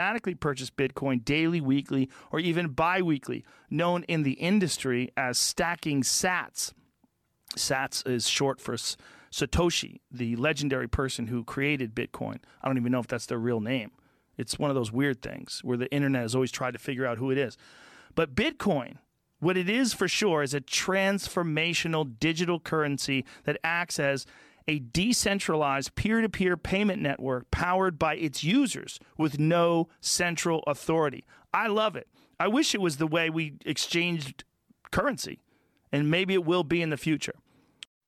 automatically purchase Bitcoin daily, weekly, or even bi weekly, known in the industry as stacking sats. Sats is short for Satoshi, the legendary person who created Bitcoin. I don't even know if that's their real name. It's one of those weird things where the internet has always tried to figure out who it is. But Bitcoin, what it is for sure, is a transformational digital currency that acts as a decentralized peer to peer payment network powered by its users with no central authority. I love it. I wish it was the way we exchanged currency, and maybe it will be in the future.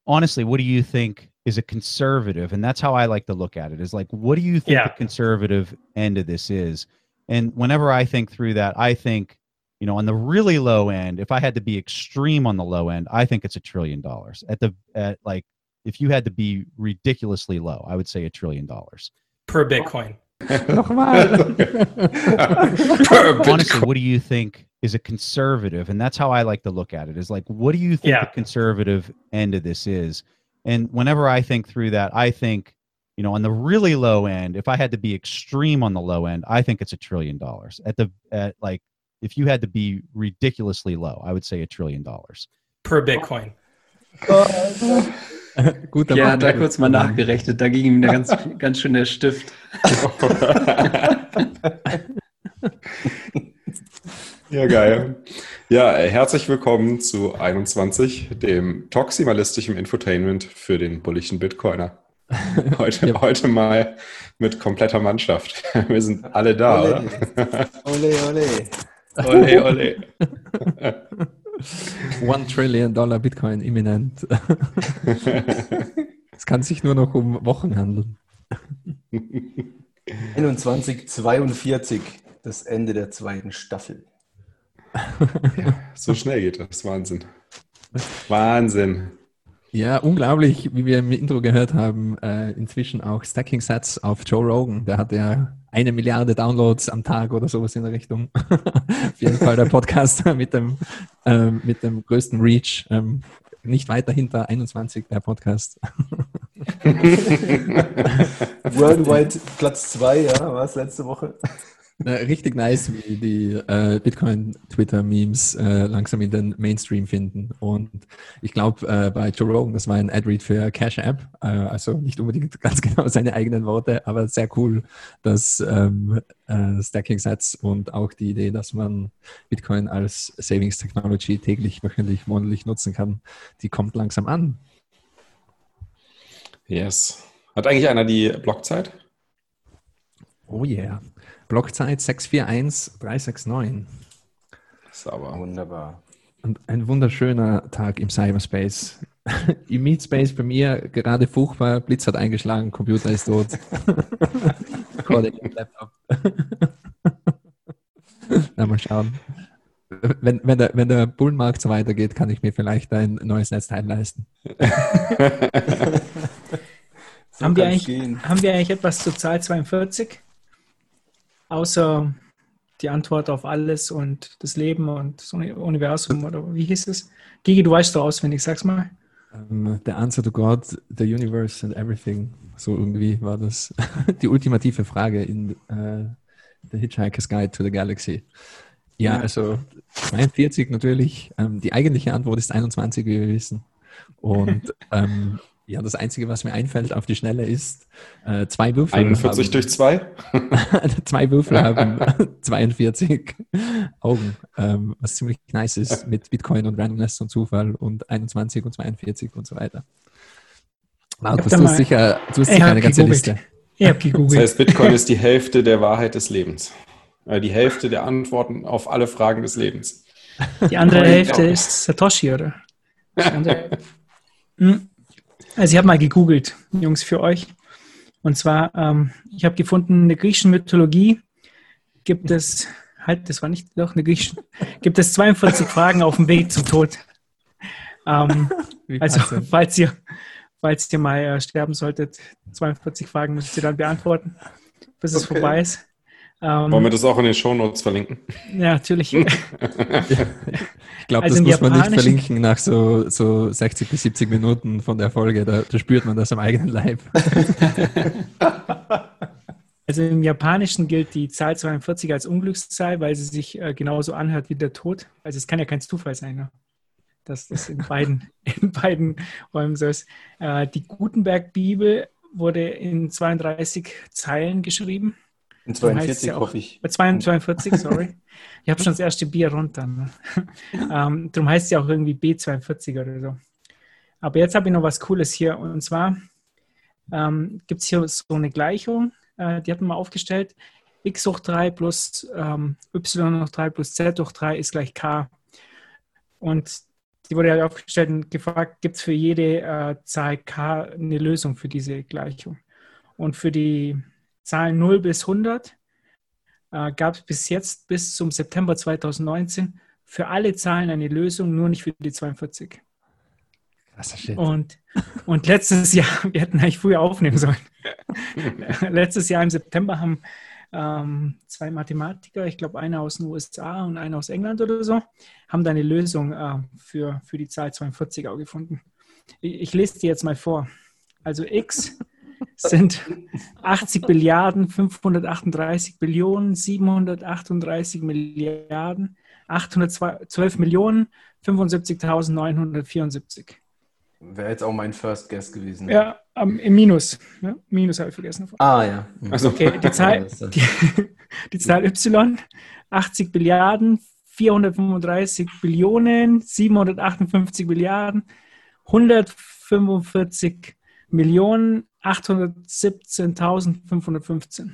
Honestly, what do you think is a conservative? And that's how I like to look at it is like, what do you think Yeah. the conservative end of this is? And whenever I think through that, I think, you know, on the really low end, if I had to be extreme on the low end, I think it's a trillion dollars. At the at like if you had to be ridiculously low, I would say a trillion dollars. per Bitcoin. Nochmal. Honestly, what do you think is a conservative? And that's how I like to look at it is like, what do you think Yeah. the conservative end of this is? And whenever I think through that, I think, you know, on the really low end, if I had to be extreme on the low end, I think it's a trillion dollars. At the at like if you had to be ridiculously low, I would say a trillion dollars. Per Bitcoin. Uh, Guter Ja, Mann. da kurz mal nachgerechnet. Da ging ihm der ganz, ganz schön der Stift. Ja, geil. Ja, herzlich willkommen zu 21, dem toximalistischen Infotainment für den bulligen Bitcoiner. Heute, Ja. heute mal mit kompletter Mannschaft. Wir sind alle da, Ole. oder? Ole, ole. Ole, ole. One Trillion Dollar Bitcoin imminent. es kann sich nur noch um Wochen handeln. 2142, das Ende der zweiten Staffel. So schnell geht das. Wahnsinn. Wahnsinn. Ja, unglaublich, wie wir im Intro gehört haben, äh, inzwischen auch Stacking Sets auf Joe Rogan. Der hat ja eine Milliarde Downloads am Tag oder sowas in der Richtung. auf jeden Fall der Podcast mit dem, ähm, mit dem größten Reach. Ähm, nicht weiter hinter 21 der Podcast. Worldwide Platz 2, ja, war es letzte Woche? Richtig nice, wie die äh, Bitcoin-Twitter-Memes äh, langsam in den Mainstream finden. Und ich glaube, äh, bei Joe Rogan, das war ein Ad-Read für Cash App, äh, also nicht unbedingt ganz genau seine eigenen Worte, aber sehr cool, dass ähm, äh, Stacking-Sets und auch die Idee, dass man Bitcoin als Savings-Technology täglich, wöchentlich, monatlich nutzen kann, die kommt langsam an. Yes. Hat eigentlich einer die Blockzeit? Oh yeah. Blockzeit 641369. Sauber. Wunderbar. Und ein wunderschöner Tag im Cyberspace. Im Meetspace bei mir gerade furchtbar, Blitz hat eingeschlagen, Computer ist tot. Laptop. Na, mal schauen. Wenn, wenn, der, wenn der Bullenmarkt so weitergeht, kann ich mir vielleicht ein neues Netzteil leisten. So Haben wir, eigentlich, gehen. haben wir eigentlich etwas zur Zahl 42? Außer die Antwort auf alles und das Leben und das Uni- Universum oder wie hieß es? Gigi, du weißt doch auswendig, sag's mal. Ähm, The answer to God, the universe and everything. So irgendwie war das die ultimative Frage in äh, The Hitchhiker's Guide to the Galaxy. Ja, Ja. also 42 natürlich. Ähm, die eigentliche Antwort ist 21, wie wir wissen. Und ähm, ja, das Einzige, was mir einfällt auf die Schnelle ist, äh, zwei Würfel 41 haben, durch 2? zwei Würfel haben 42 Augen, ähm, was ziemlich nice ist mit Bitcoin und Randomness und Zufall und 21 und 42 und so weiter. Markus, du hast sicher, du hast Ich sicher eine ganze gegoogelt. Liste. Ich habe Das heißt, Bitcoin ist die Hälfte der Wahrheit des Lebens. Äh, Die Hälfte der Antworten auf alle Fragen des Lebens. Die andere. Hälfte ist Satoshi, oder? Die andere- Hm. Also ich habe mal gegoogelt, Jungs, für euch. Und zwar, ähm, ich habe gefunden, in der griechischen Mythologie gibt es, halt, das war nicht doch eine griechische, gibt es 42 Fragen auf dem Weg zum Tod. Ähm, also, falls ihr, falls ihr mal äh, sterben solltet, 42 Fragen müsst ihr dann beantworten, bis es Okay. vorbei ist. Ähm, Wollen wir das auch in den Shownotes verlinken? ja, natürlich. ich glaube, also das muss man nicht verlinken nach so, so 60 bis 70 Minuten von der Folge. Da, da spürt man das am eigenen Leib. Also im Japanischen gilt die Zahl 42 als Unglückszahl, weil sie sich äh, genauso anhört wie der Tod. Also es kann ja kein Zufall sein, ne? dass das in beiden, in beiden Räumen so ist. Äh, die Gutenberg-Bibel wurde in 32 Zeilen geschrieben. In Darum heißt es 42 ja hoffe ich. Äh, 42, sorry. Ich habe schon das erste Bier runter. Ne? ähm, darum heißt es ja auch irgendwie B42 oder so. Aber jetzt habe ich noch was Cooles hier. Und zwar ähm, gibt es hier so eine Gleichung, äh, die hat man mal aufgestellt. x hoch 3 plus ähm, y hoch 3 plus z hoch 3 ist gleich k. Und die wurde ja aufgestellt und gefragt, gibt es für jede äh, Zahl k eine Lösung für diese Gleichung? Und für die Zahlen 0 bis 100 äh, gab es bis jetzt, bis zum September 2019, für alle Zahlen eine Lösung, nur nicht für die 42. Krasser Shit. Und, und letztes Jahr, wir hätten eigentlich früher aufnehmen sollen. letztes Jahr im September haben ähm, zwei Mathematiker, ich glaube einer aus den USA und einer aus England oder so, haben da eine Lösung äh, für, für die Zahl 42 auch gefunden. Ich, ich lese die jetzt mal vor. Also x sind 80 Billiarden, 538 Billionen, 738 Milliarden, 812 Millionen, 75.974. Wäre jetzt auch mein First Guess gewesen. Ja, am- im Minus. Ja, Minus habe ich vergessen. Ah, ja. Also, Okay, die Zahl, äh, die, die Zahl Y, 80 Billiarden, 435 Billionen, 758 Milliarden, 145 Millionen, 817.515.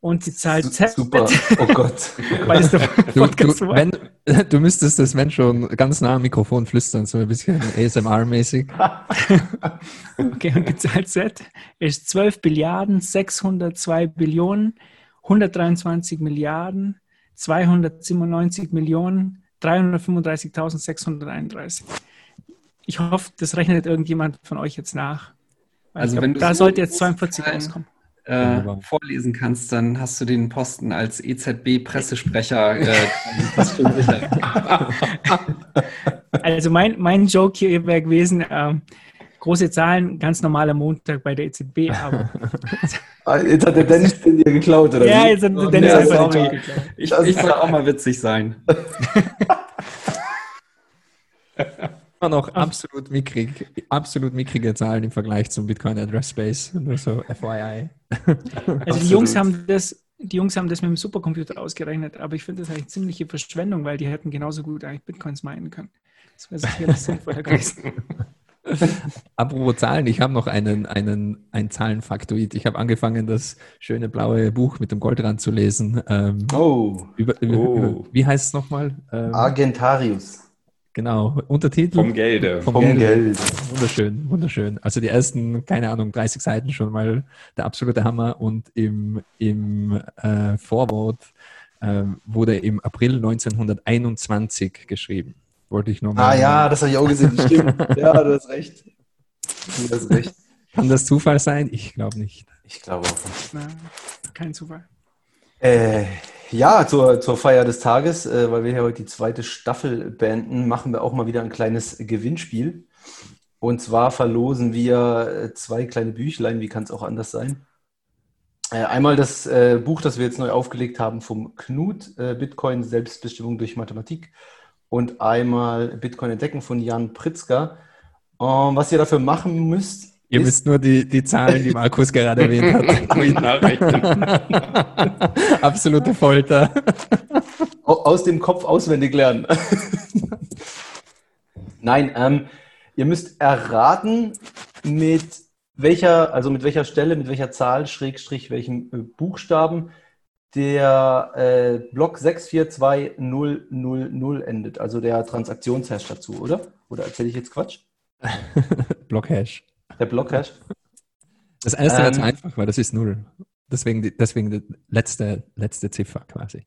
Und die Zahl Z, Super. Oh Gott. weil es der Du, du, wenn, du müsstest das wenn schon ganz nah am Mikrofon flüstern, so ein bisschen ASMR-mäßig. Okay, und die Zahl Z ist 12 Billiarden, 602 Billionen, 123 Milliarden, 297 Millionen, 335.631. Ich hoffe, das rechnet irgendjemand von euch jetzt nach. Weil Also glaub, wenn du da so sollte jetzt große 42 Zahlen- rauskommen. äh, vorlesen kannst, dann hast du den Posten als EZB-Pressesprecher äh. Also mein, mein Joke hier wäre gewesen, ähm, große Zahlen, ganz normaler Montag bei der EZB, aber Ah, Jetzt hat der Dennis den dir geklaut, oder? ja, jetzt hat Oh, Dennis nee, einfach den. Joke geklaut. Ich, Das ich ja- auch mal witzig sein. Immer noch absolut mickrig, absolut mickrige Zahlen im Vergleich zum Bitcoin Address Space. Nur so FYI. Also die. Jungs haben das, die Jungs haben das mit dem Supercomputer ausgerechnet, aber ich finde das eigentlich ziemliche Verschwendung, weil die hätten genauso gut eigentlich Bitcoins meinen können. Das wäre sicherlich sinnvoller gewesen. Apropos Zahlen, ich habe noch einen, einen, ein Zahlenfaktoid. Ich habe angefangen, das schöne blaue Buch mit dem Goldrand zu lesen. Ähm, Oh, über, Oh. über, wie heißt es nochmal? Ähm, Argentarius. Genau, Untertitel. vom Gelde. Vom Vom Geld. Geld. Wunderschön, wunderschön. Also die ersten, keine Ahnung, 30 Seiten schon mal der absolute Hammer und im, im äh, Vorwort ähm, wurde im April 1921 geschrieben. Wollte ich nochmal. Ah ja, das habe ich auch gesehen. Stimmt. Ja, du hast recht. Du hast recht. Kann das Zufall sein? Ich glaube nicht. Ich glaube auch. nicht. Na, kein Zufall. Äh, ja, zur, zur Feier des Tages, äh, weil wir ja heute die zweite Staffel beenden, machen wir auch mal wieder ein kleines Gewinnspiel. Und zwar verlosen wir äh, zwei kleine Büchlein, wie kann es auch anders sein? Äh, einmal das äh, Buch, das wir jetzt neu aufgelegt haben vom Knut, äh, Bitcoin Selbstbestimmung durch Mathematik. Und einmal Bitcoin entdecken von Jan Pritzker. Ähm, was ihr dafür machen müsst, Ihr ist, müsst nur die, die Zahlen, die Markus gerade erwähnt hat. Absolute Folter. Au- aus dem Kopf auswendig lernen. Nein, ähm, ihr müsst erraten, mit welcher, also mit welcher Stelle, mit welcher Zahl, Schrägstrich, welchem äh, Buchstaben der äh, Block 642000 endet, also der Transaktionshash dazu, oder? Oder erzähle ich jetzt Quatsch? Blockhash. Der Blockhash? Das erste war Ähm, zu einfach, weil das ist null. Deswegen, die- deswegen die letzte, letzte Ziffer quasi.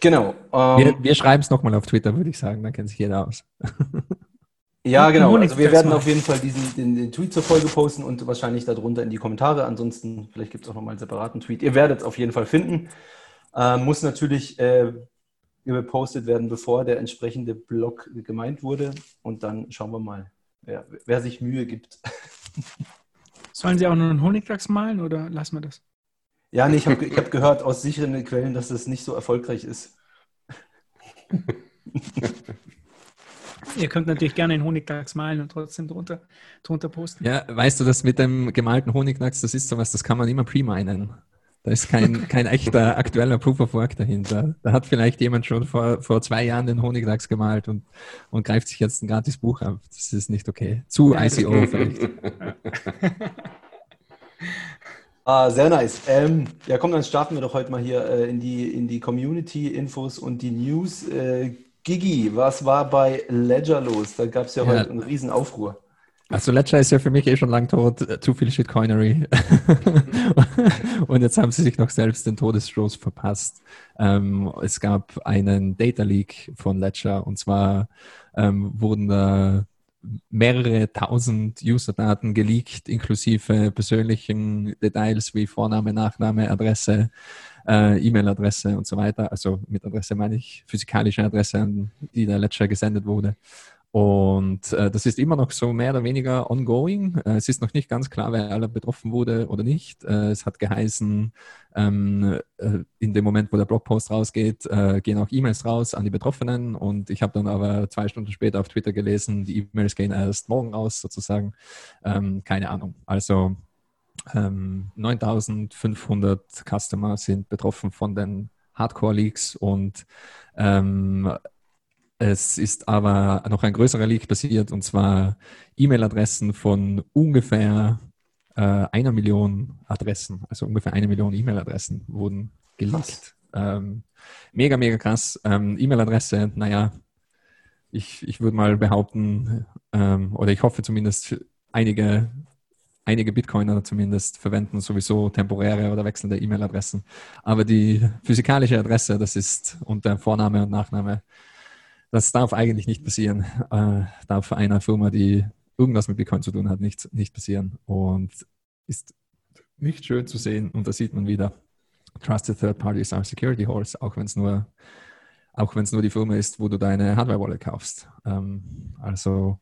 Genau. Ähm, Wir, wir schreiben es nochmal auf Twitter, würde ich sagen, dann kennt sich jeder aus. Ja, genau. Also wir werden auf jeden Fall diesen, den, den Tweet zur Folge posten und wahrscheinlich darunter in die Kommentare. Ansonsten, vielleicht gibt es auch nochmal einen separaten Tweet. Ihr werdet es auf jeden Fall finden. Ähm, muss natürlich äh, gepostet werden, bevor der entsprechende Blog gemeint wurde. Und dann schauen wir mal, wer, wer sich Mühe gibt. Sollen sie auch nur einen Honigdachs malen oder lassen wir das? Ja, nee, ich habe ich hab gehört aus sicheren Quellen, dass das nicht so erfolgreich ist. Ihr könnt natürlich gerne den Honigdachs malen und trotzdem drunter, drunter posten. Ja, weißt du, das mit dem gemalten Honigdachs, das ist sowas, das kann man immer pre-minen. Da ist kein, kein echter aktueller Proof of Work dahinter. Da hat vielleicht jemand schon vor, vor zwei Jahren den Honigdachs gemalt und, und greift sich jetzt ein gratis Buch ab. Das ist nicht okay. Zu ICO vielleicht. Ah, sehr nice. Ähm, ja, komm, dann starten wir doch heute mal hier äh, in die, in die Community-Infos und die News. Äh, Gigi, was war bei Ledger los? Da gab es ja, Ja. heute einen riesen Aufruhr. Also Ledger ist ja für mich eh schon lang tot, äh, zu viel Shitcoinery. und jetzt haben sie sich noch selbst den Todesstoß verpasst. Ähm, es gab einen Data Leak von Ledger und zwar ähm, wurden da mehrere tausend User-Daten geleakt, inklusive persönlichen Details wie Vorname, Nachname, Adresse, äh, E-Mail-Adresse und so weiter. Also mit Adresse meine ich physikalische Adresse, an die der Ledger gesendet wurde. Und äh, das ist immer noch so mehr oder weniger ongoing. Äh, es ist noch nicht ganz klar, wer alle betroffen wurde oder nicht. Äh, es hat geheißen, ähm, äh, in dem Moment, wo der Blogpost rausgeht, äh, gehen auch E-Mails raus an die Betroffenen. Und ich habe dann aber zwei Stunden später auf Twitter gelesen, die E-Mails gehen erst morgen raus sozusagen. Ähm, keine Ahnung. Also ähm, 9500 Customer sind betroffen von den Hardcore-Leaks und ähm, es ist aber noch ein größerer Leak passiert und zwar E-Mail-Adressen von ungefähr äh, einer Million Adressen, also ungefähr eine Million E-Mail-Adressen wurden geleakt. Ähm, mega, mega krass. Ähm, E-Mail-Adresse, naja, ich, ich würde mal behaupten, ähm, oder ich hoffe zumindest, einige, einige Bitcoiner zumindest verwenden sowieso temporäre oder wechselnde E-Mail-Adressen. Aber die physikalische Adresse, das ist und der Vorname und Nachname, das darf eigentlich nicht passieren. Äh, darf einer Firma, die irgendwas mit Bitcoin zu tun hat, nicht, nicht passieren. Und ist nicht schön zu sehen. Und da sieht man wieder, Trusted Third Parties are Security Holes, auch wenn es nur, auch wenn es nur die Firma ist, wo du deine Hardware-Wallet kaufst. Ähm, also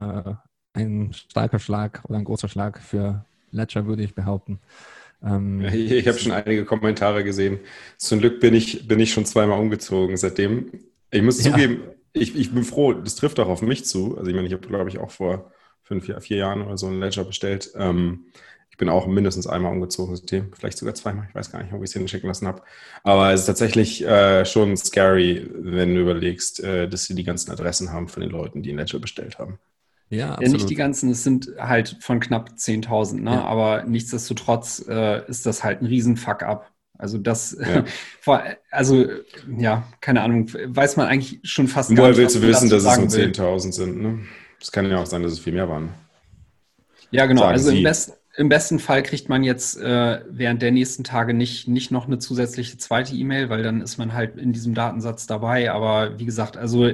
äh, ein starker Schlag oder ein großer Schlag für Ledger, würde ich behaupten. Ähm, Ich, ich habe schon einige Kommentare gesehen. Zum Glück bin ich, bin ich schon zweimal umgezogen seitdem. Ich muss Ja. zugeben, ich, ich bin froh, das trifft auch auf mich zu. Also ich meine, ich habe, glaube ich, auch vor fünf, vier, vier Jahren oder so einen Ledger bestellt. Ähm, ich bin auch mindestens einmal umgezogen seitdem, vielleicht sogar zweimal. Ich weiß gar nicht, ob ich es hinschicken lassen habe. Aber es ist tatsächlich äh, schon scary, wenn du überlegst, äh, dass sie die ganzen Adressen haben von den Leuten, die einen Ledger bestellt haben. ja, Ja, absolut. nicht die ganzen, es sind halt von knapp 10.000, ne? Ja. aber nichtsdestotrotz äh, ist das halt ein riesen Fuck-up. Also das, Ja. vor, also ja, keine Ahnung, weiß man eigentlich schon fast Woher willst du wissen, dass es nur sagen will. 10.000 sind? Ne? Es kann ja auch sein, dass es viel mehr waren. Ja, genau. Sagen Also im, best, im besten Fall kriegt man jetzt äh, während der nächsten Tage nicht, nicht noch eine zusätzliche zweite E-Mail, weil dann ist man halt in diesem Datensatz dabei. Aber wie gesagt, also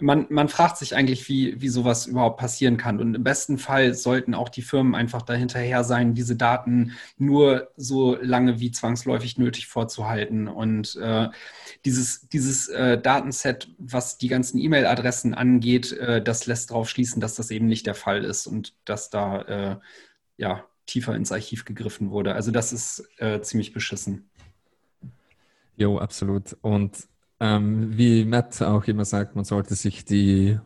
man, man fragt sich eigentlich, wie, wie sowas überhaupt passieren kann. Und im besten Fall sollten auch die Firmen einfach dahinterher sein, diese Daten nur so lange wie zwangsläufig nötig vorzuhalten. Und äh, dieses, dieses äh, Datenset, was die ganzen E-Mail-Adressen angeht, äh, das lässt darauf schließen, dass das eben nicht der Fall ist und dass da äh, ja, tiefer ins Archiv gegriffen wurde. Also das ist äh, ziemlich beschissen. Jo, absolut. Und ähm, wie Matt auch immer sagt, man sollte sich die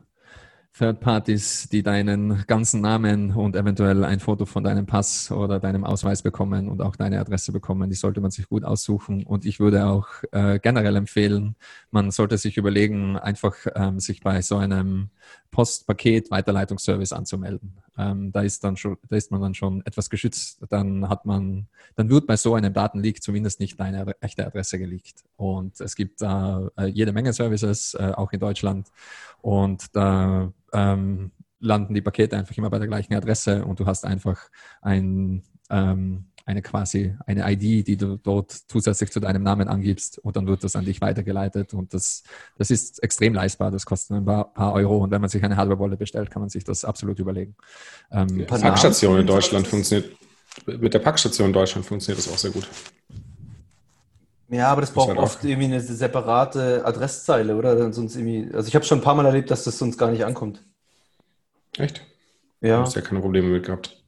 Third Parties, die deinen ganzen Namen und eventuell ein Foto von deinem Pass oder deinem Ausweis bekommen und auch deine Adresse bekommen, die sollte man sich gut aussuchen. Und ich würde auch äh, generell empfehlen, man sollte sich überlegen, einfach ähm, sich bei so einem Postpaket-Weiterleitungsservice anzumelden. Ähm, da ist dann schon, da ist man dann schon etwas geschützt. Dann hat man, dann wird bei so einem Datenleak zumindest nicht deine echte Adresse geleakt. Und es gibt da äh, jede Menge Services, äh, auch in Deutschland. Und da ähm, landen die Pakete einfach immer bei der gleichen Adresse und du hast einfach ein, ähm, eine quasi eine ID, die du dort zusätzlich zu deinem Namen angibst und dann wird das an dich weitergeleitet und das, das ist extrem leistbar, das kostet ein paar, paar Euro und wenn man sich eine Hardware-Wallet bestellt, kann man sich das absolut überlegen. Ähm, Packstation in Deutschland funktioniert, mit der Packstation in Deutschland funktioniert das auch sehr gut. Ja, aber das braucht halt oft auch- irgendwie eine separate Adresszeile, oder? Sonst irgendwie, also ich habe schon ein paar Mal erlebt, dass das sonst gar nicht ankommt. Echt? Ja. Du hast ja keine Probleme mit gehabt.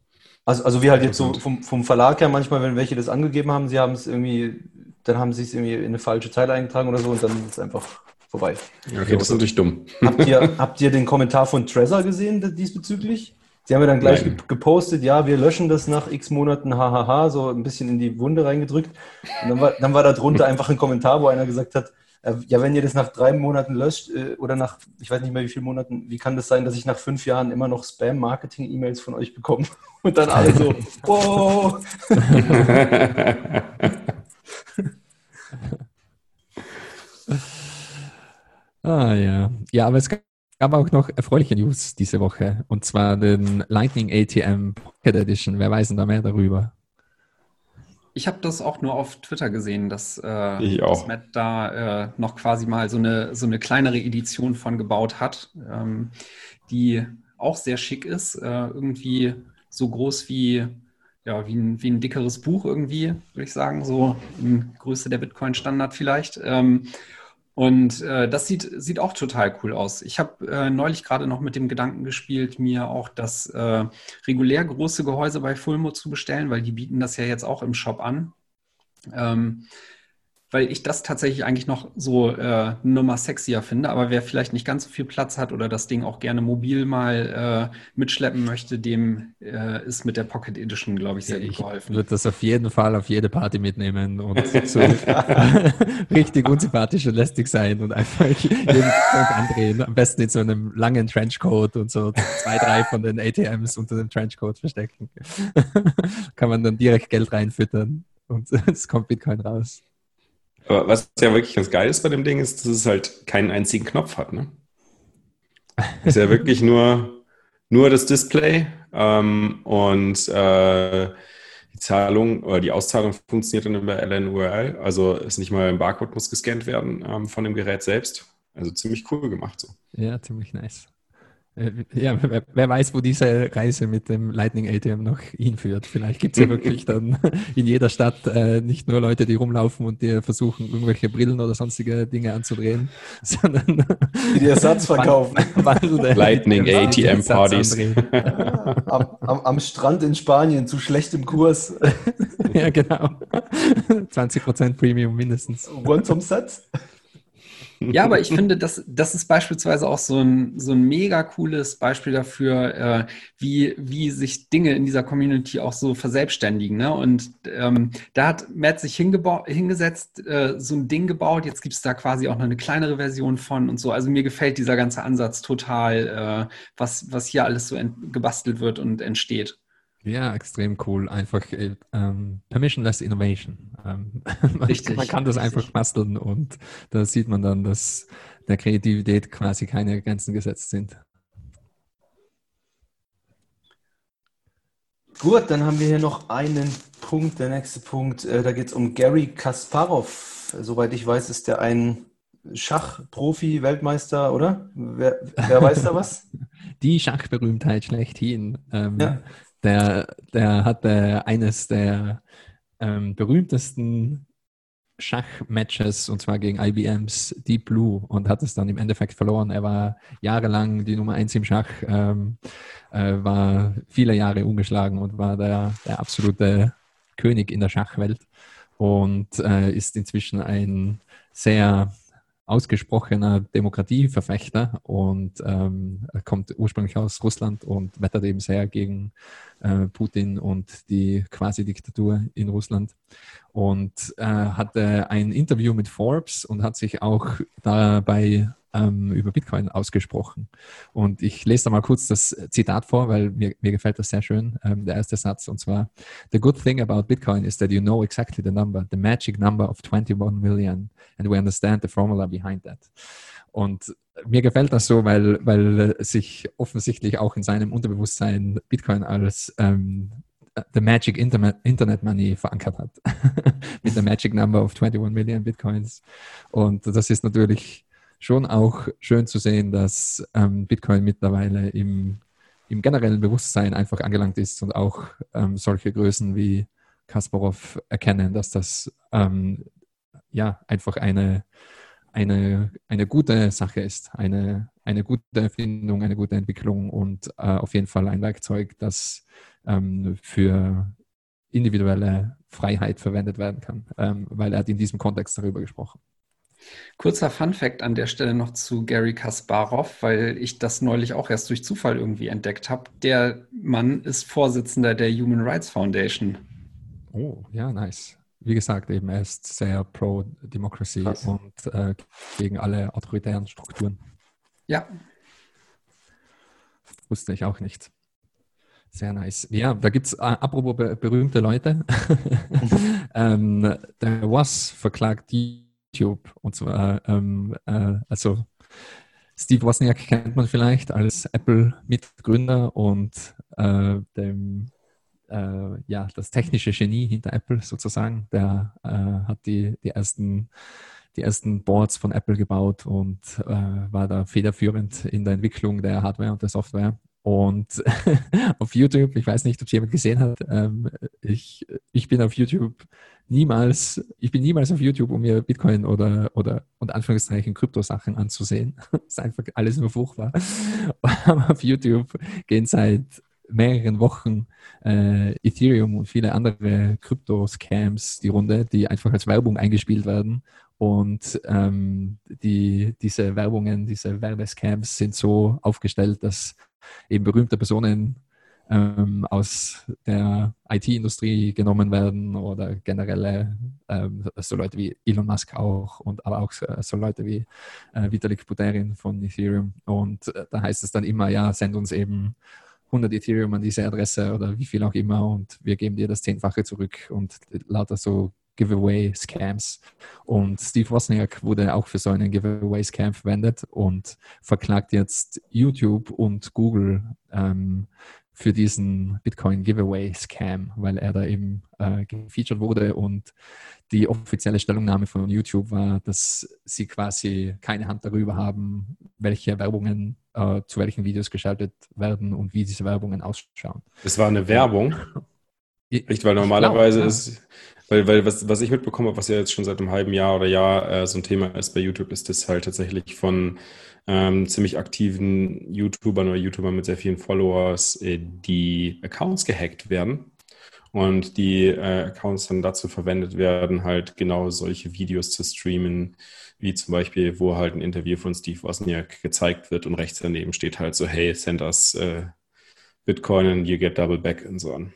Also, also wie halt jetzt so vom, vom Verlag her manchmal, wenn welche das angegeben haben, sie haben es irgendwie, dann haben sie es irgendwie in eine falsche Zeile eingetragen oder so und dann ist es einfach vorbei. Okay, das ist natürlich dumm. Habt ihr, habt ihr den Kommentar von Trezor gesehen diesbezüglich? Sie haben ja dann gleich Nein. gepostet, ja, wir löschen das nach x Monaten, hahaha, so ein bisschen in die Wunde reingedrückt. Und dann war, dann war da drunter einfach ein Kommentar, wo einer gesagt hat, ja, wenn ihr das nach drei Monaten löscht äh, oder nach, ich weiß nicht mehr wie viele Monaten, wie kann das sein, dass ich nach fünf Jahren immer noch Spam-Marketing-E-Mails von euch bekomme? Und dann alle so, wow. Ah ja. Ja, aber es gab auch noch erfreuliche News diese Woche. Und zwar den Lightning ATM Pocket Edition. Wer weiß denn da mehr darüber? Ich habe das auch nur auf Twitter gesehen, dass, äh, dass Matt da äh, noch quasi mal so eine, so eine kleinere Edition von gebaut hat, ähm, die auch sehr schick ist. Äh, irgendwie so groß wie, ja, wie, ein, wie ein dickeres Buch irgendwie, würde ich sagen, so in Größe der Bitcoin-Standard vielleicht. Ähm, und äh, das sieht, sieht auch total cool aus. Ich habe äh, neulich gerade noch mit dem Gedanken gespielt, mir auch das äh, regulär große Gehäuse bei Fulmo zu bestellen, weil die bieten das ja jetzt auch im Shop an. Ähm, weil ich das tatsächlich eigentlich noch so äh, eine Nummer sexier finde. Aber wer vielleicht nicht ganz so viel Platz hat oder das Ding auch gerne mobil mal äh, mitschleppen möchte, dem äh, ist mit der Pocket Edition, glaube ich, sehr gut ich geholfen. würde das auf jeden Fall auf jede Party mitnehmen und so richtig unsympathisch und lästig sein und einfach jeden Punkt andrehen. Am besten in so einem langen Trenchcoat und so zwei, drei von den ATMs unter dem Trenchcoat verstecken. Kann man dann direkt Geld reinfüttern und es kommt Bitcoin raus. Aber was ja wirklich ganz geil ist bei dem Ding, ist, dass es halt keinen einzigen Knopf hat. Ne? Ist ja wirklich nur, nur das Display ähm, und äh, die Zahlung oder die Auszahlung funktioniert dann über LNURL. Also ist nicht mal ein Barcode muss gescannt werden ähm, von dem Gerät selbst. Also ziemlich cool gemacht so. Ja, ziemlich nice. Äh, Ja, wer, wer weiß, wo diese Reise mit dem Lightning ATM noch hinführt. Vielleicht gibt es ja wirklich dann in jeder Stadt äh, nicht nur Leute, die rumlaufen und dir versuchen, irgendwelche Brillen oder sonstige Dinge anzudrehen, sondern Die Ersatz verkaufen. wandelnde Lightning ATM Satz Partys. andrehen. am, am, am Strand in Spanien zu schlechtem Kurs. Ja, genau. 20% Premium mindestens. One zum Satz. Ja, aber ich finde, das, das ist beispielsweise auch so ein, so ein mega cooles Beispiel dafür, äh, wie, wie sich Dinge in dieser Community auch so verselbstständigen. Ne? Und ähm, da hat Matt sich hingesetzt, äh, so ein Ding gebaut. Jetzt gibt es da quasi auch noch eine kleinere Version von und so. Also mir gefällt dieser ganze Ansatz total, äh, was, was hier alles so gebastelt wird und entsteht. Ja, extrem cool. Einfach äh, ähm, permissionless innovation. Ähm, man, Richtig, man kann das richtig. einfach basteln und da sieht man dann, dass der Kreativität quasi keine Grenzen gesetzt sind. Gut, dann haben wir hier noch einen Punkt. Der nächste Punkt, äh, da geht es um Gary Kasparov. Soweit ich weiß, ist der ein Schachprofi, Weltmeister, oder? Wer, wer weiß da was? Die Schachberühmtheit schlechthin. Ähm, Ja. der, der hatte eines der ähm, berühmtesten Schachmatches und zwar gegen IBMs Deep Blue und hat es dann im Endeffekt verloren. Er war jahrelang die Nummer eins im Schach, ähm, äh, war viele Jahre ungeschlagen und war der, der absolute König in der Schachwelt und äh, ist inzwischen ein sehr ausgesprochener Demokratieverfechter und ähm, kommt ursprünglich aus Russland und wettert eben sehr gegen äh, Putin und die Quasi-Diktatur in Russland. Und äh, hatte ein Interview mit Forbes und hat sich auch dabei ähm, über Bitcoin ausgesprochen. Und ich lese da mal kurz das Zitat vor, weil mir, mir gefällt das sehr schön, ähm, der erste Satz, und zwar, The good thing about Bitcoin is that you know exactly the number, the magic number of 21 million, and we understand the formula behind that. Und mir gefällt das so, weil, weil sich offensichtlich auch in seinem Unterbewusstsein Bitcoin als ähm, the magic internet, internet money verankert hat. Mit der magic number of 21 million Bitcoins. Und das ist natürlich schon auch schön zu sehen, dass ähm, Bitcoin mittlerweile im, im generellen Bewusstsein einfach angelangt ist und auch ähm, solche Größen wie Kasparov erkennen, dass das ähm, ja einfach eine eine, eine gute Sache ist, eine, eine gute Erfindung, eine gute Entwicklung und äh, auf jeden Fall ein Werkzeug, das ähm, für individuelle Freiheit verwendet werden kann, ähm, weil er hat in diesem Kontext darüber gesprochen. Kurzer Fun-Fact an der Stelle noch zu Gary Kasparov, weil ich das neulich auch erst durch Zufall irgendwie entdeckt habe. Der Mann ist Vorsitzender der Human Rights Foundation. Oh, ja, nice. Wie gesagt, eben er ist sehr pro Democracy Krass. und äh, gegen alle autoritären Strukturen. Ja. Wusste ich auch nicht. Sehr nice. Ja, da gibt es, äh, apropos be berühmte Leute, ähm, der Was verklagt YouTube. Und zwar, ähm, äh, also Steve Wozniak kennt man vielleicht als Apple-Mitgründer und äh, dem, äh, ja, das technische Genie hinter Apple sozusagen. Der äh, hat die, die ersten die ersten Boards von Apple gebaut und äh, war da federführend in der Entwicklung der Hardware und der Software. Und auf YouTube, ich weiß nicht, ob es jemand gesehen hat, ähm, ich, ich bin auf YouTube niemals, ich bin niemals auf YouTube, um mir Bitcoin oder, oder unter Anführungszeichen Kryptosachen anzusehen. das ist einfach alles nur furchtbar. Aber auf YouTube gehen seit mehreren Wochen äh, Ethereum und viele andere Krypto-Scams die Runde, die einfach als Werbung eingespielt werden. Und ähm, die, diese Werbungen, diese Werbescams sind so aufgestellt, dass eben berühmte Personen ähm, aus der IT-Industrie genommen werden oder generelle ähm, so Leute wie Elon Musk auch und aber auch so Leute wie äh, Vitalik Buterin von Ethereum. Und äh, da heißt es dann immer, ja, send uns eben 100 Ethereum an diese Adresse oder wie viel auch immer und wir geben dir das Zehnfache zurück und lauter so Giveaway-Scams. Und Steve Wozniak wurde auch für so einen Giveaway-Scam verwendet und verklagt jetzt YouTube und Google ähm, für diesen Bitcoin-Giveaway-Scam, weil er da eben äh, gefeatured wurde und die offizielle Stellungnahme von YouTube war, dass sie quasi keine Hand darüber haben, welche Werbungen äh, zu welchen Videos geschaltet werden und wie diese Werbungen ausschauen. Es war eine Werbung. Echt, weil normalerweise glaube, ist, weil, weil was, was ich mitbekommen habe, was ja jetzt schon seit einem halben Jahr oder Jahr äh, so ein Thema ist bei YouTube, ist das halt tatsächlich von ähm, ziemlich aktiven YouTubern oder YouTubern mit sehr vielen Followers, äh, die Accounts gehackt werden und die äh, Accounts dann dazu verwendet werden, halt genau solche Videos zu streamen, wie zum Beispiel, wo halt ein Interview von Steve Wozniak gezeigt wird und rechts daneben steht halt so, hey, send us äh, Bitcoin and you get double back und so an.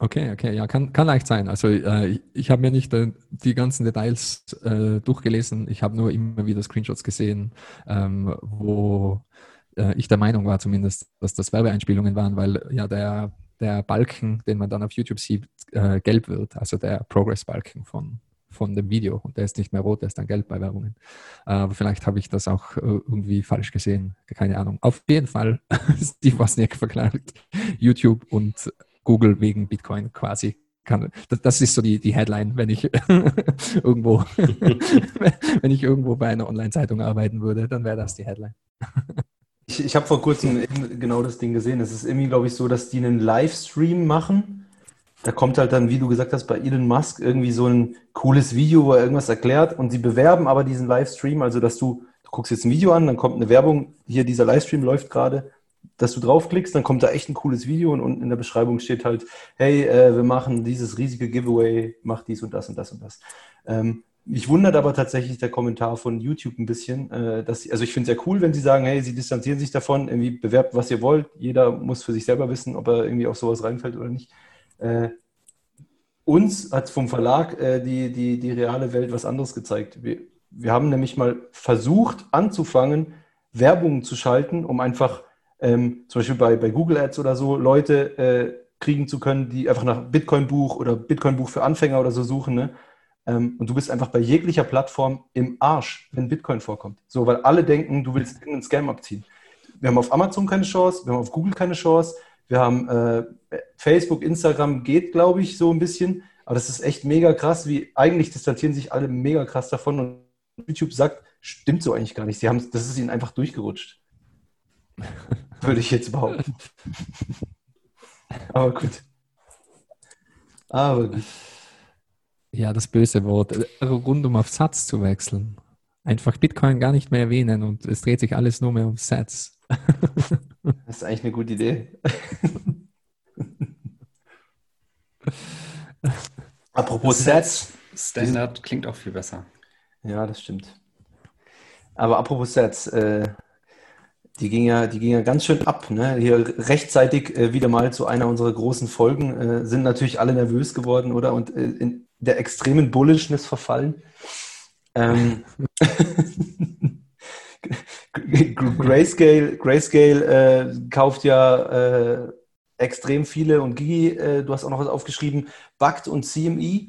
Okay, okay, ja, kann, kann leicht sein. Also äh, ich habe mir nicht äh, die ganzen Details äh, durchgelesen. Ich habe nur immer wieder Screenshots gesehen, ähm, wo äh, ich der Meinung war zumindest, dass das Werbeeinspielungen waren, weil ja der, der Balken, den man dann auf YouTube sieht, äh, gelb wird, also der Progress-Balken von, von dem Video und der ist nicht mehr rot, der ist dann gelb bei Werbungen. Aber vielleicht habe ich das auch äh, irgendwie falsch gesehen, keine Ahnung. Auf jeden Fall, Steve Wozniak verklagt YouTube und Google wegen Bitcoin quasi kann. Das, ist so die, die Headline, wenn ich irgendwo, wenn ich irgendwo bei einer Online-Zeitung arbeiten würde, dann wäre das die Headline. ich ich habe vor kurzem genau das Ding gesehen. Es ist irgendwie, glaube ich, so, dass die einen Livestream machen. Da kommt halt dann, wie du gesagt hast, bei Elon Musk irgendwie so ein cooles Video, wo er irgendwas erklärt und sie bewerben aber diesen Livestream, also dass du, du guckst jetzt ein Video an, dann kommt eine Werbung, hier dieser Livestream läuft gerade dass du draufklickst, dann kommt da echt ein cooles Video und unten in der Beschreibung steht halt, hey, äh, wir machen dieses riesige Giveaway, mach dies und das und das und das. Ähm, mich wundert aber tatsächlich der Kommentar von YouTube ein bisschen, äh, dass sie, also ich finde es sehr cool, wenn sie sagen, hey, sie distanzieren sich davon, irgendwie bewerbt, was ihr wollt. Jeder muss für sich selber wissen, ob er irgendwie auf sowas reinfällt oder nicht. Äh, uns hat vom Verlag äh, die, die, die reale Welt was anderes gezeigt. Wir, wir haben nämlich mal versucht anzufangen, Werbung zu schalten, um einfach ähm, zum Beispiel bei, bei Google Ads oder so, Leute äh, kriegen zu können, die einfach nach Bitcoin-Buch oder Bitcoin-Buch für Anfänger oder so suchen. Ne? Ähm, und du bist einfach bei jeglicher Plattform im Arsch, wenn Bitcoin vorkommt. So, weil alle denken, du willst irgendeinen Scam abziehen. Wir haben auf Amazon keine Chance, wir haben auf Google keine Chance, wir haben äh, Facebook, Instagram geht, glaube ich, so ein bisschen. Aber das ist echt mega krass, wie eigentlich distanzieren sich alle mega krass davon und YouTube sagt, stimmt so eigentlich gar nicht. Sie haben, das ist ihnen einfach durchgerutscht. Würde ich jetzt behaupten. Aber gut. Aber gut. Ja, das böse Wort. Rund um auf Satz zu wechseln. einfach Bitcoin gar nicht mehr erwähnen und es dreht sich alles nur mehr um Sats. Das ist eigentlich eine gute Idee. Apropos Sets. Standard klingt auch viel besser. Ja, das stimmt. Aber apropos Sets, äh, die ging ja, die ging ja ganz schön ab. Ne? Hier rechtzeitig äh, wieder mal zu einer unserer großen Folgen äh, sind natürlich alle nervös geworden, oder? Und äh, in der extremen Bullishness verfallen. Ähm, Grayscale, Grayscale äh, kauft ja äh, extrem viele und Gigi, äh, du hast auch noch was aufgeschrieben, Bugged und CME.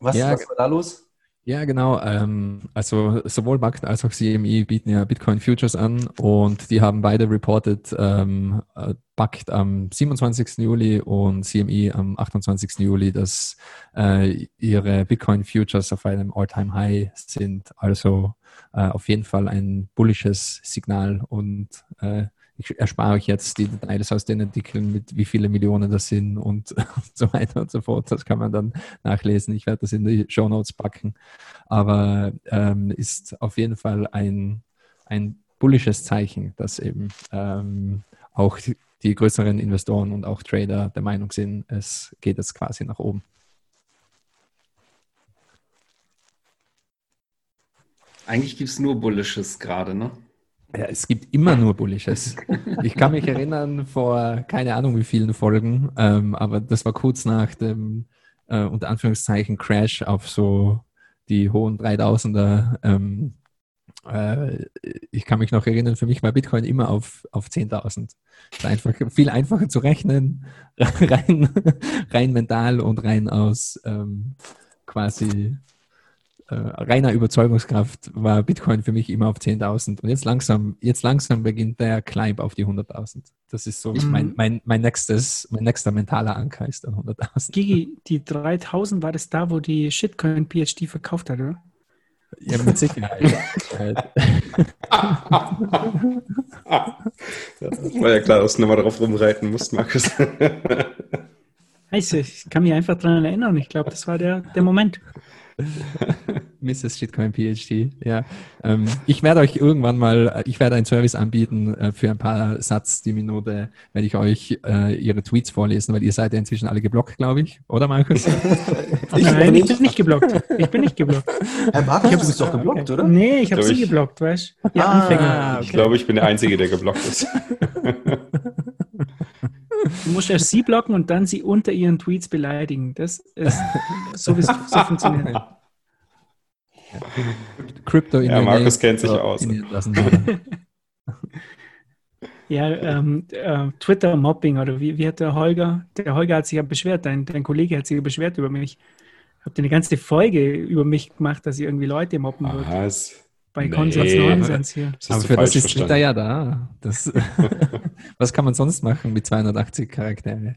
Was, Ja, was war da los? Ja, genau. Ähm, also sowohl BACT als auch CME bieten ja Bitcoin Futures an und die haben beide reported ähm, äh, BACT am 27. Juli und CME am 28. Juli, dass äh, ihre Bitcoin Futures auf einem All-Time High sind. Also äh, auf jeden Fall ein bullisches Signal und äh, ich erspare euch jetzt die Details aus den Artikeln mit wie viele Millionen das sind und, so weiter und so fort. Das kann man dann nachlesen. Ich werde das in die Show Notes packen. Aber ähm, ist auf jeden Fall ein, ein bullisches Zeichen, dass eben ähm, auch die, die größeren Investoren und auch Trader der Meinung sind, es geht jetzt quasi nach oben. Eigentlich gibt es nur Bullisches gerade, ne? Ja, es gibt immer nur Bullisches. Ich kann mich erinnern, vor keine Ahnung wie vielen Folgen, ähm, aber das war kurz nach dem äh, unter Anführungszeichen Crash auf so die hohen 3000er. Ähm, äh, ich kann mich noch erinnern, für mich war Bitcoin immer auf, auf 10.000. Es war einfach viel einfacher zu rechnen, rein, rein mental und rein aus ähm, quasi reiner Überzeugungskraft war Bitcoin für mich immer auf 10.000 und jetzt langsam, jetzt langsam beginnt der Climb auf die 100.000. Das ist so Mhm. mein, mein, mein nächstes, mein nächster mentaler Anker ist dann 100.000. Gigi, die 3000 war das da, wo die Shitcoin PhD verkauft hat, oder? Ja, mit Sicherheit. Äh, War ja klar, dass du nochmal drauf rumreiten musst, Markus. Heißt, ich kann mich einfach daran erinnern. Ich glaube, das war der, der Moment. Mrs. Shitcoin PhD, ja. Ähm, ich werde euch irgendwann mal, ich werde einen Service anbieten äh, für ein paar Satz die Minute, werde ich euch äh, ihre Tweets vorlesen, weil ihr seid ja inzwischen alle geblockt, glaube ich, oder Markus? Ich Nein, ich bin nicht geblockt. Ich bin nicht geblockt. Herr Markus, du bist doch geblockt, oder? Nee, ich habe sie ich- geblockt, weißt du? Ihr Ah, Anfänger. Ich glaube, ich bin der Einzige, der geblockt ist. Du musst erst sie blocken und dann sie unter ihren Tweets beleidigen. Das ist so, wie es so funktioniert. Crypto in Ja, Markus kennt sich aus. Ja, ähm, äh, Twitter-Mobbing oder wie, wie hat der Holger, der Holger hat sich ja beschwert, dein, dein Kollege hat sich ja beschwert über mich. Habt ihr eine ganze Folge über mich gemacht, dass ich irgendwie Leute mobben würde? Bei nee. Konsens Nonsens hier. Das Aber für das ist Twitter verstanden. ja da. Das, was kann man sonst machen mit 280 Charaktere?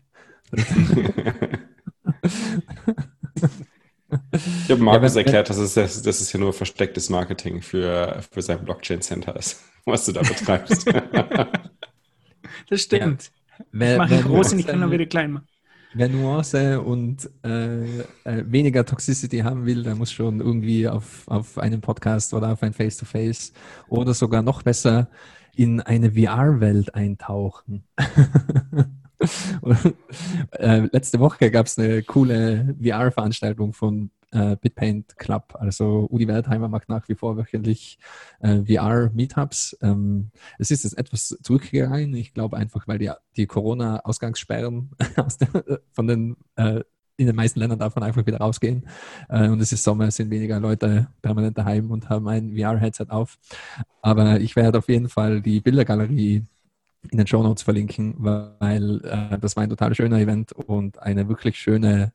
Ich habe Markus Ja, wenn- erklärt, dass es, das, das ist ja nur verstecktes Marketing für, für sein Blockchain-Center ist, was du da betreibst. Das stimmt. Wer, Ich mache groß und ich kann ihn wieder klein machen. Wer Nuance und äh, äh, weniger Toxicity haben will, der muss schon irgendwie auf, auf einen Podcast oder auf ein Face-to-Face oder sogar noch besser in eine VR-Welt eintauchen. und, äh, letzte Woche gab es eine coole VR-Veranstaltung von äh, Bitpaint Club. Also Udi Wertheimer macht nach wie vor wöchentlich äh, VR-Meetups. Ähm, es ist jetzt etwas zurückgegangen. Ich glaube einfach, weil die, die Corona-Ausgangssperren aus von den äh, in den meisten Ländern darf man einfach wieder rausgehen. Äh, und es ist Sommer, sind weniger Leute permanent daheim und haben ein VR-Headset auf. Aber ich werde auf jeden Fall die Bildergalerie in den Show Notes verlinken, weil äh, das war ein total schöner Event und eine wirklich schöne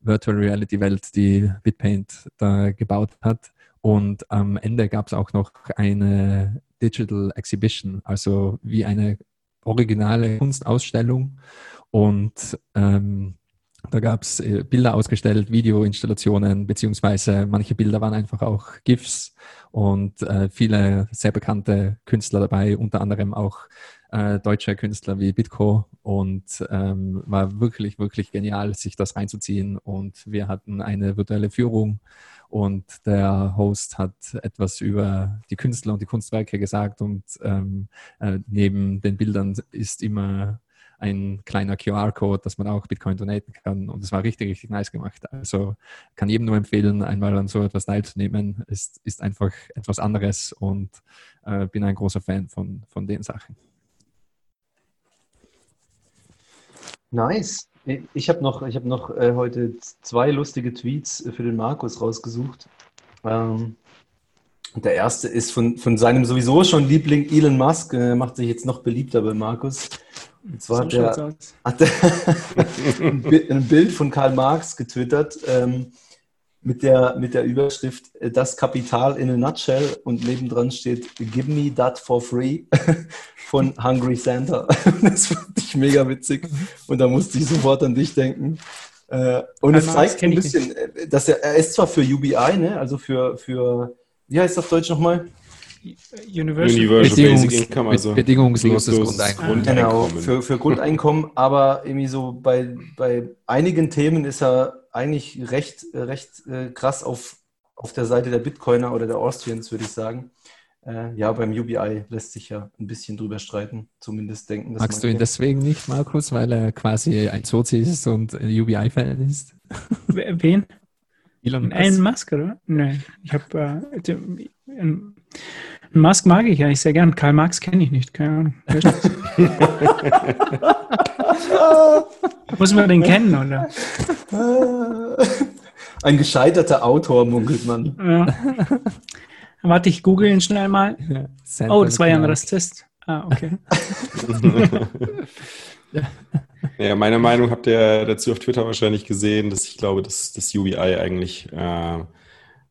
Virtual Reality Welt, die Bitpaint da gebaut hat. Und am Ende gab es auch noch eine Digital Exhibition, also wie eine originale Kunstausstellung. Und ähm, da gab es äh, Bilder ausgestellt, Videoinstallationen, beziehungsweise manche Bilder waren einfach auch GIFs und äh, viele sehr bekannte Künstler dabei, unter anderem auch äh, deutsche Künstler wie Bitco und ähm, war wirklich, wirklich genial, sich das reinzuziehen. Und wir hatten eine virtuelle Führung und der Host hat etwas über die Künstler und die Kunstwerke gesagt und ähm, äh, neben den Bildern ist immer ein kleiner QR-Code, dass man auch Bitcoin donaten kann. Und es war richtig, richtig nice gemacht. Also kann jedem nur empfehlen, einmal an so etwas teilzunehmen. Es ist einfach etwas anderes und äh, bin ein großer Fan von, von den Sachen. Nice. Ich habe noch, ich hab noch äh, heute zwei lustige Tweets für den Markus rausgesucht. Ähm, der erste ist von, von seinem sowieso schon Liebling Elon Musk, äh, macht sich jetzt noch beliebter bei Markus. Und zwar hat er, hat er ein Bild von Karl Marx getwittert ähm, mit, der, mit der Überschrift äh, Das Kapital in a Nutshell und nebendran steht Give me that for free von Hungry Santa. das fand ich mega witzig und da musste ich sofort an dich denken. Äh, und es zeigt ein bisschen, äh, dass er, er ist zwar für UBI, ne, also für, für wie heißt das auf Deutsch nochmal? Universal, Universal Bedingungs Basic Income, also bedingungsloses Grundeinkommen. Genau, für, für Grundeinkommen, aber irgendwie so bei, bei einigen Themen ist er eigentlich recht, recht äh, krass auf, auf der Seite der Bitcoiner oder der Austrians, würde ich sagen. Äh, ja, beim UBI lässt sich ja ein bisschen drüber streiten, zumindest denken. dass Magst du ihn deswegen nicht, Markus, weil er quasi ein Sozi ist und ein UBI-Fan ist? Wen? Elon Elon Musk, oder? Nein, ich habe äh, einen Musk mag ich eigentlich sehr gern. Karl Marx kenne ich nicht, keine Ahnung. Muss man den kennen, oder? Ein gescheiterter Autor, munkelt man. Ja. Warte, ich google ihn schnell mal. Santa Oh, das war ja ein. Rassist. Ah, okay. Ja, meine Meinung habt ihr dazu auf Twitter wahrscheinlich gesehen, dass ich glaube, dass das UBI eigentlich äh,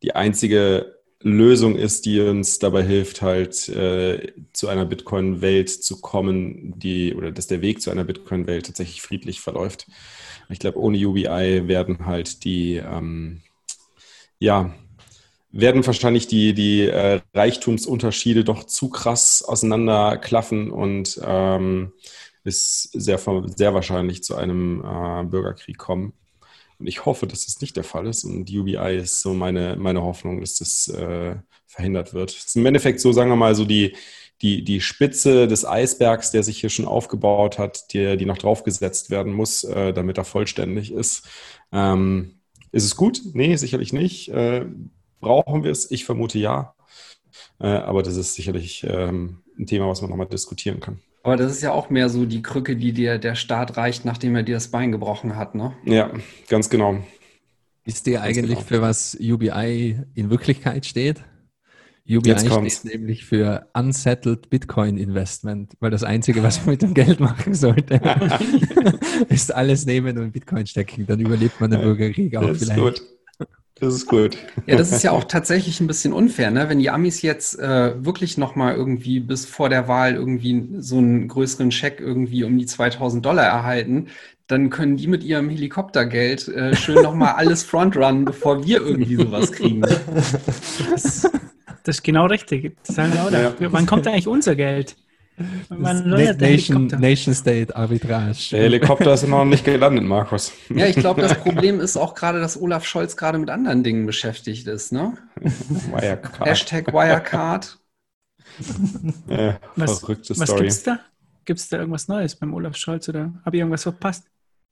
die einzige Lösung ist, die uns dabei hilft, halt äh, zu einer Bitcoin-Welt zu kommen, die oder dass der Weg zu einer Bitcoin-Welt tatsächlich friedlich verläuft. Ich glaube, ohne UBI werden halt die ähm, ja werden wahrscheinlich die, die äh, Reichtumsunterschiede doch zu krass auseinanderklaffen und ähm, ist sehr, sehr wahrscheinlich zu einem äh, Bürgerkrieg kommen. Und ich hoffe, dass das nicht der Fall ist. Und UBI ist so meine, meine Hoffnung, dass das äh, verhindert wird. Es ist im Endeffekt so, sagen wir mal, so die, die, die Spitze des Eisbergs, der sich hier schon aufgebaut hat, die, die noch draufgesetzt werden muss, äh, damit er vollständig ist. Ähm, ist es gut? Nee, sicherlich nicht. Äh, brauchen wir es? Ich vermute ja. Äh, aber das ist sicherlich ähm, ein Thema, was man nochmal diskutieren kann. Aber das ist ja auch mehr so die Krücke, die dir der Staat reicht, nachdem er dir das Bein gebrochen hat, ne? Ja, ganz genau. Wisst ihr Ganz eigentlich, genau. für was UBI in Wirklichkeit steht? UBI Jetzt kommt's. steht nämlich für Unsettled Bitcoin Investment, weil das Einzige, was man mit dem Geld machen sollte, ist alles nehmen und in Bitcoin stecken. Dann überlebt man den Bürgerkrieg auch Das ist vielleicht. gut. Das ist gut. Ja, das ist ja auch tatsächlich ein bisschen unfair, ne? Wenn die Amis jetzt äh, wirklich nochmal irgendwie bis vor der Wahl irgendwie so einen größeren Scheck irgendwie um die 2000 Dollar erhalten, dann können die mit ihrem Helikoptergeld äh, schön nochmal alles frontrunnen, bevor wir irgendwie sowas kriegen. Das, das ist genau richtig. Das sagen wir auch da. Ja. Wann kommt eigentlich unser Geld? Nation, Helikopter? Nation State Arbitrage. Der Helikopter ist noch nicht gelandet, Markus. Ja, ich glaube, das Problem ist auch gerade, dass Olaf Scholz gerade mit anderen Dingen beschäftigt ist, ne? Wirecard. Hashtag Wirecard. Äh, Was- verrückte Was Story. gibt's da? Gibt's da irgendwas Neues beim Olaf Scholz oder habe ich irgendwas verpasst?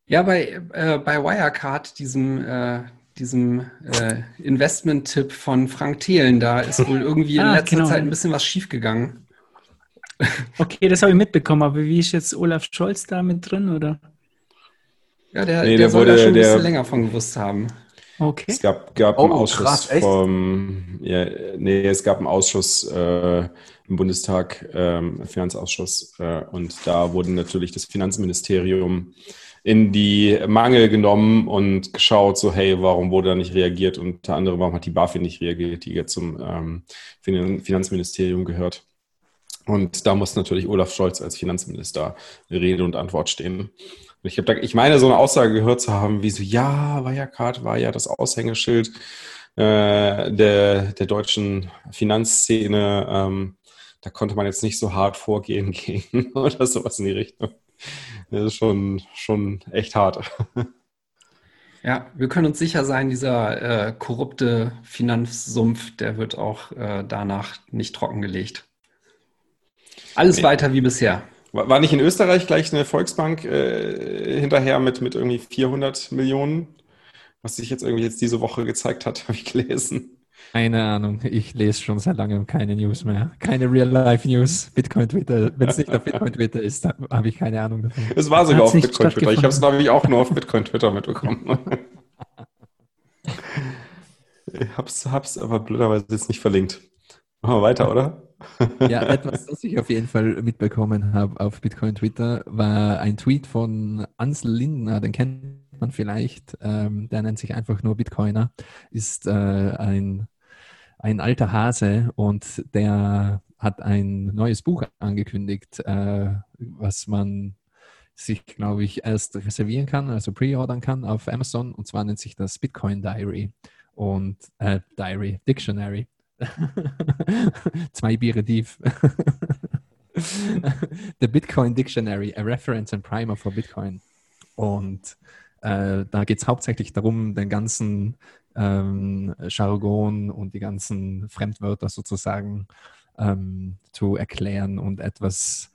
Ja, bei, äh, bei Wirecard, diesem, äh, diesem äh, Investment-Tipp von Frank Thelen, da ist wohl irgendwie in Ah, letzter genau. Zeit ein bisschen was schiefgegangen. Okay, das habe ich mitbekommen, aber wie ist jetzt Olaf Scholz da mit drin oder? Ja, der, Nee, der, der soll da schon ein bisschen der- länger von gewusst haben. Okay. Es gab, gab Oh, einen Ausschuss krass, echt? vom, ja, nee, es gab einen Ausschuss äh, im Bundestag, ähm, Finanzausschuss, äh, und da wurde natürlich das Finanzministerium in die Mangel genommen und geschaut, so, hey, warum wurde da nicht reagiert? Und unter anderem, warum hat die BaFin nicht reagiert, die jetzt zum ähm, Finan- Finanzministerium gehört? Und da muss natürlich Olaf Scholz als Finanzminister Rede und Antwort stehen. Und Ich, da, ich meine, so eine Aussage gehört zu haben, wie so, ja, Wirecard war ja das Aushängeschild äh, der, der deutschen Finanzszene. Ähm, da konnte man jetzt nicht so hart vorgehen gegen oder sowas in die Richtung. Das ist schon, schon echt hart. Ja, wir können uns sicher sein, dieser äh, korrupte Finanzsumpf, der wird auch äh, danach nicht trockengelegt. Alles Nee. weiter wie bisher. War nicht in Österreich gleich eine Volksbank äh, hinterher mit, mit irgendwie 400 Millionen? Was sich jetzt irgendwie jetzt diese Woche gezeigt hat, habe ich gelesen. Keine Ahnung, ich lese schon seit langem keine News mehr. Keine Real-Life-News. Bitcoin-Twitter, wenn es nicht auf Bitcoin-Twitter ist, dann habe ich keine Ahnung davon. Es war sogar Hat's auf Bitcoin-Twitter. Ich habe es, glaube ich, auch nur auf Bitcoin-Twitter mitbekommen. Ich hab's, hab's aber blöderweise jetzt nicht verlinkt. Machen wir weiter, oder? Ja, etwas, das ich auf jeden Fall mitbekommen habe auf Bitcoin Twitter, war ein Tweet von Ansel Lindner, den kennt man vielleicht, ähm, der nennt sich einfach nur Bitcoiner, ist äh, ein, ein alter Hase und der hat ein neues Buch angekündigt, äh, was man sich, glaube ich, erst reservieren kann, also pre-ordern kann auf Amazon und zwar nennt sich das Bitcoin Diary und äh, Diary, Dictionary. Zwei Biere tief. The Bitcoin Dictionary, a reference and primer for Bitcoin. Und äh, da geht es hauptsächlich darum, den ganzen ähm, Jargon und die ganzen Fremdwörter sozusagen ähm, zu erklären und etwas,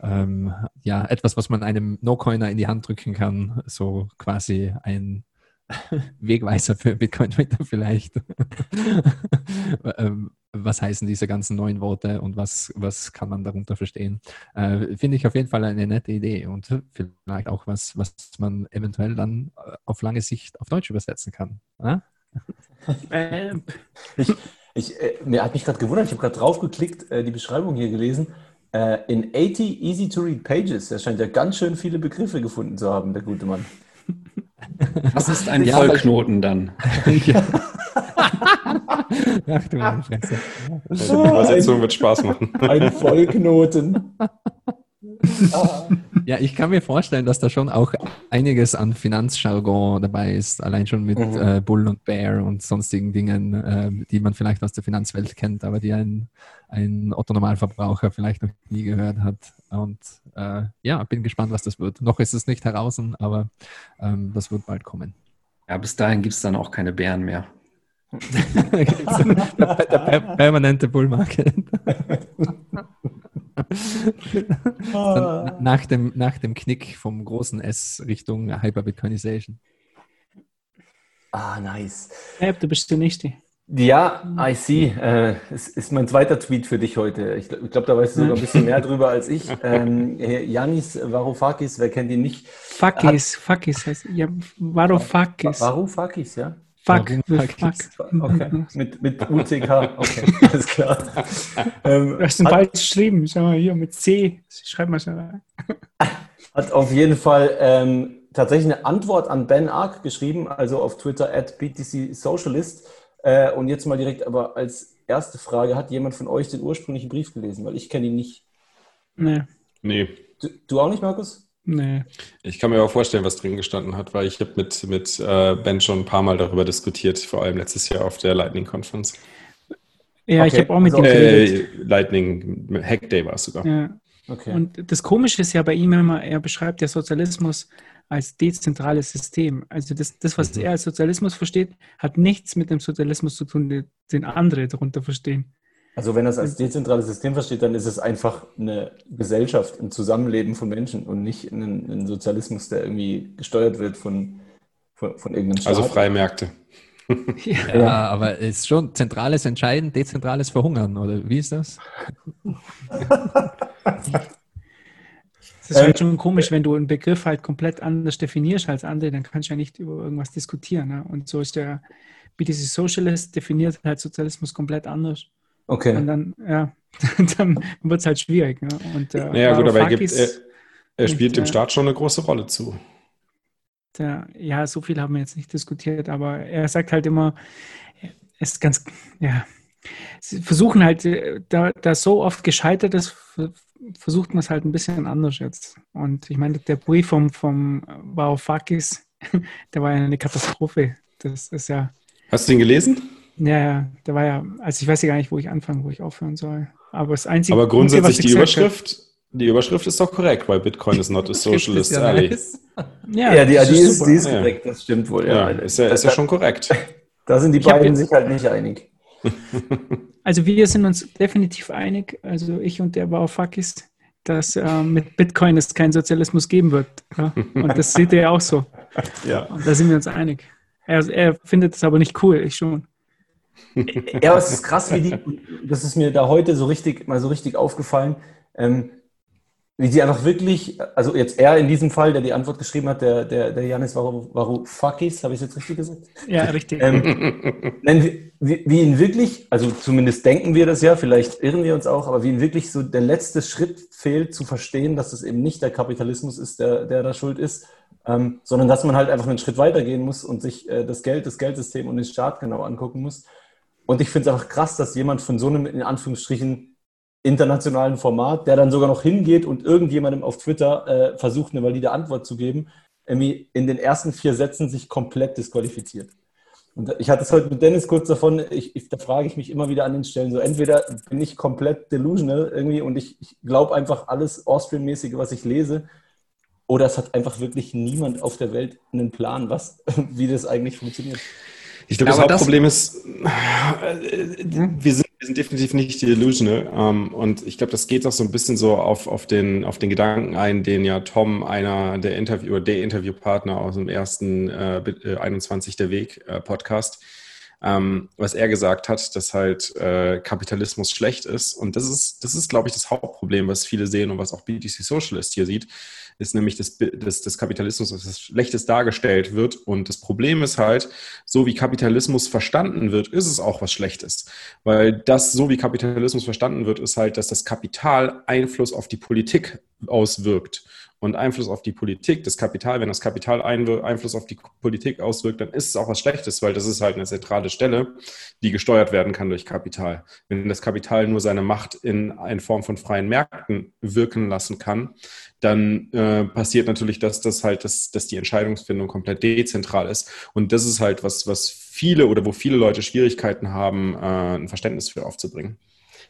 ähm, ja, etwas, was man einem No-Coiner in die Hand drücken kann, so quasi ein Wegweiser für Bitcoin Twitter vielleicht. Ähm, was heißen diese ganzen neuen Worte und was, was kann man darunter verstehen? Äh, Finde ich auf jeden Fall eine nette Idee und vielleicht auch was, was man eventuell dann äh, auf lange Sicht auf Deutsch übersetzen kann. Ah? Äh, Ich, ich, äh, mir hat mich gerade gewundert, ich habe gerade draufgeklickt, äh, die Beschreibung hier gelesen. Äh, in 80 easy to read pages. Er scheint ja ganz schön viele Begriffe gefunden zu haben, der gute Mann. Was ist ein Ja, Vollknoten dann? ja. Ach du meine Fresse. Die Übersetzung wird Spaß machen. Ein Vollknoten. Ah. Ja, ich kann mir vorstellen, dass da schon auch einiges an Finanzjargon dabei ist, allein schon mit Mhm. äh, Bull und Bear und sonstigen Dingen, äh, die man vielleicht aus der Finanzwelt kennt, aber die ein, ein Otto-Normalverbraucher vielleicht noch nie gehört hat. Und äh, ja, bin gespannt, was das wird. Noch ist es nicht heraus, aber ähm, das wird bald kommen. Ja, bis dahin gibt es dann auch keine Bären mehr. der, der per permanente Bull Market. Dann nach, dem, nach dem Knick vom großen S Richtung Hyper-Bitcoinization. ah, nice. ja, du bist der Nächste. Ja, I see. Äh, es ist mein zweiter Tweet für dich heute. Ich, ich glaube, da weißt du sogar ein bisschen mehr drüber als ich. Ähm, Varoufakis, wer kennt ihn nicht? Fuckis, Fuckis heißt, ja, Varoufakis. Varoufakis, ja? Fuck, fuck. Okay. Mit, mit UTK. Okay, alles klar. Ähm, Du hast den hat, bald geschrieben, schau mal hier mit C. Schreib mal schon rein. hat auf jeden Fall ähm, tatsächlich eine Antwort an Ben Ark geschrieben, also auf Twitter at BTC Socialist. Äh, und jetzt mal direkt aber als erste Frage, hat jemand von euch den ursprünglichen Brief gelesen? Weil ich kenne ihn nicht. Nee, Nee. Du, du auch nicht, Markus? Nee. Ich kann mir aber vorstellen, was drin gestanden hat, weil ich habe mit, mit äh, Ben schon ein paar Mal darüber diskutiert, vor allem letztes Jahr auf der Lightning Conference. Ja, ich Okay, habe auch mit also- ihm geredet. Äh, Lightning Hack Day war es sogar. Ja. Okay. Und das Komische ist ja bei ihm immer, er beschreibt ja Sozialismus als dezentrales System. Also das, das was Mhm. er als Sozialismus versteht, hat nichts mit dem Sozialismus zu tun, den- den andere darunter verstehen. Also wenn es als dezentrales System versteht, dann ist es einfach eine Gesellschaft, ein Zusammenleben von Menschen und nicht ein, ein Sozialismus, der irgendwie gesteuert wird von, von, von irgendeinem Staat. Also freie Märkte. Ja, aber es ist schon zentrales Entscheiden, dezentrales Verhungern, oder wie ist das? Es ist halt schon komisch, wenn du einen Begriff halt komplett anders definierst als andere, dann kannst du ja nicht über irgendwas diskutieren. Ne? Und so ist der BTC Socialist definiert halt Sozialismus komplett anders. Und Okay. dann, ja, dann wird es halt schwierig. Ne? Und, äh, Naja, gut, aber er, gibt, er, er spielt nicht, dem äh, Staat schon eine große Rolle zu. Der, ja, so viel haben wir jetzt nicht diskutiert, aber er sagt halt immer, es ist ganz, ja, sie versuchen halt, äh, da, da so oft gescheitert ist, ver- versucht man es halt ein bisschen anders jetzt. Und ich meine, der Brief vom, vom Varoufakis, der war ja eine Katastrophe. Das ist ja, Hast du den gelesen? Ja, ja, da war ja, also ich weiß ja gar nicht, wo ich anfangen, wo ich aufhören soll. Aber das einzige. Aber grundsätzlich ich die Überschrift, die Überschrift ist doch korrekt, weil Bitcoin is not a socialist ja alley. nice. Ja, Ja, die, die, ist, die ist Ja. korrekt, das stimmt wohl. Ja, Ja, ist ja, ist ja schon korrekt. Da sind die Ich beiden sich halt nicht einig. Also wir sind uns definitiv einig, also ich und der Baufakis, dass ähm, mit Bitcoin es keinen Sozialismus geben wird. Ja? Und das sieht er ja auch so. Ja. Und da sind wir uns einig. Er, er findet es aber nicht cool, ich schon. Ja, aber es ist krass, wie die, das ist mir da heute so richtig, mal so richtig aufgefallen, ähm, wie die einfach wirklich, also jetzt er in diesem Fall, der die Antwort geschrieben hat, der, der, der Janis Varou- Varoufakis, habe ich es jetzt richtig gesagt? Ja, richtig. Ähm, nein, wie, wie ihn wirklich, also zumindest denken wir das ja, vielleicht irren wir uns auch, aber wie ihn wirklich so der letzte Schritt fehlt, zu verstehen, dass es eben nicht der Kapitalismus ist, der, der da schuld ist, ähm, sondern dass man halt einfach einen Schritt weitergehen muss und sich äh, das Geld, das Geldsystem und den Staat genau angucken muss. Und ich finde es einfach krass, dass jemand von so einem, in Anführungsstrichen, internationalen Format, der dann sogar noch hingeht und irgendjemandem auf Twitter äh, versucht, eine valide Antwort zu geben, irgendwie in den ersten vier Sätzen sich komplett disqualifiziert. Und ich hatte es heute mit Dennis kurz davon, ich, ich, da frage ich mich immer wieder an den Stellen so, entweder bin ich komplett delusional irgendwie und ich, ich glaube einfach alles Austrian-mäßige, was ich lese, oder es hat einfach wirklich niemand auf der Welt einen Plan, was, wie das eigentlich funktioniert. Ich glaube, Ja, das aber das- Hauptproblem ist, äh, wir sind, wir sind definitiv nicht delusional. Ähm, und ich glaube, das geht auch so ein bisschen so auf, auf, den, auf den Gedanken ein, den ja Tom, einer der Interview, der Interviewpartner aus dem ersten äh, Bit- äh, 21 der Weg äh, Podcast, ähm, was er gesagt hat, dass halt äh, Kapitalismus schlecht ist. Und das ist, das ist, glaube ich, das Hauptproblem, was viele sehen und was auch BTC Socialist hier sieht, ist nämlich, dass, dass, dass Kapitalismus das Schlechtes dargestellt wird. Und das Problem ist halt, so wie Kapitalismus verstanden wird, ist es auch was Schlechtes. Weil das, so wie Kapitalismus verstanden wird, ist halt, dass das Kapital Einfluss auf die Politik auswirkt. Und Einfluss auf die Politik, das Kapital, wenn das Kapital Einfluss auf die Politik auswirkt, dann ist es auch was Schlechtes, weil das ist halt eine zentrale Stelle, die gesteuert werden kann durch Kapital. Wenn das Kapital nur seine Macht in, in Form von freien Märkten wirken lassen kann, dann äh, passiert natürlich, dass das halt, dass, dass die Entscheidungsfindung komplett dezentral ist. Und das ist halt was, was viele oder wo viele Leute Schwierigkeiten haben, äh, ein Verständnis für aufzubringen.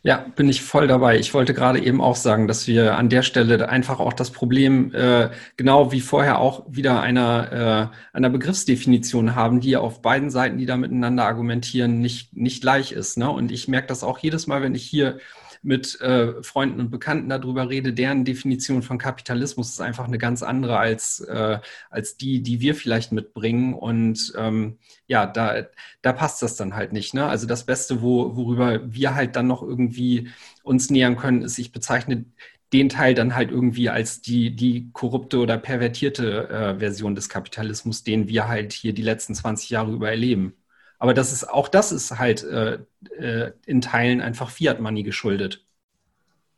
Ja, bin ich voll dabei. Ich wollte gerade eben auch sagen, dass wir an der Stelle einfach auch das Problem, äh, genau wie vorher auch wieder einer, äh, einer Begriffsdefinition haben, die auf beiden Seiten, die da miteinander argumentieren, nicht, nicht gleich ist. Ne? Und ich merke das auch jedes Mal, wenn ich hier mit äh, Freunden und Bekannten darüber rede, deren Definition von Kapitalismus ist einfach eine ganz andere als, äh, als die, die wir vielleicht mitbringen. Und ähm, ja, da, da passt das dann halt nicht. Ne? Also das Beste, wo, worüber wir halt dann noch irgendwie uns nähern können, ist, ich bezeichne den Teil dann halt irgendwie als die, die korrupte oder pervertierte äh, Version des Kapitalismus, den wir halt hier die letzten 20 Jahre über erleben. Aber das ist, auch das ist halt äh, äh, in Teilen einfach Fiat Money geschuldet.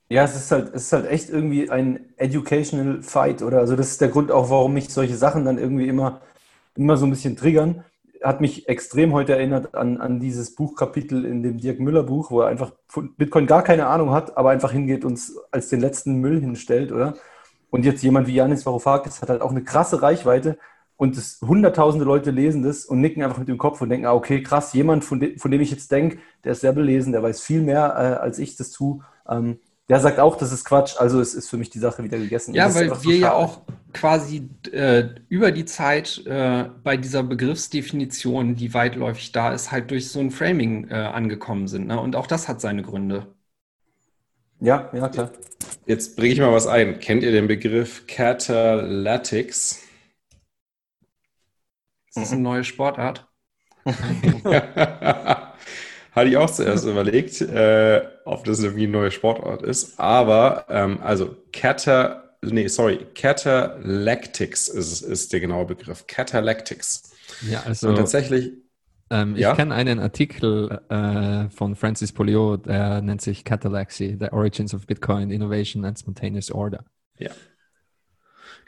Ja, es ist halt, es ist halt echt irgendwie ein educational fight, oder? Also das ist der Grund auch, warum mich solche Sachen dann irgendwie immer, immer so ein bisschen triggern. Hat mich extrem heute erinnert an, an dieses Buchkapitel in dem Dirk Müller Buch, wo er einfach von Bitcoin gar keine Ahnung hat, aber einfach hingeht und es als den letzten Müll hinstellt, oder? Und jetzt jemand wie Janis Varoufakis hat halt auch eine krasse Reichweite und das, hunderttausende Leute lesen das und nicken einfach mit dem Kopf und denken, ah, okay, krass, jemand, von, de, von dem ich jetzt denke, der ist sehr belesen, der weiß viel mehr, äh, als ich das tue, ähm, der sagt auch, das ist Quatsch, also es ist für mich die Sache wieder gegessen. Ja, weil einfach so wir ja auch quasi äh, über die Zeit äh, bei dieser Begriffsdefinition, die weitläufig da ist, halt durch so ein Framing äh, angekommen sind. Ne? Und auch das hat seine Gründe. Ja, ja, klar. Jetzt bringe ich mal was ein. Kennt ihr den Begriff Catalytics? Ist das eine neue Sportart? Hatte ich auch zuerst überlegt, äh, ob das irgendwie ein neuer Sportort ist. Aber, ähm, also, Cata, nee, sorry, Catalactics ist, ist der genaue Begriff. Catalactics. Ja, also Und tatsächlich, ähm, ich Ja? kenne einen Artikel äh, von Francis Polio, der nennt sich Catallaxy, The Origins of Bitcoin, Innovation and Spontaneous Order.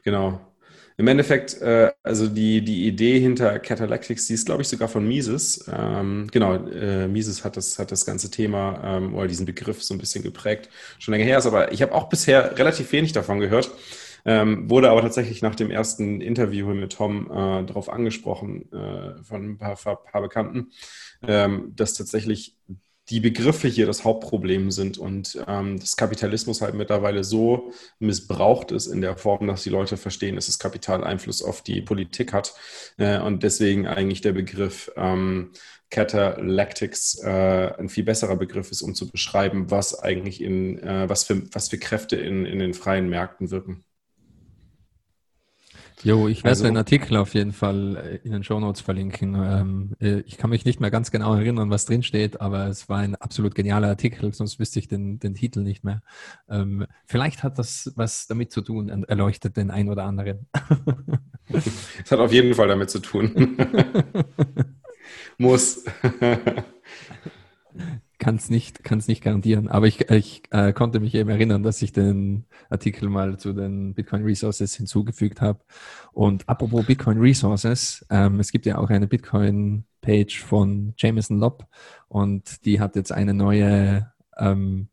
Genau. Im Endeffekt, äh, also die, die Idee hinter Catalactics, die ist, glaube ich, sogar von Mises. Ähm, genau, äh, Mises hat das, hat das ganze Thema ähm, oder diesen Begriff so ein bisschen geprägt. Schon länger her ist, aber ich habe auch bisher relativ wenig davon gehört. Ähm, wurde aber tatsächlich nach dem ersten Interview mit Tom äh, darauf angesprochen äh, von ein paar, paar Bekannten, ähm, dass tatsächlich die Begriffe hier das Hauptproblem sind und ähm, das Kapitalismus halt mittlerweile so missbraucht ist in der Form, dass die Leute verstehen, dass das Kapital Einfluss auf die Politik hat äh, und deswegen eigentlich der Begriff ähm, Catalactics äh, ein viel besserer Begriff ist, um zu beschreiben, was eigentlich in, äh, was, für, was für Kräfte in, in den freien Märkten wirken. Jo, ich werde also, den Artikel auf jeden Fall äh, in den Show Notes verlinken. Ähm, äh, ich kann mich nicht mehr ganz genau erinnern, was drin steht, aber es war ein absolut genialer Artikel, sonst wüsste ich den, den Titel nicht mehr. Ähm, vielleicht hat das was damit zu tun und erleuchtet den ein oder anderen. Es hat auf jeden Fall damit zu tun. Muss. kann es nicht, kann's nicht garantieren. Aber ich, ich äh, konnte mich eben erinnern, dass ich den Artikel mal zu den Bitcoin Resources hinzugefügt habe. Und apropos Bitcoin Resources, ähm, es gibt ja auch eine Bitcoin-Page von Jameson Lopp und die hat jetzt eine neue, ähm,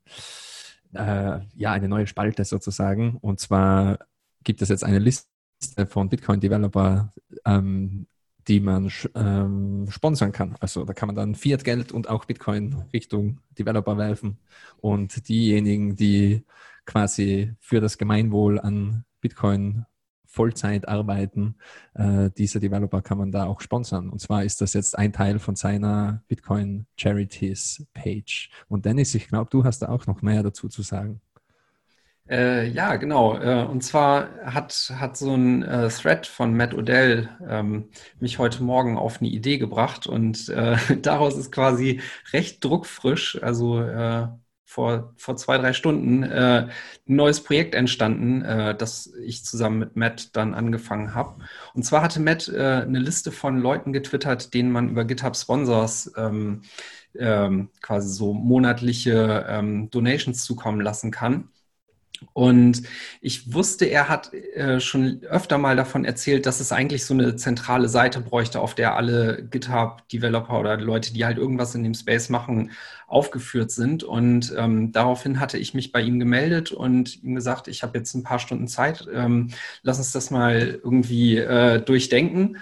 äh, ja, eine neue Spalte sozusagen. Und zwar gibt es jetzt eine Liste von Bitcoin-Developer, ähm, die man ähm, sponsern kann. Also da kann man dann Fiat-Geld und auch Bitcoin Richtung Developer werfen. Und diejenigen, die quasi für das Gemeinwohl an Bitcoin Vollzeit arbeiten, äh, diese Developer kann man da auch sponsern. Und zwar ist das jetzt ein Teil von seiner Bitcoin Charities Page. Und Dennis, ich glaube, du hast da auch noch mehr dazu zu sagen. Äh, ja, genau. Äh, und zwar hat, hat so ein äh, Thread von Matt Odell ähm, mich heute Morgen auf eine Idee gebracht und äh, daraus ist quasi recht druckfrisch, also äh, vor, vor zwei, drei Stunden, äh, ein neues Projekt entstanden, das ich zusammen mit Matt dann angefangen habe. Und zwar hatte Matt eine Liste von Leuten getwittert, denen man über GitHub Sponsors ähm, ähm, quasi so monatliche ähm, Donations zukommen lassen kann. Und ich wusste, er hat äh, schon öfter mal davon erzählt, dass es eigentlich so eine zentrale Seite bräuchte, auf der alle GitHub-Developer oder Leute, die halt irgendwas in dem Space machen, aufgeführt sind. Und ähm, daraufhin hatte ich mich bei ihm gemeldet und ihm gesagt, ich habe jetzt ein paar Stunden Zeit, ähm, lass uns das mal irgendwie äh, durchdenken.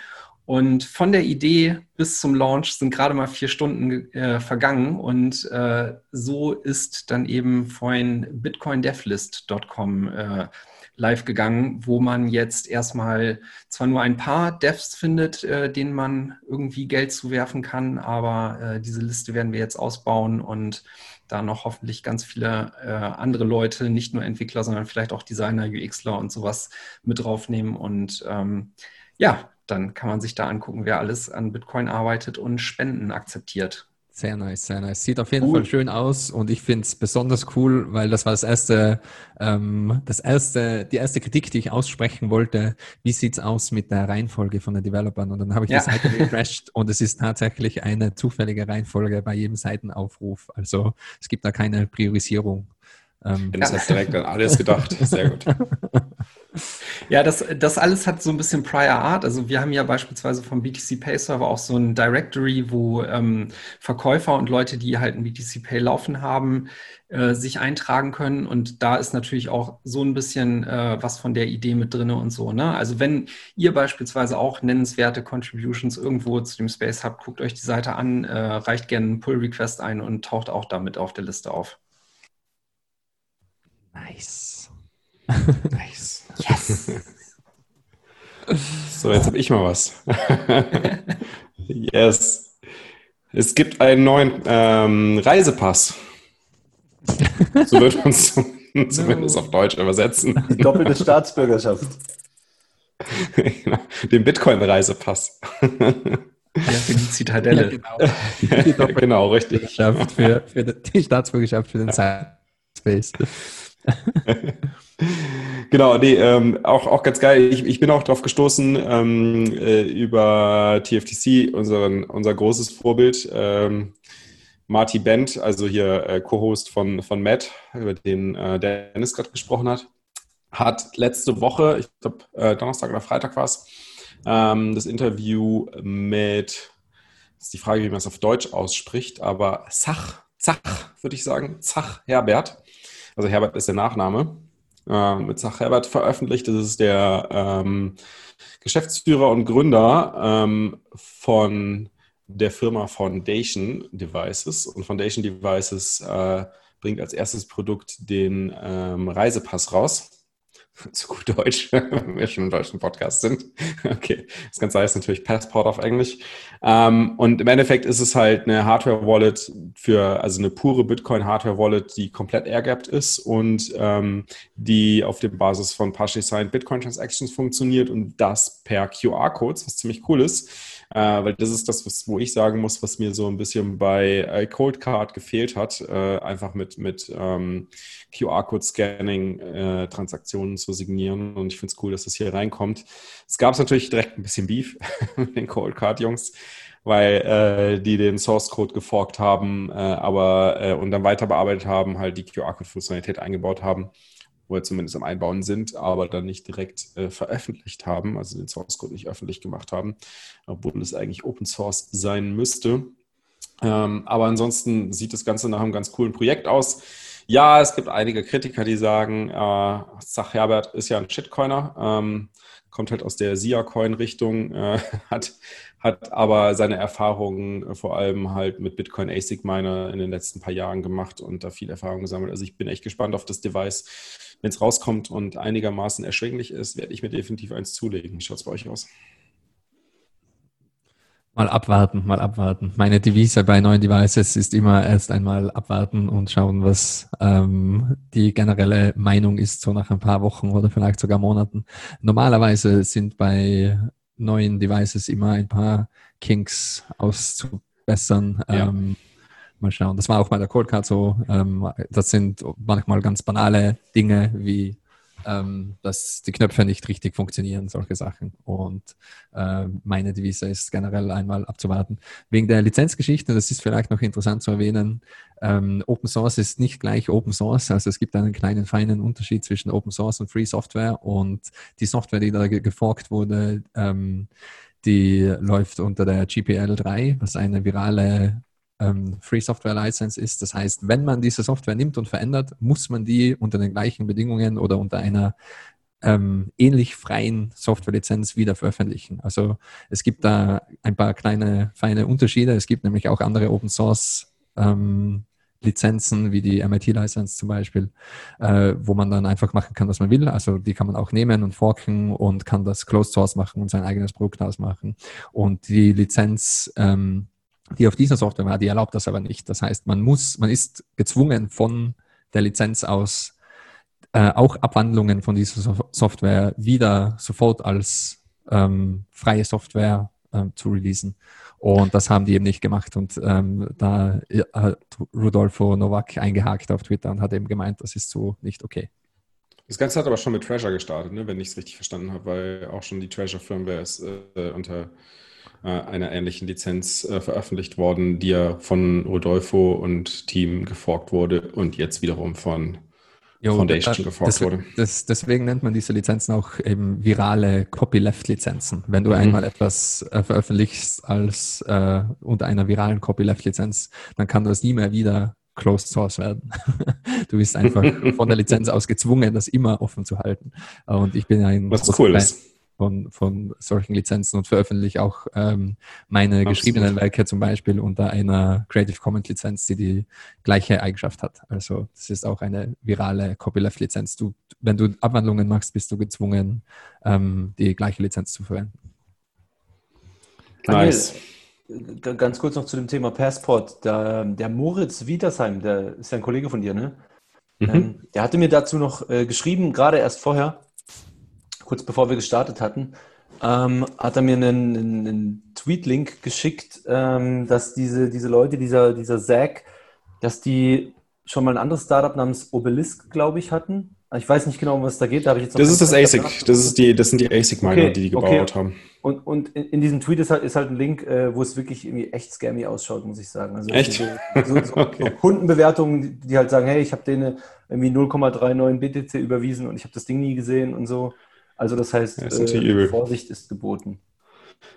Und von der Idee bis zum Launch sind gerade mal vier Stunden äh, vergangen. Und äh, so ist dann eben vorhin bitcoindevlist.com äh, live gegangen, wo man jetzt erstmal zwar nur ein paar Devs findet, äh, denen man irgendwie Geld zuwerfen kann, aber äh, diese Liste werden wir jetzt ausbauen und da noch hoffentlich ganz viele äh, andere Leute, nicht nur Entwickler, sondern vielleicht auch Designer, UXler und sowas mit draufnehmen. Und ähm, ja, dann kann man sich da angucken, wer alles an Bitcoin arbeitet und Spenden akzeptiert. Sehr nice, sehr nice. Sieht auf jeden cool. Fall schön aus und ich finde es besonders cool, weil das war das erste, ähm, das erste, die erste Kritik, die ich aussprechen wollte. Wie sieht's aus mit der Reihenfolge von den Developern? Und dann habe ich ja. die Seite refreshed und es ist tatsächlich eine zufällige Reihenfolge bei jedem Seitenaufruf. Also es gibt da keine Priorisierung. Ähm, das hast direkt an alles gedacht. Sehr gut. Ja, das, das alles hat so ein bisschen Prior Art. Also wir haben ja beispielsweise vom BTC Pay Server auch so ein Directory, wo ähm, Verkäufer und Leute, die halt ein BTC Pay laufen haben, äh, sich eintragen können. Und da ist natürlich auch so ein bisschen äh, was von der Idee mit drin und so. Ne? Also wenn ihr beispielsweise auch nennenswerte Contributions irgendwo zu dem Space habt, guckt euch die Seite an, äh, reicht gerne einen Pull Request ein und taucht auch damit auf der Liste auf. Nice. Nice. Yes. so, jetzt habe ich mal was. yes. Es gibt einen neuen ähm, Reisepass. So wird man es zumindest no. auf Deutsch übersetzen. Die doppelte Staatsbürgerschaft. Den Bitcoin-Reisepass. Ja, für die Zitadelle. Ja, genau. genau, richtig. Für, für die Staatsbürgerschaft für den Cyberspace. Genau, nee, ähm, auch, auch ganz geil. Ich, ich bin auch drauf gestoßen ähm, äh, über TFTC, unseren, unser großes Vorbild. Ähm, Marty Bent, also hier äh, Co-Host von, von Matt, über den äh, Dennis gerade gesprochen hat, hat letzte Woche, ich glaube äh, Donnerstag oder Freitag war es, ähm, das Interview mit, ist die Frage, wie man es auf Deutsch ausspricht, aber Zach, Zach, würde ich sagen, Zach Herbert, also Herbert ist der Nachname, äh, mit Zach Herbert veröffentlicht. Das ist der ähm, Geschäftsführer und Gründer ähm, von der Firma Foundation Devices. Und Foundation Devices äh, bringt als erstes Produkt den ähm, Reisepass raus. Zu gut Deutsch, wenn wir schon im deutschen Podcast sind. Okay, das Ganze heißt natürlich Passport auf Englisch. Ähm, und im Endeffekt ist es halt eine Hardware-Wallet für, also eine pure Bitcoin-Hardware-Wallet, die komplett airgapped ist und ähm, die auf der Basis von partially signed Bitcoin-Transactions funktioniert und das per QR-Codes, was ziemlich cool ist. Äh, weil das ist das, was, wo ich sagen muss, was mir so ein bisschen bei äh, Cold Card gefehlt hat, äh, einfach mit, mit ähm, QR-Code-Scanning äh, Transaktionen zu signieren. Und ich finde es cool, dass das hier reinkommt. Es gab natürlich direkt ein bisschen Beef mit den Cold Card-Jungs weil äh, die den Source Code geforkt haben, äh, aber äh, und dann weiter bearbeitet haben, halt die QR-Code-Funktionalität eingebaut haben wo wir zumindest am Einbauen sind, aber dann nicht direkt äh, veröffentlicht haben, also den Source Code nicht öffentlich gemacht haben, obwohl es eigentlich Open Source sein müsste. Ähm, aber ansonsten sieht das Ganze nach einem ganz coolen Projekt aus. Ja, es gibt einige Kritiker, die sagen, äh, Zach Herbert ist ja ein Shitcoiner, ähm, kommt halt aus der SIA-Coin-Richtung, äh, hat, hat aber seine Erfahrungen vor allem halt mit Bitcoin ASIC Miner in den letzten paar Jahren gemacht und da viel Erfahrung gesammelt. Also ich bin echt gespannt auf das Device wenn es rauskommt und einigermaßen erschwinglich ist, werde ich mir definitiv eins zulegen. Wie schaut es bei euch aus? Mal abwarten, mal abwarten. Meine Devise bei neuen Devices ist immer erst einmal abwarten und schauen, was ähm, die generelle Meinung ist, so nach ein paar Wochen oder vielleicht sogar Monaten. Normalerweise sind bei neuen Devices immer ein paar Kinks auszubessern. Ja. Ähm, Mal schauen. Das war auch bei der Cold Card so. Ähm, das sind manchmal ganz banale Dinge wie ähm, dass die Knöpfe nicht richtig funktionieren, solche Sachen. Und äh, meine Devise ist generell einmal abzuwarten. Wegen der Lizenzgeschichte, das ist vielleicht noch interessant zu erwähnen, ähm, Open Source ist nicht gleich Open Source. Also es gibt einen kleinen, feinen Unterschied zwischen Open Source und Free Software. Und die Software, die da geforkt wurde, ähm, die läuft unter der GPL 3, was eine virale ähm, Free Software License ist. Das heißt, wenn man diese Software nimmt und verändert, muss man die unter den gleichen Bedingungen oder unter einer ähm, ähnlich freien Softwarelizenz wieder veröffentlichen. Also es gibt da ein paar kleine, feine Unterschiede. Es gibt nämlich auch andere Open Source ähm, Lizenzen, wie die MIT-License zum Beispiel, äh, wo man dann einfach machen kann, was man will. Also die kann man auch nehmen und forken und kann das Closed Source machen und sein eigenes Produkt ausmachen. Und die Lizenz ähm, die auf dieser Software war, die erlaubt das aber nicht. Das heißt, man muss, man ist gezwungen von der Lizenz aus äh, auch Abwandlungen von dieser so Software wieder sofort als ähm, freie Software äh, zu releasen. Und das haben die eben nicht gemacht. Und ähm, da hat Rudolfo Novak eingehakt auf Twitter und hat eben gemeint, das ist so nicht okay. Das Ganze hat aber schon mit Treasure gestartet, ne? wenn ich es richtig verstanden habe, weil auch schon die Treasure-Firmware ist äh, unter äh, einer ähnlichen Lizenz äh, veröffentlicht worden, die ja von Rodolfo und Team geforkt wurde und jetzt wiederum von jo, Foundation da, geforkt das, wurde. Das, deswegen nennt man diese Lizenzen auch eben virale Copyleft-Lizenzen. Wenn du mhm. einmal etwas äh, veröffentlichst als äh, unter einer viralen Copyleft-Lizenz, dann kann das nie mehr wieder Closed Source werden. du bist einfach von der Lizenz aus gezwungen, das immer offen zu halten. Und ich bin ein Was cool Fan. ist von, von solchen Lizenzen und veröffentliche auch ähm, meine Absolut. geschriebenen Werke zum Beispiel unter einer Creative Commons Lizenz, die die gleiche Eigenschaft hat. Also das ist auch eine virale Copyleft-Lizenz. Du, wenn du Abwandlungen machst, bist du gezwungen, ähm, die gleiche Lizenz zu verwenden. Nice. Ganz kurz noch zu dem Thema Passport. Der, der Moritz Wietersheim, der ist ja ein Kollege von dir, ne? Mhm. Ähm, der hatte mir dazu noch äh, geschrieben, gerade erst vorher, kurz bevor wir gestartet hatten, ähm, hat er mir einen, einen Tweet-Link geschickt, ähm, dass diese, diese Leute, dieser, dieser Zack, dass die schon mal ein anderes Startup namens Obelisk, glaube ich, hatten. Ich weiß nicht genau, um was da geht. Da ich jetzt das ist das ASIC. Das, ist die, das sind die ASIC-Miner, okay, die die gebaut okay. haben. Und, und in, in, diesem Tweet ist halt, ist halt ein Link, äh, wo es wirklich irgendwie echt scammy ausschaut, muss ich sagen. Also echt? So, so, so, okay. so Kundenbewertungen, die halt sagen, hey, ich habe denen irgendwie 0,39 BTC überwiesen und ich habe das Ding nie gesehen und so. Also das heißt, das ist äh, Vorsicht ist geboten.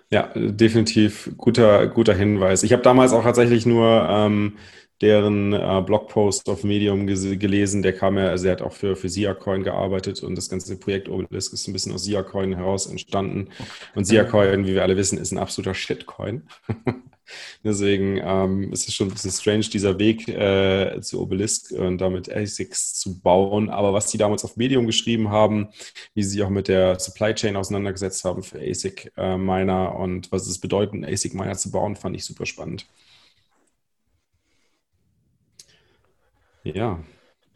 Ja, definitiv guter, guter Hinweis. Ich habe damals auch tatsächlich nur ähm, deren äh, Blogpost auf Medium gelesen. Der kam ja, also er hat auch für, für SiaCoin gearbeitet und das ganze Projekt Obelisk ist ein bisschen aus SiaCoin heraus entstanden. Und SiaCoin, wie wir alle wissen, ist ein absoluter Shitcoin. Deswegen ähm, ist es schon ein bisschen strange, dieser Weg äh, zu Obelisk und damit ASICs zu bauen. Aber was die damals auf Medium geschrieben haben, wie sie sich auch mit der Supply Chain auseinandergesetzt haben für ASIC-Miner äh, und was es bedeutet, ASIC-Miner zu bauen, fand ich super spannend. Ja,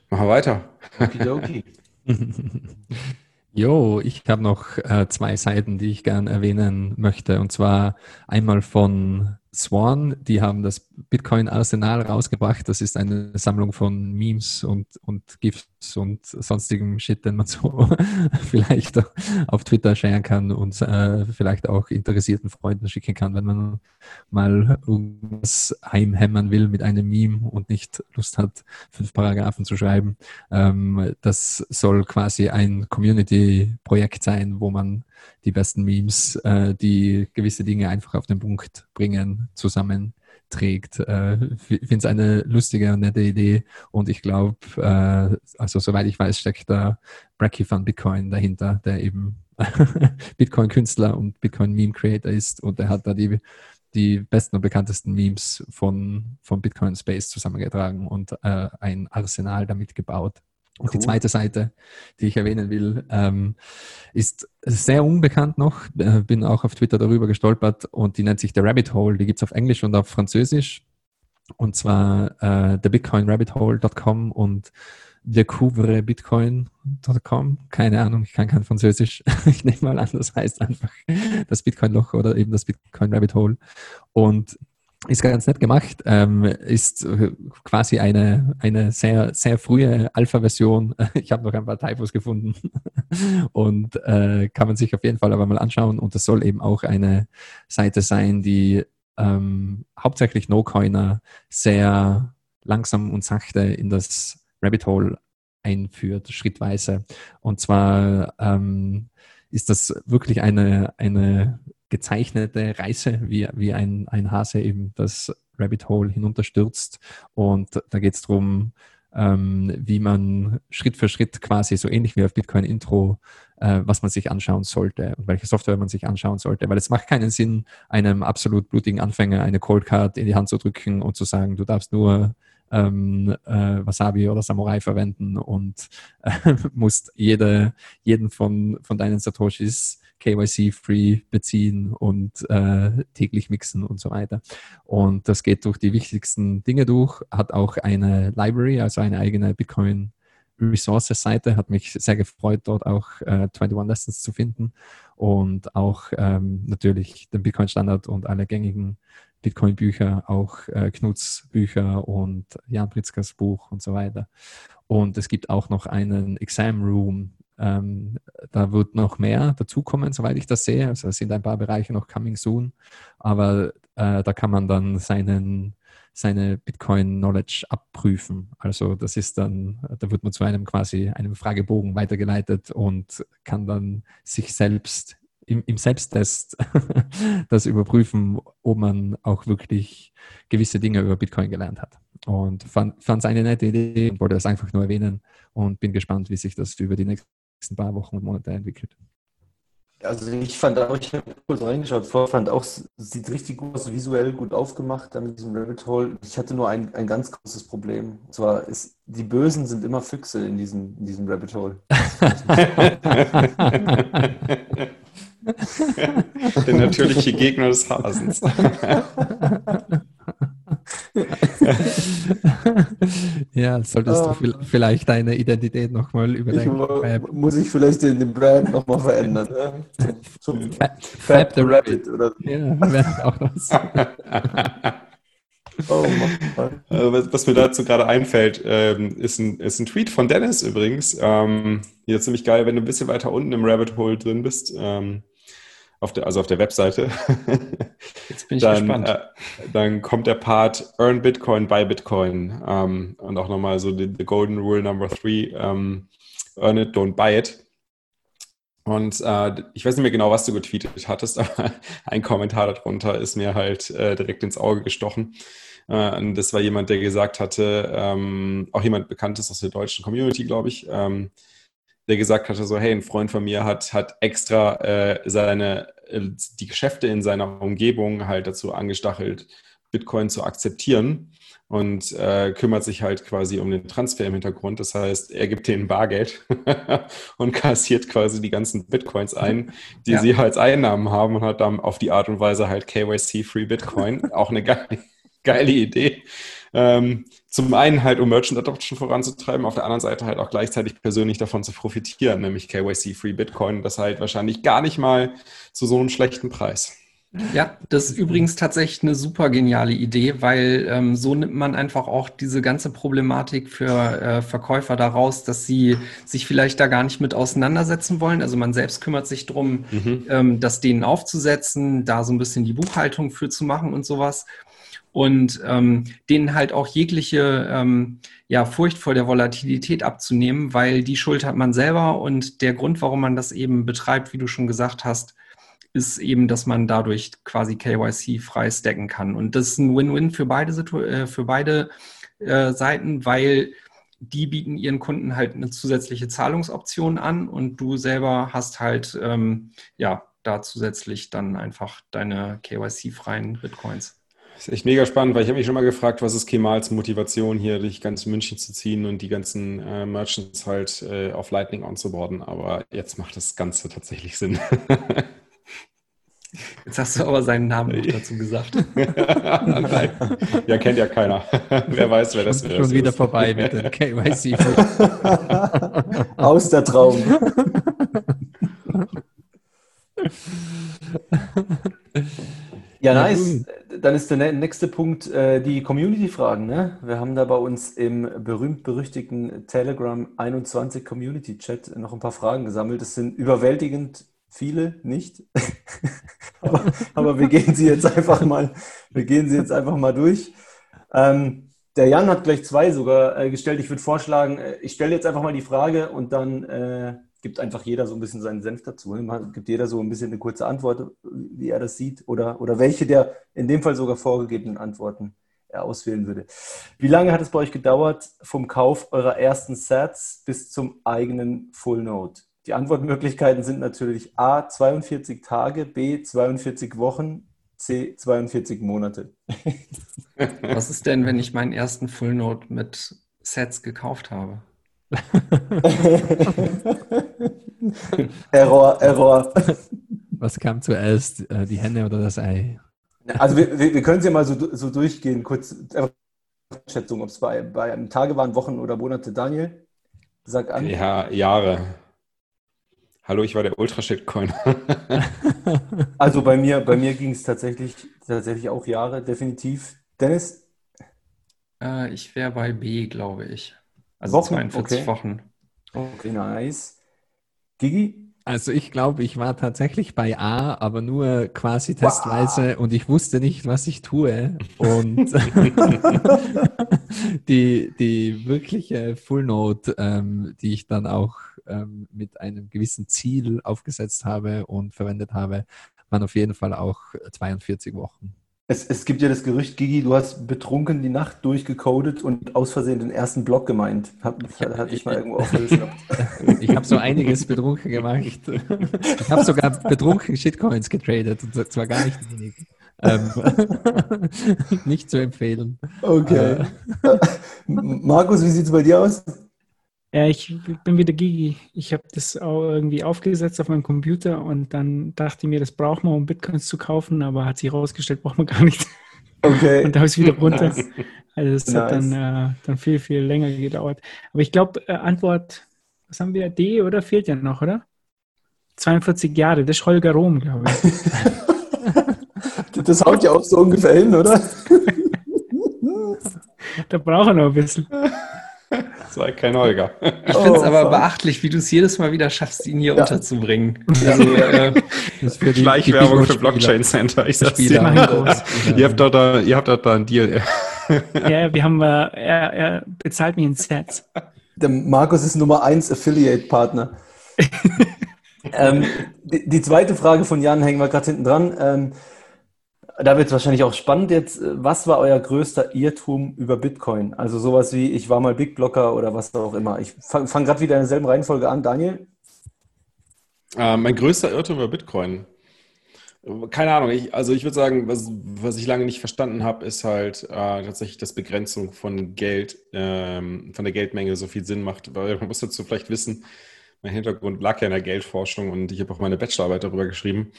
machen wir weiter. Okidoki. Jo, ich habe noch äh, zwei Seiten, die ich gern erwähnen möchte. Und zwar einmal von Swan, die haben das Bitcoin Arsenal rausgebracht. Das ist eine Sammlung von Memes und, und GIFs und sonstigem Shit, den man so vielleicht auf Twitter sharen kann und äh, vielleicht auch interessierten Freunden schicken kann, wenn man mal irgendwas heimhämmern will mit einem Meme und nicht Lust hat, fünf Paragraphen zu schreiben. Ähm, das soll quasi ein Community-Projekt sein, wo man die besten Memes, äh, die gewisse Dinge einfach auf den Punkt bringen, zusammenträgt. Äh, ich finde es eine lustige und nette Idee und ich glaube, äh, also soweit ich weiß, steckt da Bracky von Bitcoin dahinter, der eben Bitcoin-Künstler und Bitcoin-Meme-Creator ist und er hat da die die besten und bekanntesten Memes von, von Bitcoin Space zusammengetragen und äh, ein Arsenal damit gebaut. Und cool. die zweite Seite, die ich erwähnen will, ähm, ist sehr unbekannt noch. Äh, bin auch auf Twitter darüber gestolpert und die nennt sich The Rabbit Hole. Die gibt es auf Englisch und auf Französisch. Und zwar äh, thebitcoinrabbithole.com und thecouvrebitcoin.com. Keine Ahnung, ich kann kein Französisch. ich nehme mal an, das heißt einfach das Bitcoin-Loch oder eben das Bitcoin Rabbit Hole. Und ist ganz nett gemacht, ähm, ist äh, quasi eine, eine sehr, sehr frühe Alpha-Version. Ich habe noch ein paar Typos gefunden und äh, kann man sich auf jeden Fall aber mal anschauen. Und das soll eben auch eine Seite sein, die ähm, hauptsächlich No-Coiner sehr langsam und sachte in das Rabbit Hole einführt, schrittweise. Und zwar ähm, ist das wirklich eine, eine gezeichnete Reise, wie, wie ein, ein Hase eben das Rabbit Hole hinunterstürzt. Und da geht es darum, ähm, wie man Schritt für Schritt quasi so ähnlich wie auf Bitcoin Intro, äh, was man sich anschauen sollte und welche Software man sich anschauen sollte. Weil es macht keinen Sinn, einem absolut blutigen Anfänger eine Cold Card in die Hand zu drücken und zu sagen, du darfst nur ähm, äh, Wasabi oder Samurai verwenden und äh, musst jede, jeden von, von deinen Satoshis KYC-free beziehen und äh, täglich mixen und so weiter. Und das geht durch die wichtigsten Dinge durch, hat auch eine Library, also eine eigene Bitcoin Resources-Seite, hat mich sehr gefreut, dort auch äh, 21 Lessons zu finden und auch ähm, natürlich den Bitcoin-Standard und alle gängigen Bitcoin-Bücher, auch äh, Knuts Bücher und Jan Pritzkers Buch und so weiter. Und es gibt auch noch einen Exam Room, ähm, da wird noch mehr dazukommen, soweit ich das sehe. Also es sind ein paar Bereiche noch coming soon, aber äh, da kann man dann seinen, seine Bitcoin-Knowledge abprüfen. Also das ist dann, da wird man zu einem quasi einem Fragebogen weitergeleitet und kann dann sich selbst im, im Selbsttest das überprüfen, ob man auch wirklich gewisse Dinge über Bitcoin gelernt hat. Und fand es eine nette Idee und wollte das einfach nur erwähnen und bin gespannt, wie sich das über die nächsten nächsten paar Wochen und Monate entwickelt. Also ich fand auch, ich habe kurz reingeschaut, vor, fand auch, sieht richtig gut aus, visuell gut aufgemacht mit diesem Rabbit Hole. Ich hatte nur ein, ein ganz großes Problem. Und zwar ist, die Bösen sind immer Füchse in diesem, in diesem Rabbit Hole. Der natürliche Gegner des Hasens. ja, solltest oh. du vielleicht deine Identität nochmal überdenken. Ich, muss ich vielleicht den, den Brand nochmal verändern? Ja? Zum, Fab, Fab, the Rabbit. Oder? Ja, wäre auch was. Oh was, was, mir dazu gerade einfällt, ähm, ist, ein, ist ein Tweet von Dennis übrigens. Ähm, hier ziemlich geil, wenn du ein bisschen weiter unten im Rabbit Hole drin bist. Ähm, auf der, also auf der Webseite. Jetzt bin ich dann, gespannt. Äh, dann kommt der Part Earn Bitcoin, Buy Bitcoin ähm, und auch nochmal so the, the, Golden Rule Number Three, ähm, Earn it, don't buy it. Und äh, ich weiß nicht mehr genau, was du getweetet hattest, aber ein Kommentar darunter ist mir halt äh, direkt ins Auge gestochen. Äh, und das war jemand, der gesagt hatte, ähm, auch jemand Bekanntes aus der deutschen Community, glaube ich, ähm, der gesagt hatte, so, hey, ein Freund von mir hat, hat extra äh, seine, die Geschäfte in seiner Umgebung halt dazu angestachelt, Bitcoin zu akzeptieren und äh, kümmert sich halt quasi um den Transfer im Hintergrund. Das heißt, er gibt denen Bargeld und kassiert quasi die ganzen Bitcoins ein, die ja. sie als Einnahmen haben und hat dann auf die Art und Weise halt KYC-Free Bitcoin. Auch eine geile, geile Idee. Ähm, zum einen halt, um Merchant Adoption voranzutreiben, auf der anderen Seite halt auch gleichzeitig persönlich davon zu profitieren, nämlich KYC-Free Bitcoin. Das halt wahrscheinlich gar nicht mal zu so einem schlechten Preis. Ja, das ist übrigens tatsächlich eine super geniale Idee, weil ähm, so nimmt man einfach auch diese ganze Problematik für äh, Verkäufer daraus, dass sie sich vielleicht da gar nicht mit auseinandersetzen wollen. Also man selbst kümmert sich drum, mhm. ähm, das denen aufzusetzen, da so ein bisschen die Buchhaltung für zu machen und sowas. Und ähm, denen halt auch jegliche ähm, ja, Furcht vor der Volatilität abzunehmen, weil die Schuld hat man selber und der Grund, warum man das eben betreibt, wie du schon gesagt hast, ist eben, dass man dadurch quasi KYC frei stacken kann. Und das ist ein Win-Win für beide, Situ äh, für beide äh, Seiten, weil die bieten ihren Kunden halt eine zusätzliche Zahlungsoption an und du selber hast halt ähm, ja da zusätzlich dann einfach deine KYC-freien Bitcoins. Ist echt mega spannend, weil ich habe mich schon mal gefragt, was ist Kemals Motivation hier durch ganz München zu ziehen und die ganzen äh, Merchants halt äh, auf Lightning onzuboarden. Aber jetzt macht das Ganze tatsächlich Sinn. Jetzt hast du aber seinen Namen noch dazu gesagt. ja, kennt ja keiner. wer weiß, wer das ist. Schon wieder ist. vorbei mit dem KYC. Aus der Traum. Ja, nice. Dann ist der nächste Punkt äh, die Community-Fragen. Ne? Wir haben da bei uns im berühmt-berüchtigten Telegram 21 Community-Chat noch ein paar Fragen gesammelt. Es sind überwältigend viele nicht. aber, aber, wir gehen sie jetzt einfach mal, wir gehen sie jetzt einfach mal durch. Ähm, der Jan hat gleich zwei sogar äh, gestellt. Ich würde vorschlagen, äh, ich stelle jetzt einfach mal die Frage und dann äh, gibt einfach jeder so ein bisschen seinen Senf dazu. Man gibt jeder so ein bisschen eine kurze Antwort, wie er das sieht oder, oder welche der in dem Fall sogar vorgegebenen Antworten er auswählen würde. Wie lange hat es bei euch gedauert vom Kauf eurer ersten Sets bis zum eigenen Full Note? Die Antwortmöglichkeiten sind natürlich A 42 Tage, B 42 Wochen, C 42 Monate. Was ist denn, wenn ich meinen ersten Full Note mit Sets gekauft habe? Error, Error. Was kam zuerst, äh, die Henne oder das Ei? Also wir, wir, wir können es ja mal so, so durchgehen, kurz Schätzung, ob es bei, bei Tage waren, Wochen oder Monate. Daniel, sag an. Ja, Jahre. Hallo, ich war der Ultra-Shitcoin. also bei mir, bei mir ging es tatsächlich, tatsächlich auch Jahre, definitiv. Dennis? Äh, ich wäre bei B, glaube ich. Also Wochen? 42 okay. Wochen. Okay, nice. Gigi? Also ich glaube, ich war tatsächlich bei A, aber nur quasi testweise wow. und ich wusste nicht, was ich tue. Und die, die wirkliche Full Note, ähm, die ich dann auch ähm, mit einem gewissen Ziel aufgesetzt habe und verwendet habe, waren auf jeden Fall auch 42 Wochen. Es, es gibt ja das Gerücht, Gigi, du hast betrunken die Nacht durchgecodet und aus Versehen den ersten Block gemeint. Hab, hatte ich mal irgendwo aufgeschnappt. Ich habe so einiges betrunken gemacht. Ich habe sogar betrunken Shitcoins getradet und zwar gar nicht wenig. Ähm, nicht zu empfehlen. Okay. Äh, Markus, wie sieht es bei dir aus? Ja, ich bin wieder Gigi. Ich habe das auch irgendwie aufgesetzt auf meinem Computer und dann dachte ich mir, das braucht man, um Bitcoins zu kaufen, aber hat sich herausgestellt, braucht man gar nicht. Okay. Und da habe ich es wieder runter. Nice. Also es nice. hat dann, äh, dann viel, viel länger gedauert. Aber ich glaube, äh, Antwort, was haben wir? D oder fehlt ja noch, oder? 42 Jahre, das ist Holger Rom, glaube ich. das haut ja auch so ungefähr hin, oder? da braucht er noch ein bisschen. Sei kein Holger. Ich finde es oh, aber fuck. beachtlich, wie du es jedes Mal wieder schaffst, ihn hier ja. unterzubringen. Also, äh, für die, Schleichwerbung die für Blockchain Center. Ich sag's dir. ihr habt doch da, ihr habt doch da einen Deal. ja, wir haben, äh, er, er bezahlt mich in Sets. Der Markus ist Nummer 1 Affiliate-Partner. ähm, die, die, zweite Frage von Jan hängen wir gerade hinten dran. Ähm, da wird es wahrscheinlich auch spannend jetzt. Was war euer größter Irrtum über Bitcoin? Also sowas wie, ich war mal Big Blocker oder was auch immer. Ich fange fang gerade wieder in derselben Reihenfolge an. Daniel? Äh, mein größter Irrtum über Bitcoin. Keine Ahnung, ich, also ich würde sagen, was, was ich lange nicht verstanden habe, ist halt äh, tatsächlich, dass Begrenzung von Geld, ähm, von der Geldmenge so viel Sinn macht. Weil man muss dazu vielleicht wissen, mein Hintergrund lag ja in der Geldforschung und ich habe auch meine Bachelorarbeit darüber geschrieben.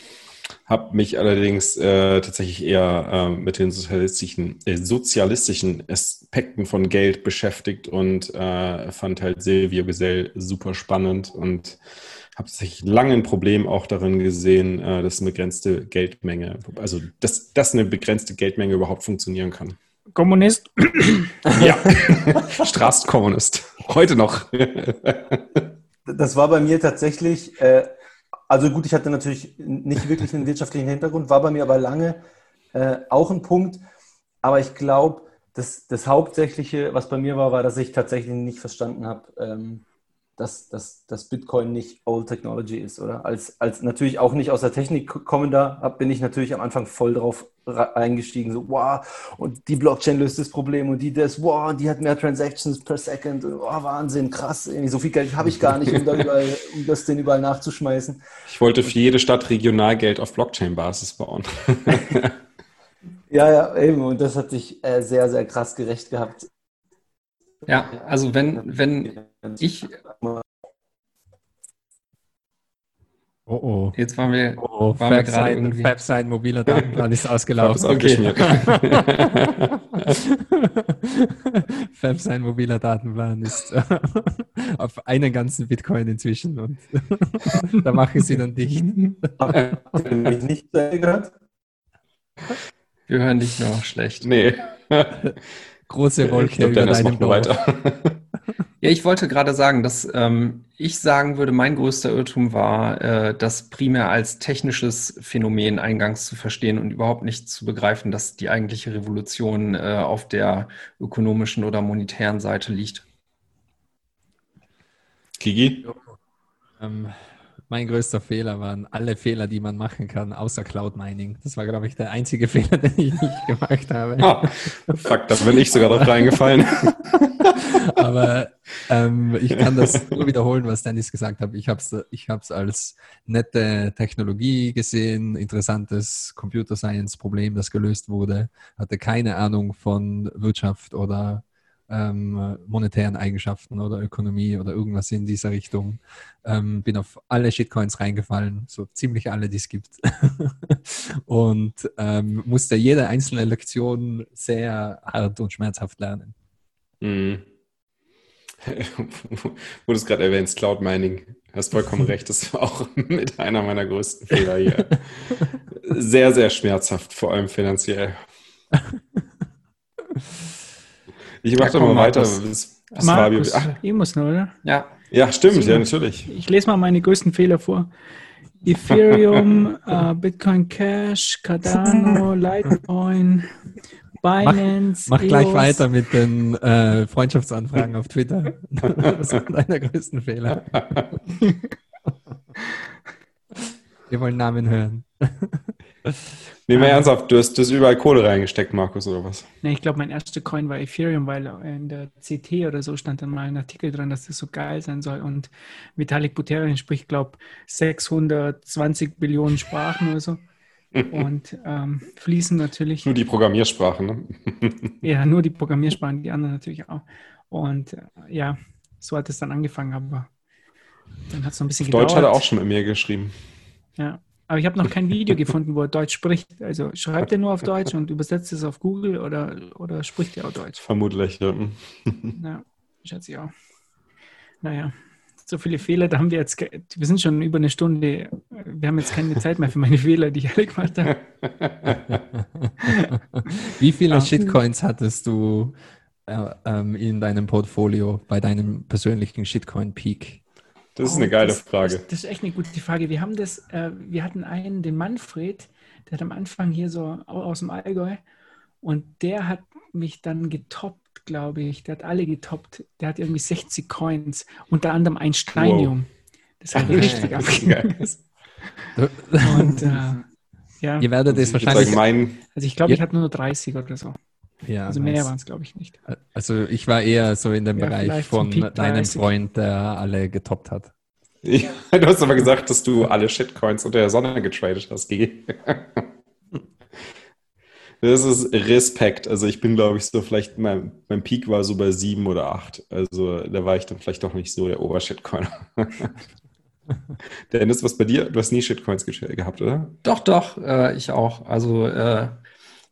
Habe mich allerdings äh, tatsächlich eher äh, mit den sozialistischen, äh, sozialistischen Aspekten von Geld beschäftigt und äh, fand halt Silvio Gesell super spannend und habe tatsächlich lange ein Problem auch darin gesehen, äh, dass eine begrenzte Geldmenge, also dass, dass eine begrenzte Geldmenge überhaupt funktionieren kann. Kommunist? Ja, Straßenkommunist. Heute noch. Das war bei mir tatsächlich, äh, also gut, ich hatte natürlich nicht wirklich einen wirtschaftlichen Hintergrund, war bei mir aber lange äh, auch ein Punkt. Aber ich glaube, das, das Hauptsächliche, was bei mir war, war, dass ich tatsächlich nicht verstanden habe, ähm, dass, dass, dass Bitcoin nicht Old Technology ist, oder? Als, als natürlich auch nicht aus der Technik kommender, bin ich natürlich am Anfang voll drauf eingestiegen, so, wow, und die Blockchain löst das Problem und die das, wow, die hat mehr Transactions per Second, wow, Wahnsinn, krass, irgendwie so viel Geld habe ich gar nicht, um, da überall, um das denn überall nachzuschmeißen. Ich wollte für jede Stadt Regionalgeld auf Blockchain-Basis bauen. ja, ja, eben, und das hat sich äh, sehr, sehr krass gerecht gehabt. Ja, also wenn, wenn ich. Oh oh. Jetzt waren wir, Oh, oh. waren wir Fab gerade sein, irgendwie. Fab sein mobiler Datenplan ist ausgelaufen. Ist abgeschmiert. Fab sein mobiler Datenplan ist äh, auf einen ganzen Bitcoin inzwischen und da machen sie dann dicht. Mich nicht gehört? Wir hören dich noch schlecht. nee. Große Ich Wolke glaube, über Dennis deinem weiter. Ja, ich wollte gerade sagen, dass ähm, ich sagen würde, mein größter Irrtum war, äh, das primär als technisches Phänomen eingangs zu verstehen und überhaupt nicht zu begreifen, dass die eigentliche Revolution äh, auf der ökonomischen oder monetären Seite liegt. Kiki? Ähm, mein größter Fehler waren alle Fehler, die man machen kann, außer Cloud Mining. Das war, glaube ich, der einzige Fehler, den ich nicht gemacht habe. Ah, fuck, da bin ich sogar drauf reingefallen. Aber ähm, ich kann das nur wiederholen, was Dennis gesagt hat. Ich habe es ich hab's als nette Technologie gesehen, interessantes Computer Science Problem, das gelöst wurde. Hatte keine Ahnung von Wirtschaft oder ähm, monetären Eigenschaften oder Ökonomie oder irgendwas in dieser Richtung. Ähm, bin auf alle Shitcoins reingefallen, so ziemlich alle, die es gibt. und ähm, musste jede einzelne Lektion sehr hart und schmerzhaft lernen. Mhm. Wo du es gerade erwähnst, Cloud Mining. Hast vollkommen recht, das war auch mit einer meiner größten Fehler hier. Sehr, sehr schmerzhaft, vor allem finanziell. Ich mache Ja, mal weiter. Markus. Bis, bis Fabio. Markus, Ach, ich muss nur, oder? Ja, ja, stimmt, Simon. ja, natürlich. Ich lese mal meine größten Fehler vor. Ethereum, äh, Bitcoin Cash, Cardano, Litecoin, Binance. Mach gleich EOS. weiter mit den äh, Freundschaftsanfragen auf Twitter. Das sind deine größten Fehler. Wir wollen Namen hören. Nee, mal ernsthaft, du hast, du hast überall Kohle reingesteckt, Markus, oder was? Nee, ich glaube, mein erster Coin war Ethereum, weil in der CT oder so stand dann mal ein Artikel dran, dass das so geil sein soll. Und Vitalik Buterin spricht, glaube 620 Billionen Sprachen oder so. Und ähm, fließen natürlich. Nur die Programmiersprache, ne? Ja, nur die Programmiersprachen, die anderen natürlich auch. Und äh, ja, so hat es dann angefangen, aber dann hat es noch ein bisschen Auf Deutsch hat gedauert. er auch schon mit mir geschrieben. Ja. Aber ich habe noch kein Video gefunden, wo er Deutsch spricht. Also schreibt er nur auf Deutsch und übersetzt es auf Google oder, oder spricht er auch Deutsch? Vermutlich, ja. Ja, schätze ich auch. Naja, so viele Fehler, da haben wir jetzt, wir sind schon über eine Stunde, wir haben jetzt keine Zeit mehr für meine Fehler, die ich alle gemacht habe. Wie viele. Shitcoins hattest du äh, ähm, in deinem Portfolio bei deinem persönlichen Shitcoin-Peak? Das ist eine geile das, Frage. Das, das ist echt eine gute Frage. Wir haben das, äh, wir hatten einen, den Manfred, der hat am Anfang hier so au- aus dem Allgäu und der hat mich dann getoppt, glaube ich. Der hat alle getoppt. Der hat irgendwie 60 Coins, unter anderem ein Steinium. Das hat richtig Das ist abgegangen. Und äh, Ja. Ihr werdet würde wahrscheinlich. sagen, mein, Also ich glaube, ich hatte nur 30 oder so. Ja, Also nice. mehr waren es, glaube ich, nicht. Also ich war eher so in dem Ja, Bereich von deinem 30. Freund, der alle getoppt hat. Ja, du hast aber gesagt, dass du alle Shitcoins unter der Sonne getradet hast, Gigi. Das ist Respekt. Also ich bin, glaube ich, so vielleicht, mein, mein Peak war so bei sieben oder acht. Also da war ich dann vielleicht doch nicht so der Obershitcoiner. Dennis, was bei dir? Du hast nie Shitcoins ge gehabt, oder? Doch, doch, äh, ich auch. Also äh,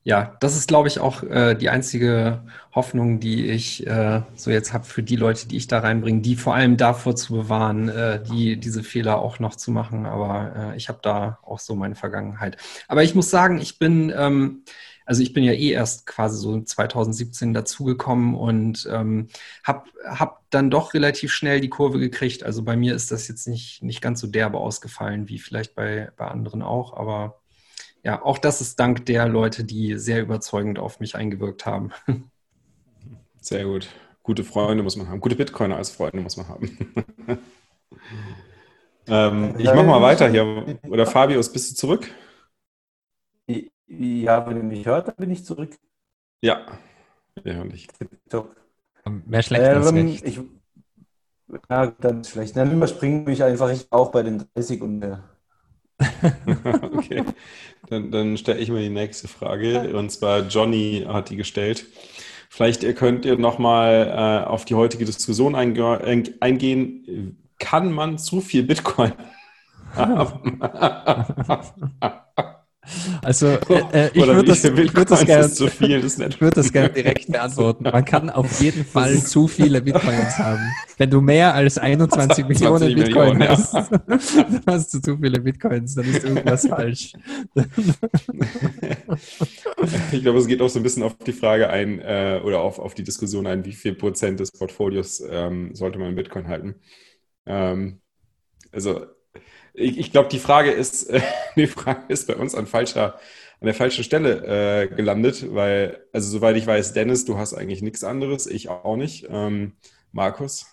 ja, das ist, glaube ich, auch äh, die einzige Hoffnung, die ich äh, so jetzt habe für die Leute, die ich da reinbringe, die vor allem davor zu bewahren, äh, die diese Fehler auch noch zu machen. Aber äh, ich habe da auch so meine Vergangenheit. Aber ich muss sagen, ich bin ähm, also ich bin ja eh erst quasi so 2017 dazugekommen und ähm, habe hab dann doch relativ schnell die Kurve gekriegt. Also bei mir ist das jetzt nicht, nicht ganz so derbe ausgefallen wie vielleicht bei, bei anderen auch, aber ja, auch das ist dank der Leute, die sehr überzeugend auf mich eingewirkt haben. Sehr gut. Gute Freunde muss man haben. Gute Bitcoiner als Freunde muss man haben. ähm, ich mache mal weiter hier. Oder Fabius, bist du zurück? Ja, wenn ihr mich hört, dann bin ich zurück. Ja. Ja, und ich. Top. Mehr schlecht als Ähm, recht. ich, ja, dann schlecht. Dann überspringen mich einfach ich auch bei den 30 und mehr. okay. Dann, dann stelle ich mal die nächste Frage. Und zwar Johnny hat die gestellt. Vielleicht ihr könnt ihr nochmal äh, auf die heutige Diskussion einge ein- eingehen. Kann man zu viel Bitcoin haben? Also äh, äh, ich würde das, ich würd das gerne würd das gern direkt beantworten. Man kann auf jeden Fall zu viele Bitcoins haben. Wenn du mehr als 21 Millionen 20 Bitcoin Millionen, ja. hast, dann hast du zu viele Bitcoins, dann ist irgendwas falsch. Ich glaube, es geht auch so ein bisschen auf die Frage ein äh, oder auf, auf die Diskussion ein, wie viel Prozent des Portfolios ähm, sollte man in Bitcoin halten. Ähm, also ich, ich glaube, die Frage ist, äh, die Frage ist bei uns an falscher, an der falschen Stelle äh, gelandet, weil, also soweit ich weiß, Dennis, du hast eigentlich nichts anderes, ich auch nicht. Ähm, Markus,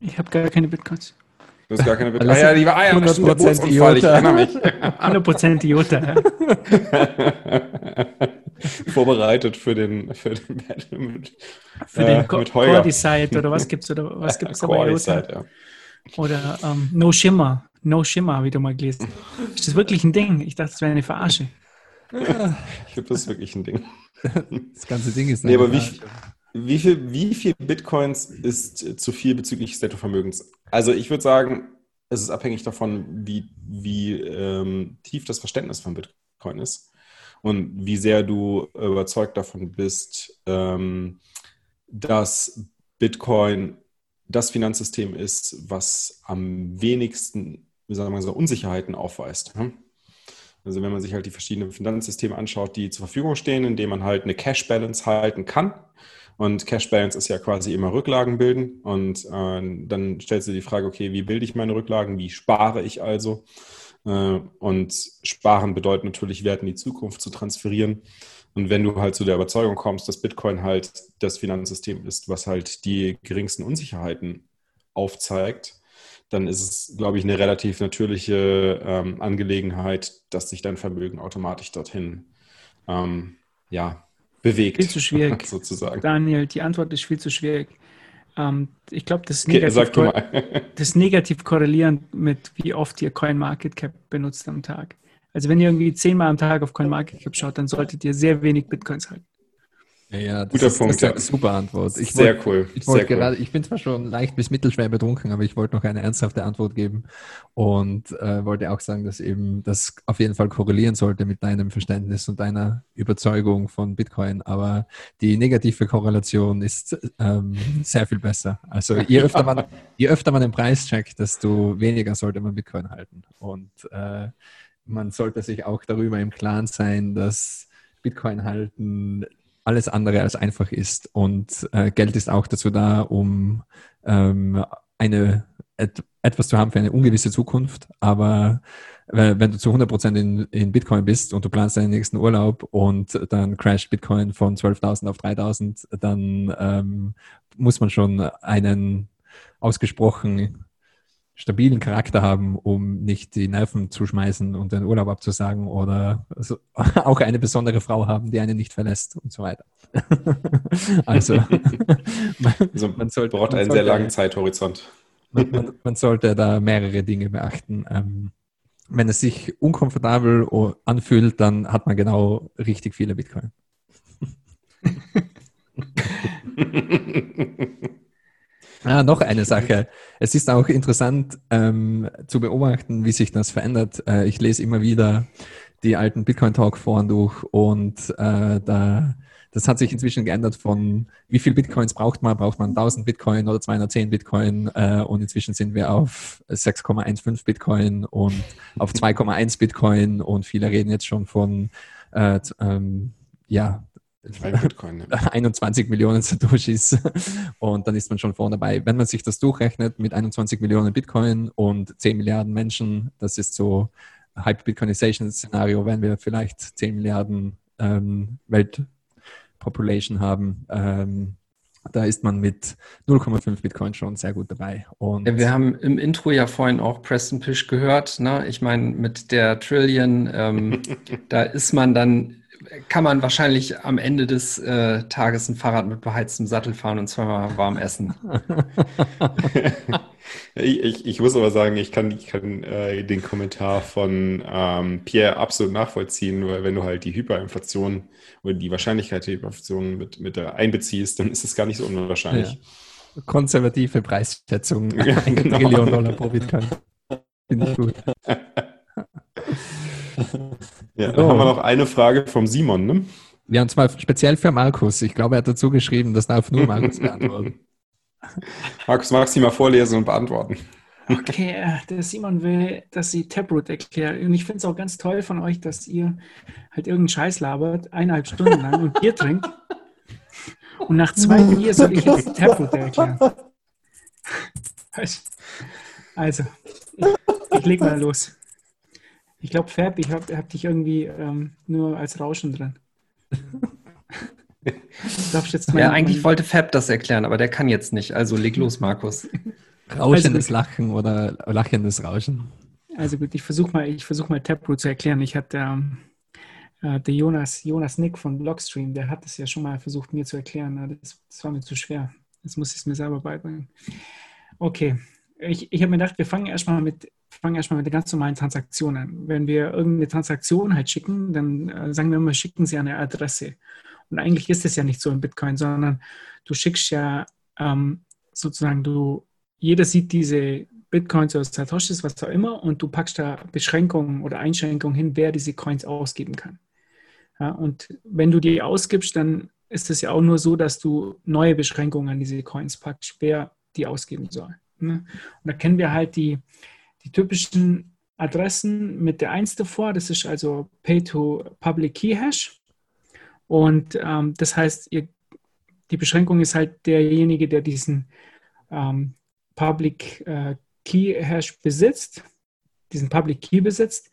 Ich habe gar keine Bitcoins. du hast gar keine Bitcoin. Lass Ah ja, die war ah, ja, 100% stimmt, der Bootsunfall, ich IOTA. erinnere mich. 100% IOTA. ja. Vorbereitet für den, für den Battle mit, Für äh, den Co- mit Holger. Cordicide oder was gibt's oder was gibt's da bei Core IOTA? Eyesight, ja. Oder ähm, No Shimmer. No Shimmer habe ich da mal gelesen. Ist das wirklich ein Ding? Ich dachte, das wäre eine Verarsche. Ich glaube, das ist wirklich ein Ding. Das ganze Ding ist Nee, eine aber wie, wie, viel, wie viel Bitcoins ist zu viel bezüglich des Nettovermögens? Also ich würde sagen, es ist abhängig davon, wie, wie ähm, tief das Verständnis von Bitcoin ist und wie sehr du überzeugt davon bist, ähm, dass Bitcoin das Finanzsystem ist, was am wenigsten, wie sagen wir so, Unsicherheiten aufweist. ne? Also wenn man sich halt die verschiedenen Finanzsysteme anschaut, die zur Verfügung stehen, indem man halt eine Cash Balance halten kann. Und Cash Balance ist ja quasi immer Rücklagen bilden. Und äh, dann stellst du die Frage, okay, wie bilde ich meine Rücklagen? Wie spare ich also? Äh, und sparen bedeutet natürlich, Wert in die Zukunft zu transferieren. Und wenn du halt zu der Überzeugung kommst, dass Bitcoin halt das Finanzsystem ist, was halt die geringsten Unsicherheiten aufzeigt, dann ist es, glaube ich, eine relativ natürliche ähm, Angelegenheit, dass sich dein Vermögen automatisch dorthin ähm, ja, bewegt. Viel zu schwierig. sozusagen. Daniel, die Antwort ist viel zu schwierig. Ähm, ich glaube, das, Okay, negativ mal. das negativ korrelierend mit, wie oft ihr CoinMarketCap benutzt am Tag. Also wenn ihr irgendwie zehnmal am Tag auf CoinMarketCap schaut, dann solltet ihr sehr wenig Bitcoins halten. Ja, ja, das Guter ist, Punkt, das ist eine ja. super Antwort. Ich Sehr wollt- cool. Ich, Sehr wollte cool. gerade, ich bin zwar schon leicht bis mittelschwer betrunken, aber ich wollte noch eine ernsthafte Antwort geben und äh, wollte auch sagen, dass eben das auf jeden Fall korrelieren sollte mit deinem Verständnis und deiner Überzeugung von Bitcoin. Aber die negative Korrelation ist ähm, sehr viel besser. Also je öfter man, je öfter man den Preis checkt, desto weniger sollte man Bitcoin halten. Und äh, man sollte sich auch darüber im Klaren sein, dass Bitcoin halten alles andere als einfach ist. Und äh, Geld ist auch dazu da, um ähm, eine, et, etwas zu haben für eine ungewisse Zukunft. Aber äh, wenn du zu 100% in, in Bitcoin bist und du planst deinen nächsten Urlaub und dann crasht Bitcoin von 12.000 auf 3.000, dann ähm, muss man schon einen ausgesprochen stabilen Charakter haben, um nicht die Nerven zu schmeißen und den Urlaub abzusagen oder also auch eine besondere Frau haben, die einen nicht verlässt und so weiter. also, man, also man sollte, braucht einen sollte, sehr langen Zeithorizont. Man, man, man, sollte da mehrere Dinge beachten. Ähm, wenn es sich unkomfortabel anfühlt, dann hat man genau richtig viele Bitcoin. Ah, noch eine Sache. Es ist auch interessant ähm, zu beobachten, wie sich das verändert. Äh, ich lese immer wieder die alten Bitcoin Talk Foren durch und äh, da, das hat sich inzwischen geändert von wie viel Bitcoins braucht man? Braucht man 1000 Bitcoin oder 210 Bitcoin? Äh, und inzwischen sind wir auf 6,15 Bitcoin und auf 2,1 Bitcoin und viele reden jetzt schon von äh, ähm, ja, Bitcoin, ne? 21 Millionen Satoshis und dann ist man schon vorne dabei. Wenn man sich das durchrechnet mit 21 Millionen Bitcoin und 10 Milliarden Menschen, das ist so Hyper-Bitcoinization-Szenario, wenn wir vielleicht 10 Milliarden ähm, Weltpopulation haben, ähm, da ist man mit 0,5 Bitcoin schon sehr gut dabei. Und wir haben im Intro ja vorhin auch Preston Pish gehört. Ne? Ich meine, mit der Trillion, ähm, da ist man dann kann man wahrscheinlich am Ende des äh, Tages ein Fahrrad mit beheiztem Sattel fahren und zweimal warm essen. ich, ich, ich, muss aber sagen, ich kann, ich kann äh, den Kommentar von ähm, Pierre absolut nachvollziehen, weil wenn du halt die Hyperinflation oder die Wahrscheinlichkeit der Hyperinflation mit, mit einbeziehst, dann ist es gar nicht so unwahrscheinlich. Ja. Konservative Preisschätzung, ja, ein genau. Trillion Dollar pro Bitcoin. Finde ich gut. Ja, dann oh. haben wir noch eine Frage vom Simon, ne? Ja, und zwar speziell für Markus. Ich glaube, er hat dazu geschrieben, das darf nur Markus beantworten. Markus, magst du mal vorlesen und beantworten? Okay, äh, der Simon will, dass sie Taproot erklärt. Und ich finde es auch ganz toll von euch, dass ihr halt irgendeinen Scheiß labert, eineinhalb Stunden lang und Bier trinkt. Und nach zwei Bier soll ich jetzt Taproot erklären. Also, ich, ich leg mal los. Ich glaube, Fab, ich habe hab dich irgendwie ähm, nur als Rauschen drin. ja, eigentlich wollte Fab das erklären, aber der kann jetzt nicht. Also leg los, Markus. Rauschendes also, Lachen oder lachendes Rauschen. Also gut, ich versuche mal, versuch mal Taproot zu erklären. Ich hatte ähm, äh, der Jonas, Jonas Nick von Blockstream, der hat es ja schon mal versucht, mir zu erklären. Das, das war mir zu schwer. Jetzt muss ich es mir selber beibringen. Okay, ich, ich habe mir gedacht, wir fangen erstmal mit fangen erstmal mit den ganz normalen Transaktionen an. Wenn wir irgendeine Transaktion halt schicken, dann äh, sagen wir immer, schicken Sie eine Adresse. Und eigentlich ist es ja nicht so in Bitcoin, sondern du schickst ja ähm, sozusagen, du, jeder sieht diese Bitcoins oder Satoshis, was auch immer, und du packst da Beschränkungen oder Einschränkungen hin, wer diese Coins ausgeben kann. Ja, und wenn du die ausgibst, dann ist es ja auch nur so, dass du neue Beschränkungen an diese Coins packst, wer die ausgeben soll. Ne? Und da kennen wir halt die, die typischen Adressen mit der 1 davor. Das ist also Pay-to-Public Key Hash. Und ähm, das heißt, ihr, die Beschränkung ist halt derjenige, der diesen ähm, Public äh, Key Hash besitzt, diesen Public Key besitzt,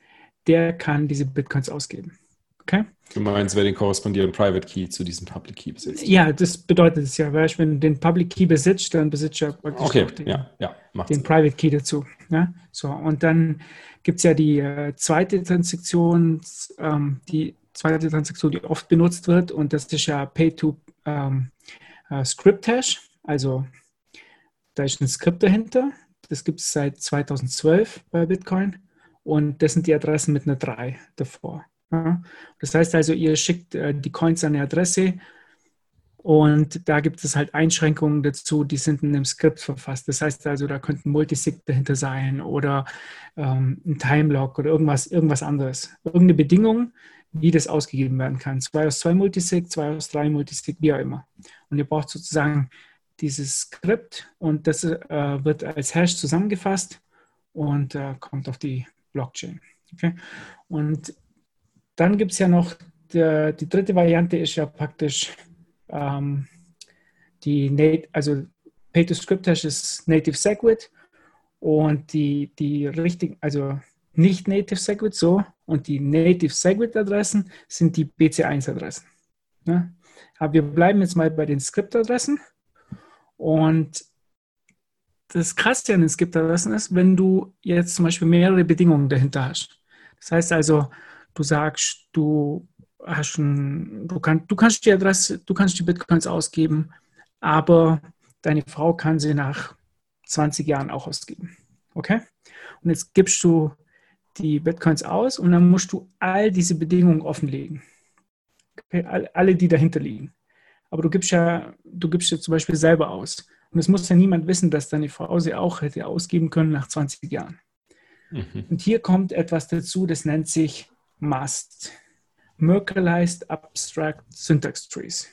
der kann diese Bitcoins ausgeben. Okay? Du meinst, wer den korrespondierenden Private Key zu diesem Public Key besitzt? Ja, das bedeutet es ja, weil wenn du den Public Key besitzt, dann besitzt du praktisch okay, den, ja, ja, den Private Key dazu. Ja? So, und dann gibt es ja die äh, zweite Transaktion, ähm, die zweite Transaktion, die oft benutzt wird, und das ist ja Pay-to ähm, äh, Script Hash. Also da ist ein Skript dahinter. Das gibt es seit 2012 bei Bitcoin. Und das sind die Adressen mit einer 3 davor. Ja. Das heißt also, ihr schickt äh, die Coins an eine Adresse und da gibt es halt Einschränkungen dazu, die sind in einem Skript verfasst. Das heißt also, da könnte ein Multisig dahinter sein oder ähm, ein Timelock oder irgendwas, irgendwas anderes. Irgendeine Bedingung, wie das ausgegeben werden kann. Zwei aus zwei Multisig, zwei aus drei Multisig, wie auch immer. Und ihr braucht sozusagen dieses Skript und das äh, wird als Hash zusammengefasst und äh, kommt auf die Blockchain. Okay? Und dann gibt es ja noch, der, die dritte Variante ist ja praktisch ähm, die, also Pay-to-Script-Hash ist Native Segwit und die, die richtigen, also nicht Native Segwit so und die Native Segwit-Adressen sind die BC1-Adressen. Ne? Aber wir bleiben jetzt mal bei den Script-Adressen und das Krasse an den Skip-Adressen ist, wenn du jetzt zum Beispiel mehrere Bedingungen dahinter hast. Das heißt also, du sagst, du hast ein, du, kann, du kannst die Adresse, du kannst die Bitcoins ausgeben, aber deine Frau kann sie nach 20 Jahren auch ausgeben. Okay? Und jetzt gibst du die Bitcoins aus und dann musst du all diese Bedingungen offenlegen. Okay? Alle, die dahinter liegen. Aber du gibst ja, du gibst ja zum Beispiel selber aus. Und es muss ja niemand wissen, dass deine Frau sie auch hätte ausgeben können nach 20 Jahren. Mhm. Und hier kommt etwas dazu, das nennt sich MUST. Merkleized Abstract Syntax Trees.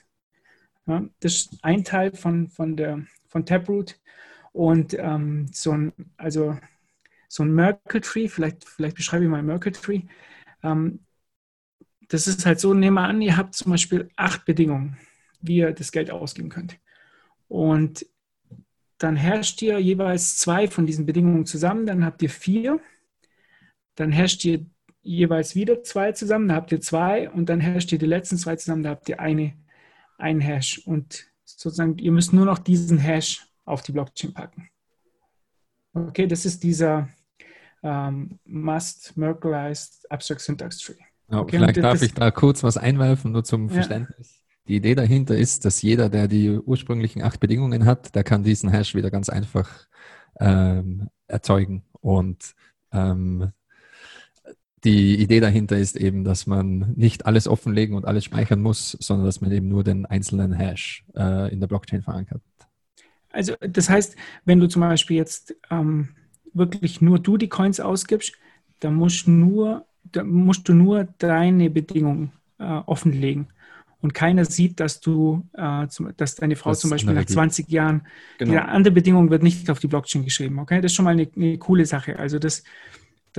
Ja, das ist ein Teil von, von, der, von Taproot. Und ähm, so ein, also so ein Merkle Tree, vielleicht, vielleicht beschreibe ich mal Merkle Tree. Ähm, das ist halt so, nehmen wir an, ihr habt zum Beispiel acht Bedingungen, wie ihr das Geld ausgeben könnt. Und dann herrscht ihr jeweils zwei von diesen Bedingungen zusammen, dann habt ihr vier. Dann herrscht ihr jeweils wieder zwei zusammen, dann habt ihr zwei und dann herrscht ihr die letzten zwei zusammen, da habt ihr eine, einen Hash. Und sozusagen, ihr müsst nur noch diesen Hash auf die Blockchain packen. Okay, das ist dieser ähm, Must Merkleized Abstract Syntax Tree. Okay, vielleicht darf ich da kurz was einwerfen, nur zum Verständnis. Die Idee dahinter ist, dass jeder, der die ursprünglichen acht Bedingungen hat, der kann diesen Hash wieder ganz einfach ähm, erzeugen. Und ähm, die Idee dahinter ist eben, dass man nicht alles offenlegen und alles speichern muss, sondern dass man eben nur den einzelnen Hash äh, in der Blockchain verankert. Also das heißt, wenn du zum Beispiel jetzt ähm, wirklich nur du die Coins ausgibst, dann musst, nur, dann musst du nur deine Bedingungen äh, offenlegen und keiner sieht, dass du, äh, zum, dass deine Frau das zum Beispiel nach 20 Jahren, genau. die andere Bedingung wird nicht auf die Blockchain geschrieben. Okay, das ist schon mal eine, eine coole Sache. Also das,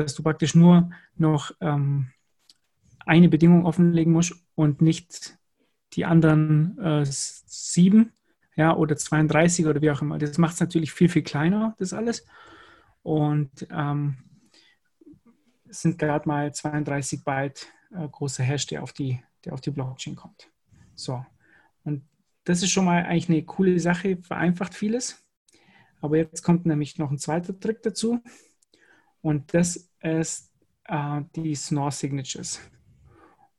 dass du praktisch nur noch ähm, eine Bedingung offenlegen musst und nicht die anderen äh, sieben, ja, oder 32 oder wie auch immer. Das macht es natürlich viel, viel kleiner, das alles. Und ähm, es sind gerade mal 32 Byte äh, große Hash, der auf die der auf die Blockchain kommt. So. Und das ist schon mal eigentlich eine coole Sache, vereinfacht vieles. Aber jetzt kommt nämlich noch ein zweiter Trick dazu. Und das ist äh, die Snore Signatures.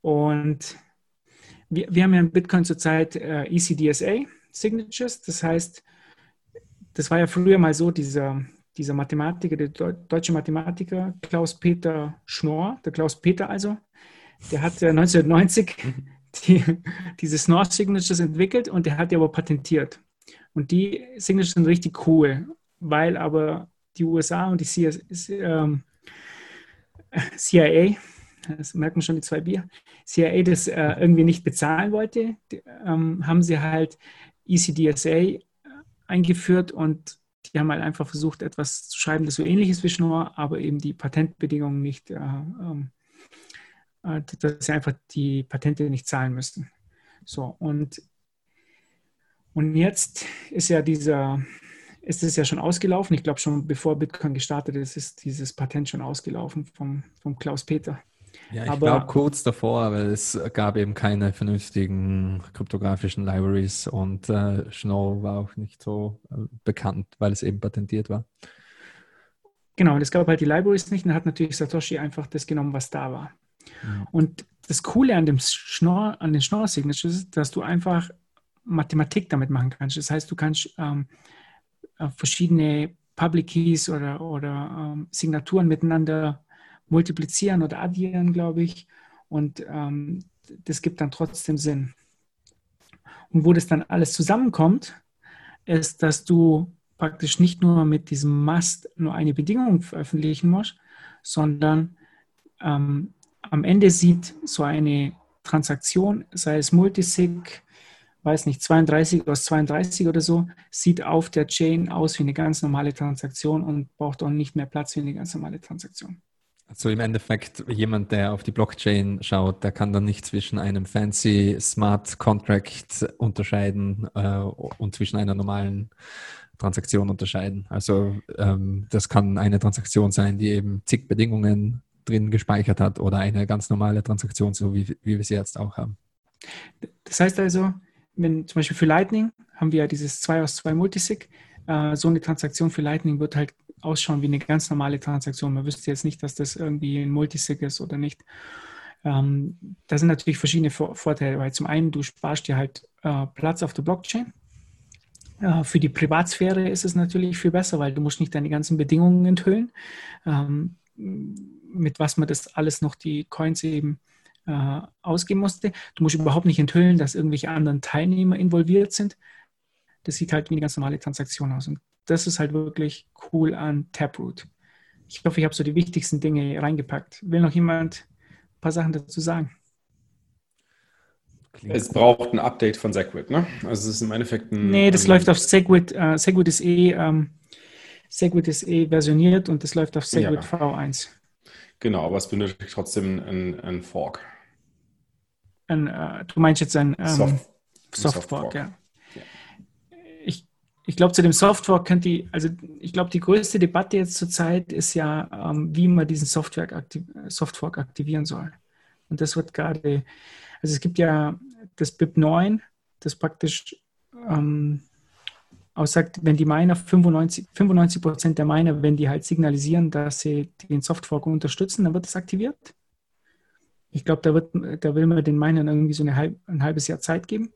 Und wir, wir haben ja in Bitcoin zurzeit äh, ECDSA Signatures. Das heißt, das war ja früher mal so, dieser, dieser Mathematiker, der deutsche Mathematiker Klaus-Peter Schnorr, der Klaus-Peter also, der hat 1990 die, diese Snore Signatures entwickelt und der hat die aber patentiert. Und die Signatures sind richtig cool, weil aber die USA und die CIA, ähm, das merken schon die zwei Bier, CIA das äh, irgendwie nicht bezahlen wollte, ähm, haben sie halt ECDSA eingeführt und die haben halt einfach versucht, etwas zu schreiben, das so ähnlich ist wie Schnorr, aber eben die Patentbedingungen nicht äh, ähm, äh, dass sie einfach die Patente nicht zahlen müssen. So, und, und jetzt ist ja dieser, ist es ja schon ausgelaufen. Ich glaube schon bevor Bitcoin gestartet ist, ist dieses Patent schon ausgelaufen vom, vom Klaus Peter. Ja, ich glaube kurz davor, weil es gab eben keine vernünftigen kryptografischen Libraries und äh, Schnorr war auch nicht so äh, bekannt, weil es eben patentiert war. Genau, und es gab halt die Libraries nicht und hat natürlich Satoshi einfach das genommen, was da war. Mhm. Und das Coole an, dem Schnorr, an den Schnorr-Signatures ist, dass du einfach Mathematik damit machen kannst. Das heißt, du kannst ähm, äh, verschiedene Public Keys oder, oder ähm, Signaturen miteinander multiplizieren oder addieren, glaube ich. Und ähm, das gibt dann trotzdem Sinn. Und wo das dann alles zusammenkommt, ist, dass du praktisch nicht nur mit diesem Must nur eine Bedingung veröffentlichen musst, sondern ähm, am Ende sieht so eine Transaktion, sei es Multisig, weiß nicht, 32 aus 32 oder so, sieht auf der Chain aus wie eine ganz normale Transaktion und braucht auch nicht mehr Platz wie eine ganz normale Transaktion. Also im Endeffekt, jemand, der auf die Blockchain schaut, der kann dann nicht zwischen einem fancy Smart Contract unterscheiden äh, und zwischen einer normalen Transaktion unterscheiden. Also ähm, das kann eine Transaktion sein, die eben zig Bedingungen drin gespeichert hat oder eine ganz normale Transaktion, so wie, wie wir sie jetzt auch haben. Das heißt also, wenn zum Beispiel für Lightning haben wir ja dieses 2 aus 2 Multisig, äh, so eine Transaktion für Lightning wird halt ausschauen wie eine ganz normale Transaktion. Man wüsste jetzt nicht, dass das irgendwie ein Multisig ist oder nicht. Ähm, da sind natürlich verschiedene Vor Vorteile, weil zum einen du sparst dir halt äh, Platz auf der Blockchain. Äh, für die Privatsphäre ist es natürlich viel besser, weil du musst nicht deine ganzen Bedingungen enthüllen, ähm, mit was man das alles noch die Coins eben äh, ausgeben musste. Du musst überhaupt nicht enthüllen, dass irgendwelche anderen Teilnehmer involviert sind. Das sieht halt wie eine ganz normale Transaktion aus. Und das ist halt wirklich cool an Taproot. Ich hoffe, ich habe so die wichtigsten Dinge reingepackt. Will noch jemand ein paar Sachen dazu sagen? Es braucht ein Update von Segwit, ne? Also es ist im Endeffekt ein. Nee, das läuft auf Segwit. Uh, Segwit ist eh, ähm, Segwit ist eh versioniert und das läuft auf Segwit ja. V1. Genau, aber es benötigt trotzdem ein, Fork. Ein, uh, du meinst jetzt ein, ähm, Soft, Soft, Fork, ja. ja. Ich, ich glaube, zu dem Softfork könnt ihr, also ich glaube, die größte Debatte jetzt zurzeit ist ja, ähm, wie man diesen Software aktiv, Softfork aktivieren soll. Und das wird gerade also es gibt ja das BIP 9, das praktisch ähm, aussagt, wenn die Miner 95, 95 Prozent der Miner, wenn die halt signalisieren, dass sie den Softfork unterstützen, dann wird das aktiviert. Ich glaube, da, da will man den Minern irgendwie so halb, ein halbes Jahr Zeit geben.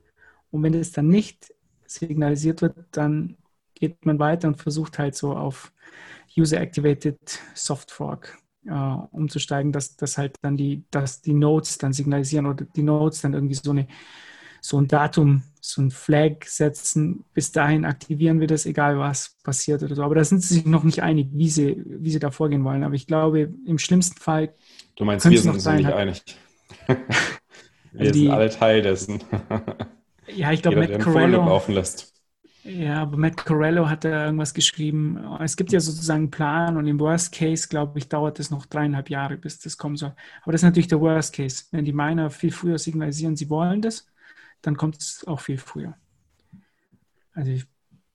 Und wenn das dann nicht signalisiert wird, dann geht man weiter und versucht halt so auf User-Activated Softfork äh, umzusteigen, dass, dass halt dann die, dass die Nodes dann signalisieren oder die Nodes dann irgendwie so eine so ein Datum, so ein Flag setzen. Bis dahin aktivieren wir das, egal was passiert oder so. Aber da sind sie sich noch nicht einig, wie sie, wie sie da vorgehen wollen. Aber ich glaube, im schlimmsten Fall. Du meinst, wir sind uns nicht einig. wir also die, sind alle Teil dessen. ja, ich glaube, Matt Corello. laufen lässt. Ja, aber Matt Corello hat da irgendwas geschrieben. Es gibt ja sozusagen einen Plan und im Worst Case, glaube ich, dauert es noch dreieinhalb Jahre, bis das kommen soll. Aber das ist natürlich der Worst Case. Wenn die Miner viel früher signalisieren, sie wollen das, dann kommt es auch viel früher. Also ich,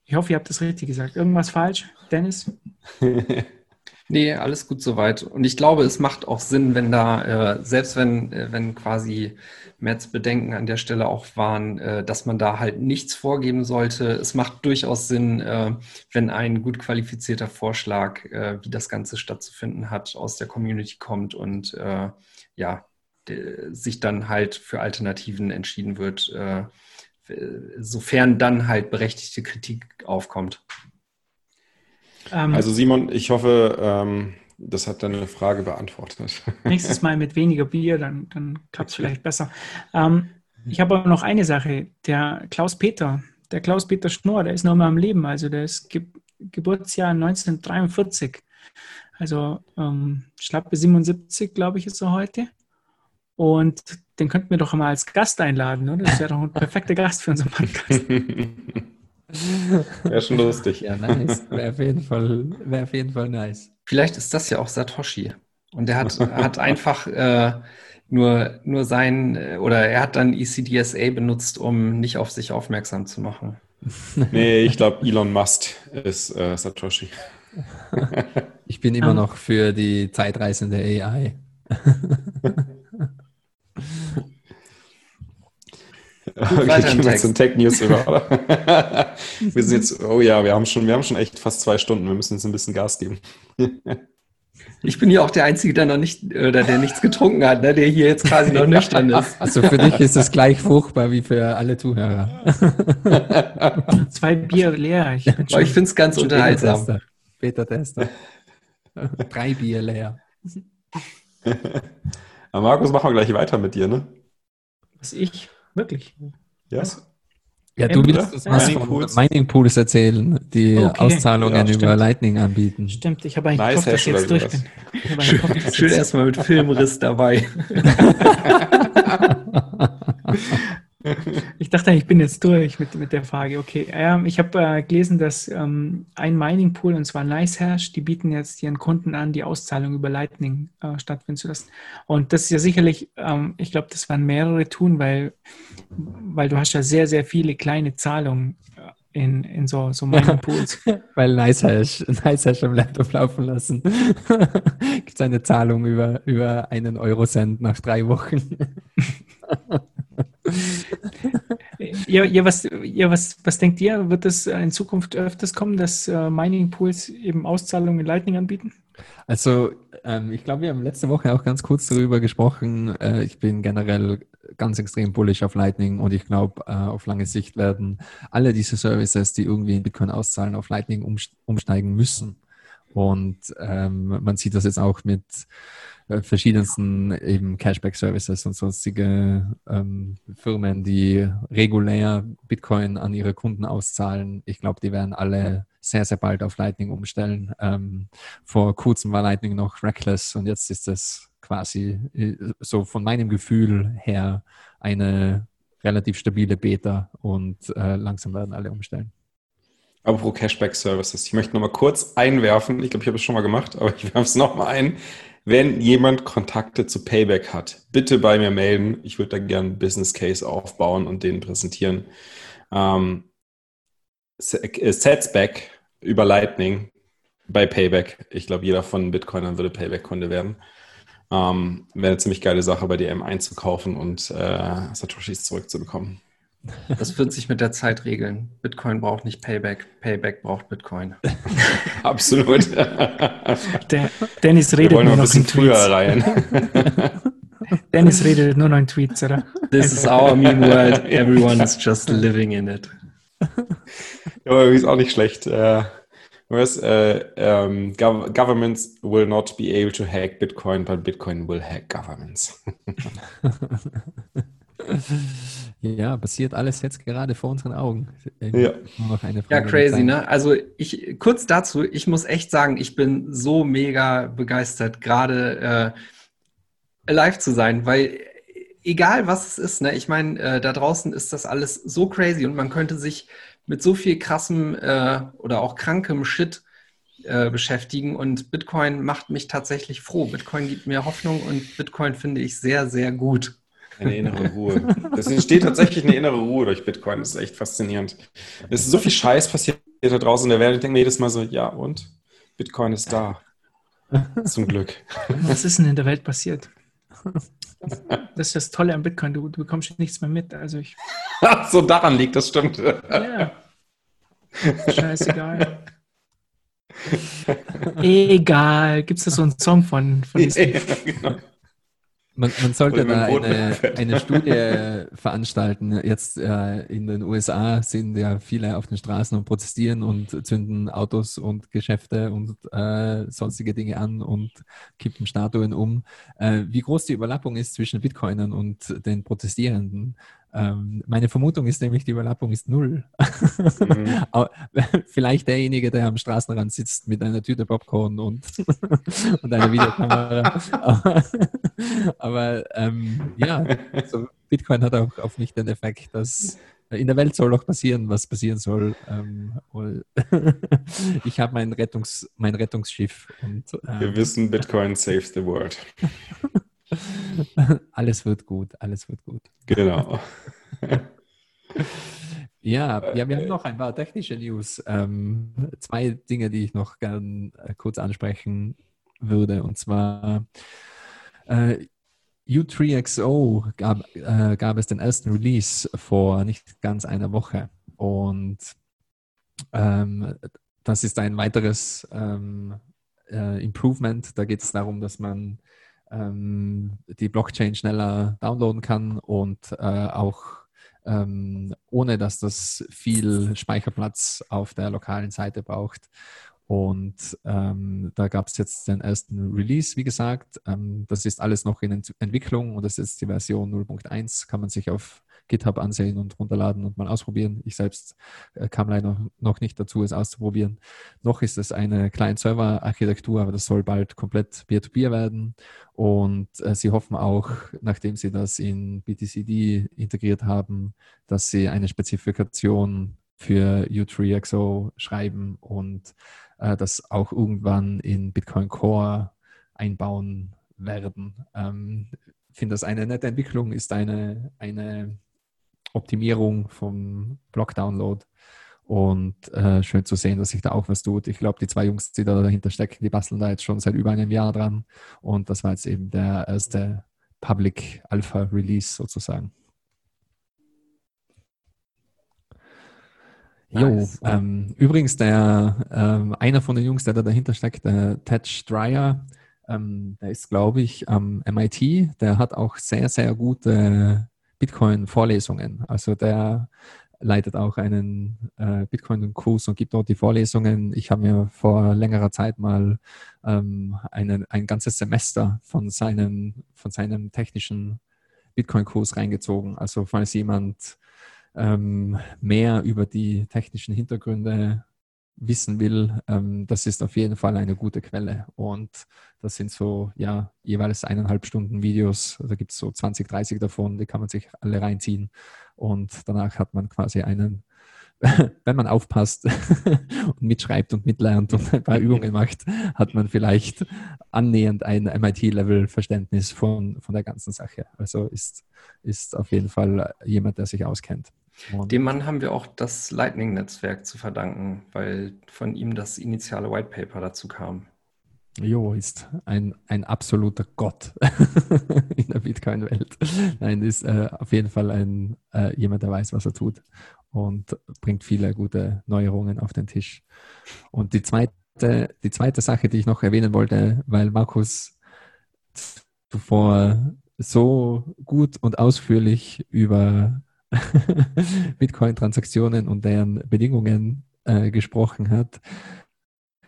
ich hoffe, ihr habt das richtig gesagt. Irgendwas falsch, Dennis? nee, alles gut soweit. Und ich glaube, es macht auch Sinn, wenn da, äh, selbst wenn, äh, wenn quasi Metz Bedenken an der Stelle auch waren, äh, dass man da halt nichts vorgeben sollte. Es macht durchaus Sinn, äh, wenn ein gut qualifizierter Vorschlag, äh, wie das Ganze stattzufinden hat, aus der Community kommt und äh, ja, sich dann halt für Alternativen entschieden wird, äh, sofern dann halt berechtigte Kritik aufkommt. Ähm, also Simon, ich hoffe, ähm, das hat deine Frage beantwortet. Nächstes Mal mit weniger Bier, dann, dann klappt es vielleicht besser. Ähm, ich habe aber noch eine Sache. Der Klaus Peter, der Klaus Peter Schnorr, der ist noch mal am Leben. Also der ist Ge Geburtsjahr 1943. Also ähm, schlappe 77, glaube ich, ist er heute. Und den könnten wir doch mal als Gast einladen, oder? Das wäre doch ein perfekter Gast für unseren Podcast. Wäre schon lustig. Ja, nice. Wäre auf, jeden Fall, wär auf jeden Fall nice. Vielleicht ist das ja auch Satoshi. Und er hat, hat einfach äh, nur, nur sein, äh, oder er hat dann ECDSA benutzt, um nicht auf sich aufmerksam zu machen. Nee, ich glaube, Elon Musk ist äh, Satoshi. ich bin immer noch für die zeitreisende AI. Okay, gehen wir zu Tech News über, oder? wir sind jetzt, oh ja, wir haben schon, wir haben schon echt fast zwei Stunden. Wir müssen jetzt ein bisschen Gas geben. Ich bin ja auch der Einzige, der noch nicht, oder der nichts getrunken hat, ne, der hier jetzt quasi noch nüchtern ist. Also für dich ist es gleich furchtbar wie für alle Zuhörer. Zwei Bier leer. Ich, ich finde es ganz unterhaltsam. Beta-Tester. Drei Bier leer. Aber Markus, machen wir gleich weiter mit dir, ne? Was ich? Wirklich? Ja. Was? Ja, du willst das was Mining Pools. Mining Pools erzählen, die okay. Auszahlungen ja, über Lightning anbieten. Stimmt, ich habe eigentlich nice gehofft, dass ich jetzt durch bin. Schön, schön erstmal mit Filmriss dabei. Ich dachte, ich bin jetzt durch mit, mit der Frage. Okay, ähm, ich habe äh, gelesen, dass ähm, ein Mining Pool, und zwar NiceHash, die bieten jetzt ihren Kunden an, die Auszahlung über Lightning äh, stattfinden zu lassen. Und das ist ja sicherlich, ähm, ich glaube, das werden mehrere tun, weil, weil du hast ja sehr, sehr viele kleine Zahlungen äh, in, in so, so Mining Pools. weil NiceHash, NiceHash am Laptop laufen lassen. Gibt es eine Zahlung über, über einen Eurocent nach drei Wochen. ja, ja, was, ja was, was denkt ihr? Wird das in Zukunft öfters kommen, dass äh, Mining Pools eben Auszahlungen in Lightning anbieten? Also, ähm, ich glaube, wir haben letzte Woche auch ganz kurz darüber gesprochen. Äh, ich bin generell ganz extrem bullish auf Lightning und ich glaube, äh, auf lange Sicht werden alle diese Services, die irgendwie in Bitcoin auszahlen, auf Lightning umsteigen müssen. Und ähm, man sieht das jetzt auch mit äh, verschiedensten eben Cashback-Services und sonstige ähm, Firmen, die regulär Bitcoin an ihre Kunden auszahlen. Ich glaube, die werden alle sehr, sehr bald auf Lightning umstellen. Ähm, vor kurzem war Lightning noch reckless und jetzt ist es quasi äh, so von meinem Gefühl her eine relativ stabile Beta und äh, langsam werden alle umstellen. Apropos Cashback Services, ich möchte nochmal kurz einwerfen, ich glaube, ich habe es schon mal gemacht, aber ich werfe es nochmal ein. Wenn jemand Kontakte zu Payback hat, bitte bei mir melden. Ich würde da gerne einen Business Case aufbauen und den präsentieren. Ähm, äh, Setsback über Lightning bei Payback. Ich glaube, jeder von Bitcoinern würde Payback-Kunde werden. Ähm, Wäre eine ziemlich geile Sache, bei DM einzukaufen und äh, Satoshis zurückzubekommen. Das wird sich mit der Zeit regeln. Bitcoin braucht nicht Payback, Payback braucht Bitcoin. Absolut. Der Dennis redet nur noch in Tweets. Rein. Dennis redet nur noch in Tweets, oder? This is our meme world. Everyone is just living in it. Ja, ist auch nicht schlecht. Äh, was, äh, um, gov governments will not be able to hack Bitcoin, but Bitcoin will hack governments. Ja, passiert alles jetzt gerade vor unseren Augen. Ja, ja crazy, ne? Also ich kurz dazu, ich muss echt sagen, ich bin so mega begeistert, gerade äh, live zu sein, weil egal was es ist, ne? Ich meine, äh, da draußen ist das alles so crazy und man könnte sich mit so viel krassem äh, oder auch krankem Shit äh, beschäftigen und Bitcoin macht mich tatsächlich froh. Bitcoin gibt mir Hoffnung und Bitcoin finde ich sehr, sehr gut. Eine innere Ruhe. Es entsteht tatsächlich eine innere Ruhe durch Bitcoin. Das ist echt faszinierend. Es ist so viel Scheiß passiert da draußen in der Welt. Ich denke mir jedes Mal so, ja und? Bitcoin ist da. Zum Glück. Was ist denn in der Welt passiert? Das ist das Tolle am Bitcoin. Du, du bekommst nichts mehr mit. Also ich. so daran liegt, das stimmt. Ja. Scheißegal. Egal. Gibt es da so einen Song von, von? Ja, genau. Man, man sollte da eine, eine Studie veranstalten. Jetzt äh, in den USA sind ja viele auf den Straßen und protestieren und zünden Autos und Geschäfte und äh, sonstige Dinge an und kippen Statuen um. Äh, wie groß die Überlappung ist zwischen Bitcoinern und den Protestierenden, ähm, meine Vermutung ist nämlich, die Überlappung ist null. Mhm. Vielleicht derjenige, der am Straßenrand sitzt mit einer Tüte Popcorn und, und einer Videokamera. aber, aber ähm, ja, also Bitcoin hat auch auf mich den Effekt, dass in der Welt soll auch passieren, was passieren soll. Ähm, ich habe mein, Rettungs, mein Rettungsschiff. Und, ähm, Wir wissen, Bitcoin saves the world. alles wird gut, alles wird gut. Genau. ja, ja, wir haben noch ein paar technische News. Ähm, zwei Dinge, die ich noch gern äh, kurz ansprechen würde. Und zwar äh, U3XO gab, äh, gab es den ersten Release vor nicht ganz einer Woche. Und ähm, das ist ein weiteres ähm, äh, Improvement. Da geht es darum, dass man ähm, die Blockchain schneller downloaden kann und äh, auch ähm, ohne dass das viel Speicherplatz auf der lokalen Seite braucht. Und ähm, da gab es jetzt den ersten Release, wie gesagt. Ähm, das ist alles noch in Ent Entwicklung und das ist die Version 0.1. Kann man sich auf GitHub ansehen und runterladen und mal ausprobieren. Ich selbst äh, kam leider noch nicht dazu, es auszuprobieren. Noch ist es eine Client-Server-Architektur, aber das soll bald komplett Peer-to-Peer -Peer werden. Und äh, sie hoffen auch, nachdem sie das in BTCD integriert haben, dass sie eine Spezifikation für U3XO schreiben und äh, das auch irgendwann in Bitcoin Core einbauen werden. Ähm, ich finde das eine nette Entwicklung, ist eine, eine Optimierung vom Block-Download. Und äh, schön zu sehen, dass sich da auch was tut. Ich glaube, die zwei Jungs, die da dahinter stecken, die basteln da jetzt schon seit über einem Jahr dran. Und das war jetzt eben der erste Public Alpha Release sozusagen. Jo, Nice. ähm, übrigens, der ähm, einer von den Jungs, der da dahinter steckt, der Tej Dreyer, ähm, der ist, glaube ich, am MIT, der hat auch sehr, sehr gute Bitcoin-Vorlesungen. Also der leitet auch einen äh, Bitcoin-Kurs und gibt dort die Vorlesungen. Ich habe mir vor längerer Zeit mal ähm, einen, ein ganzes Semester von seinem, von seinem technischen Bitcoin-Kurs reingezogen. Also falls jemand ähm, mehr über die technischen Hintergründe wissen will, ähm, das ist auf jeden Fall eine gute Quelle. Und das sind so, ja, jeweils eineinhalb Stunden Videos. Da gibt es so 20, 30 davon, die kann man sich alle reinziehen. Und danach hat man quasi einen, wenn man aufpasst und mitschreibt und mitlernt und ein paar Übungen macht, hat man vielleicht annähernd ein MIT-Level-Verständnis von, von der ganzen Sache. Also ist, ist auf jeden Fall jemand, der sich auskennt. Dem Mann haben wir auch das Lightning-Netzwerk zu verdanken, weil von ihm das initiale White Paper dazu kam. Jo ist ein, ein absoluter Gott in der Bitcoin-Welt. Nein, ist äh, auf jeden Fall ein, äh, jemand, der weiß, was er tut und bringt viele gute Neuerungen auf den Tisch. Und die zweite, die zweite Sache, die ich noch erwähnen wollte, weil Markus zuvor so gut und ausführlich über Bitcoin-Transaktionen und deren Bedingungen äh, gesprochen hat,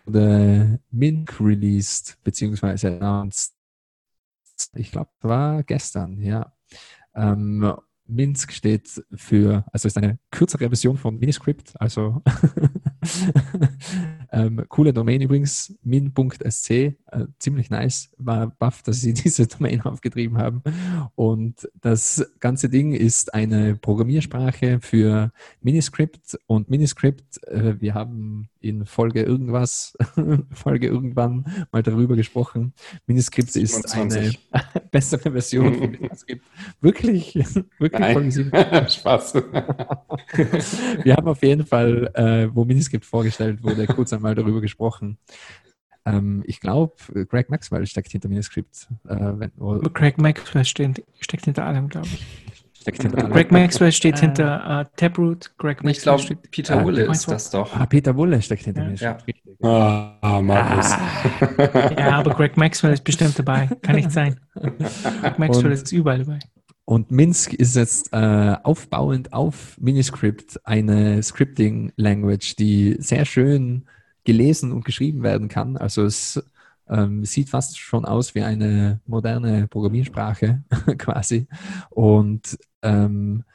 wurde Mint released, beziehungsweise announced. Ich glaube, war gestern, ja. Ähm, Minsk steht für, also ist eine kürzere Version von Miniscript, also ähm, coole Domain übrigens, min.sc, äh, ziemlich nice, war baff, dass sie diese Domain aufgetrieben haben. Und das ganze Ding ist eine Programmiersprache für Miniscript und Miniscript, äh, wir haben in Folge irgendwas, Folge irgendwann mal darüber gesprochen. Miniscript ist eine 27. bessere Version von Miniscript. Wirklich, wirklich Spaß. Wir haben auf jeden Fall, äh, wo Miniscript vorgestellt wurde, kurz einmal darüber gesprochen. Ähm, ich glaube, Greg Maxwell steckt hinter Miniscript. Äh, wenn, Craig Maxwell steht, steckt hinter allem, glaube ich. steckt hinter allem. Greg Maxwell steht Äh. hinter äh, Taproot. Greg Ich Maxwell glaube. Peter Ah, Wulle Bitcoin ist das doch. Ah, Peter Wulle steckt hinter Ja. Miniscript. Richtig. Ah, Markus. Ja, aber Greg Maxwell ist bestimmt dabei. Kann nicht sein. Greg Maxwell Und- ist überall dabei. Und Minsk ist jetzt äh, aufbauend auf Miniscript eine Scripting-Language, die sehr schön gelesen und geschrieben werden kann. Also es ähm, sieht fast schon aus wie eine moderne Programmiersprache quasi. Und ähm,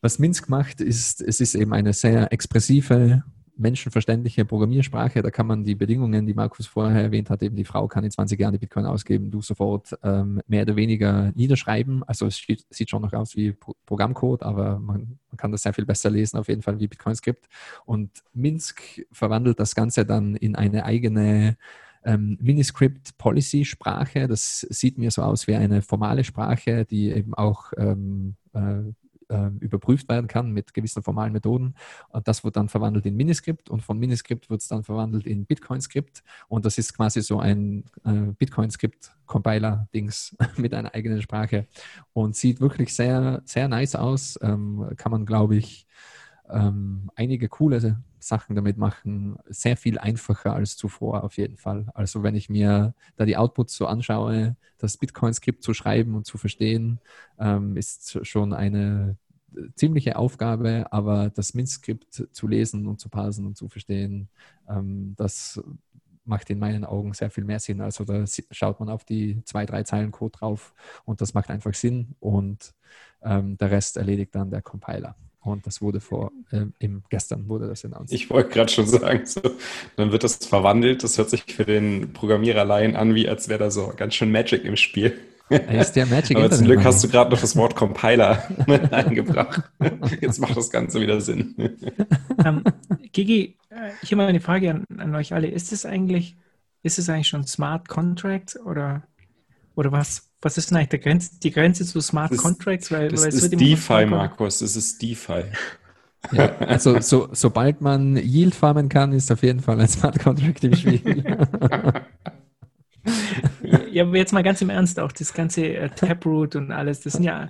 was Minsk macht, ist, es ist eben eine sehr expressive, menschenverständliche Programmiersprache. Da kann man die Bedingungen, die Markus vorher erwähnt hat, eben die Frau kann in 20 Jahren die Bitcoin ausgeben, du sofort ähm, mehr oder weniger niederschreiben. Also es sieht, schon noch aus wie Pro Programmcode, aber man, man kann das sehr viel besser lesen, auf jeden Fall wie Bitcoin-Skript. Und Minsk verwandelt das Ganze dann in eine eigene ähm, Miniscript-Policy-Sprache. Das sieht mir so aus wie eine formale Sprache, die eben auch ähm, äh, äh, überprüft werden kann mit gewissen formalen Methoden. Und das wird dann verwandelt in Miniscript und von Miniscript wird es dann verwandelt in Bitcoin-Script. Und das ist quasi so ein äh, Bitcoin-Script-Compiler-Dings mit einer eigenen Sprache und sieht wirklich sehr, sehr nice aus. Ähm, kann man, glaube ich, ähm, einige coole Sachen damit machen. Sehr viel einfacher als zuvor auf jeden Fall. Also wenn ich mir da die Outputs so anschaue, das Bitcoin-Skript zu schreiben und zu verstehen, ähm, ist schon eine ziemliche Aufgabe, aber das Mint-Skript zu lesen und zu parsen und zu verstehen, ähm, das macht in meinen Augen sehr viel mehr Sinn. Also da schaut man auf die zwei, drei Zeilen Code drauf und das macht einfach Sinn und ähm, der Rest erledigt dann der Compiler. Und das wurde vor, ähm, im, gestern wurde das announced. Ich wollte gerade schon sagen, so, dann wird das verwandelt. Das hört sich für den Programmiererlaien an, wie als wäre da so ganz schön Magic im Spiel. Er ist der Magic Aber zum Glück hast du gerade noch das Wort Compiler mit eingebracht. Jetzt macht das Ganze wieder Sinn. Ähm, Gigi, äh, ich habe mal eine Frage an, an euch alle. Ist es eigentlich, ist es eigentlich schon Smart Contract oder, oder was, was ist denn eigentlich der Grenze, die Grenze zu Smart Das Contracts? Weil, Das weil es ist DeFi, Markus. Das ist DeFi. Ja, also so, sobald man Yield farmen kann, ist auf jeden Fall ein Smart Contract im Spiel. Ja, aber jetzt mal ganz im Ernst auch, das ganze äh, Taproot und alles, das sind ja,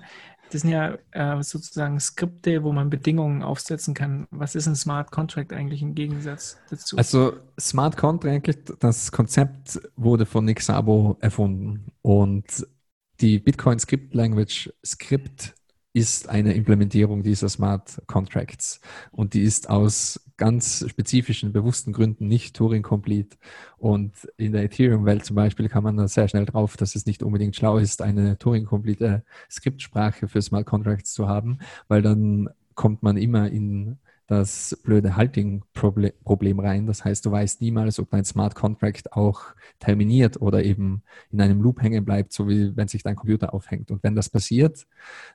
das sind ja äh, sozusagen Skripte, wo man Bedingungen aufsetzen kann. Was ist ein Smart Contract eigentlich im Gegensatz dazu? Also Smart Contract, das Konzept wurde von Nick Szabo erfunden und die Bitcoin Script Language Script ist eine Implementierung dieser Smart Contracts und die ist aus ganz spezifischen, bewussten Gründen nicht Turing-complete. Und in der Ethereum-Welt zum Beispiel kann man da sehr schnell drauf, dass es nicht unbedingt schlau ist, eine Turing-complete Skriptsprache für Smart Contracts zu haben, weil dann kommt man immer in das blöde Halting-Problem rein. Das heißt, du weißt niemals, ob dein Smart Contract auch terminiert oder eben in einem Loop hängen bleibt, so wie wenn sich dein Computer aufhängt. Und wenn das passiert,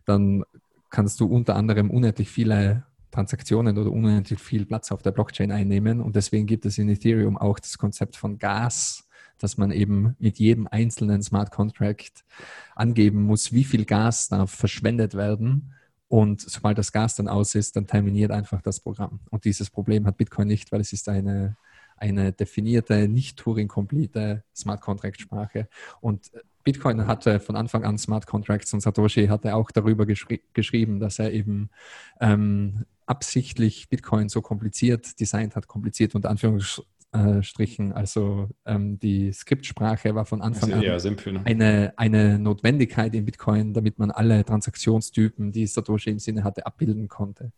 dann kannst du unter anderem unendlich viele Transaktionen oder unendlich viel Platz auf der Blockchain einnehmen. Und deswegen gibt es in Ethereum auch das Konzept von Gas, dass man eben mit jedem einzelnen Smart Contract angeben muss, wie viel Gas darf verschwendet werden. Und sobald das Gas dann aus ist, dann terminiert einfach das Programm. Und dieses Problem hat Bitcoin nicht, weil es ist eine, eine definierte, nicht Turing-complete Smart Contract-Sprache. Und Bitcoin hatte von Anfang an Smart Contracts und Satoshi hatte auch darüber geschri geschrieben, dass er eben ähm, absichtlich Bitcoin so kompliziert designt hat, kompliziert unter Anführungsstrichen. Also ähm, die Skriptsprache war von Anfang an simpel, ne? eine, eine Notwendigkeit in Bitcoin, damit man alle Transaktionstypen, die Satoshi im Sinne hatte, abbilden konnte.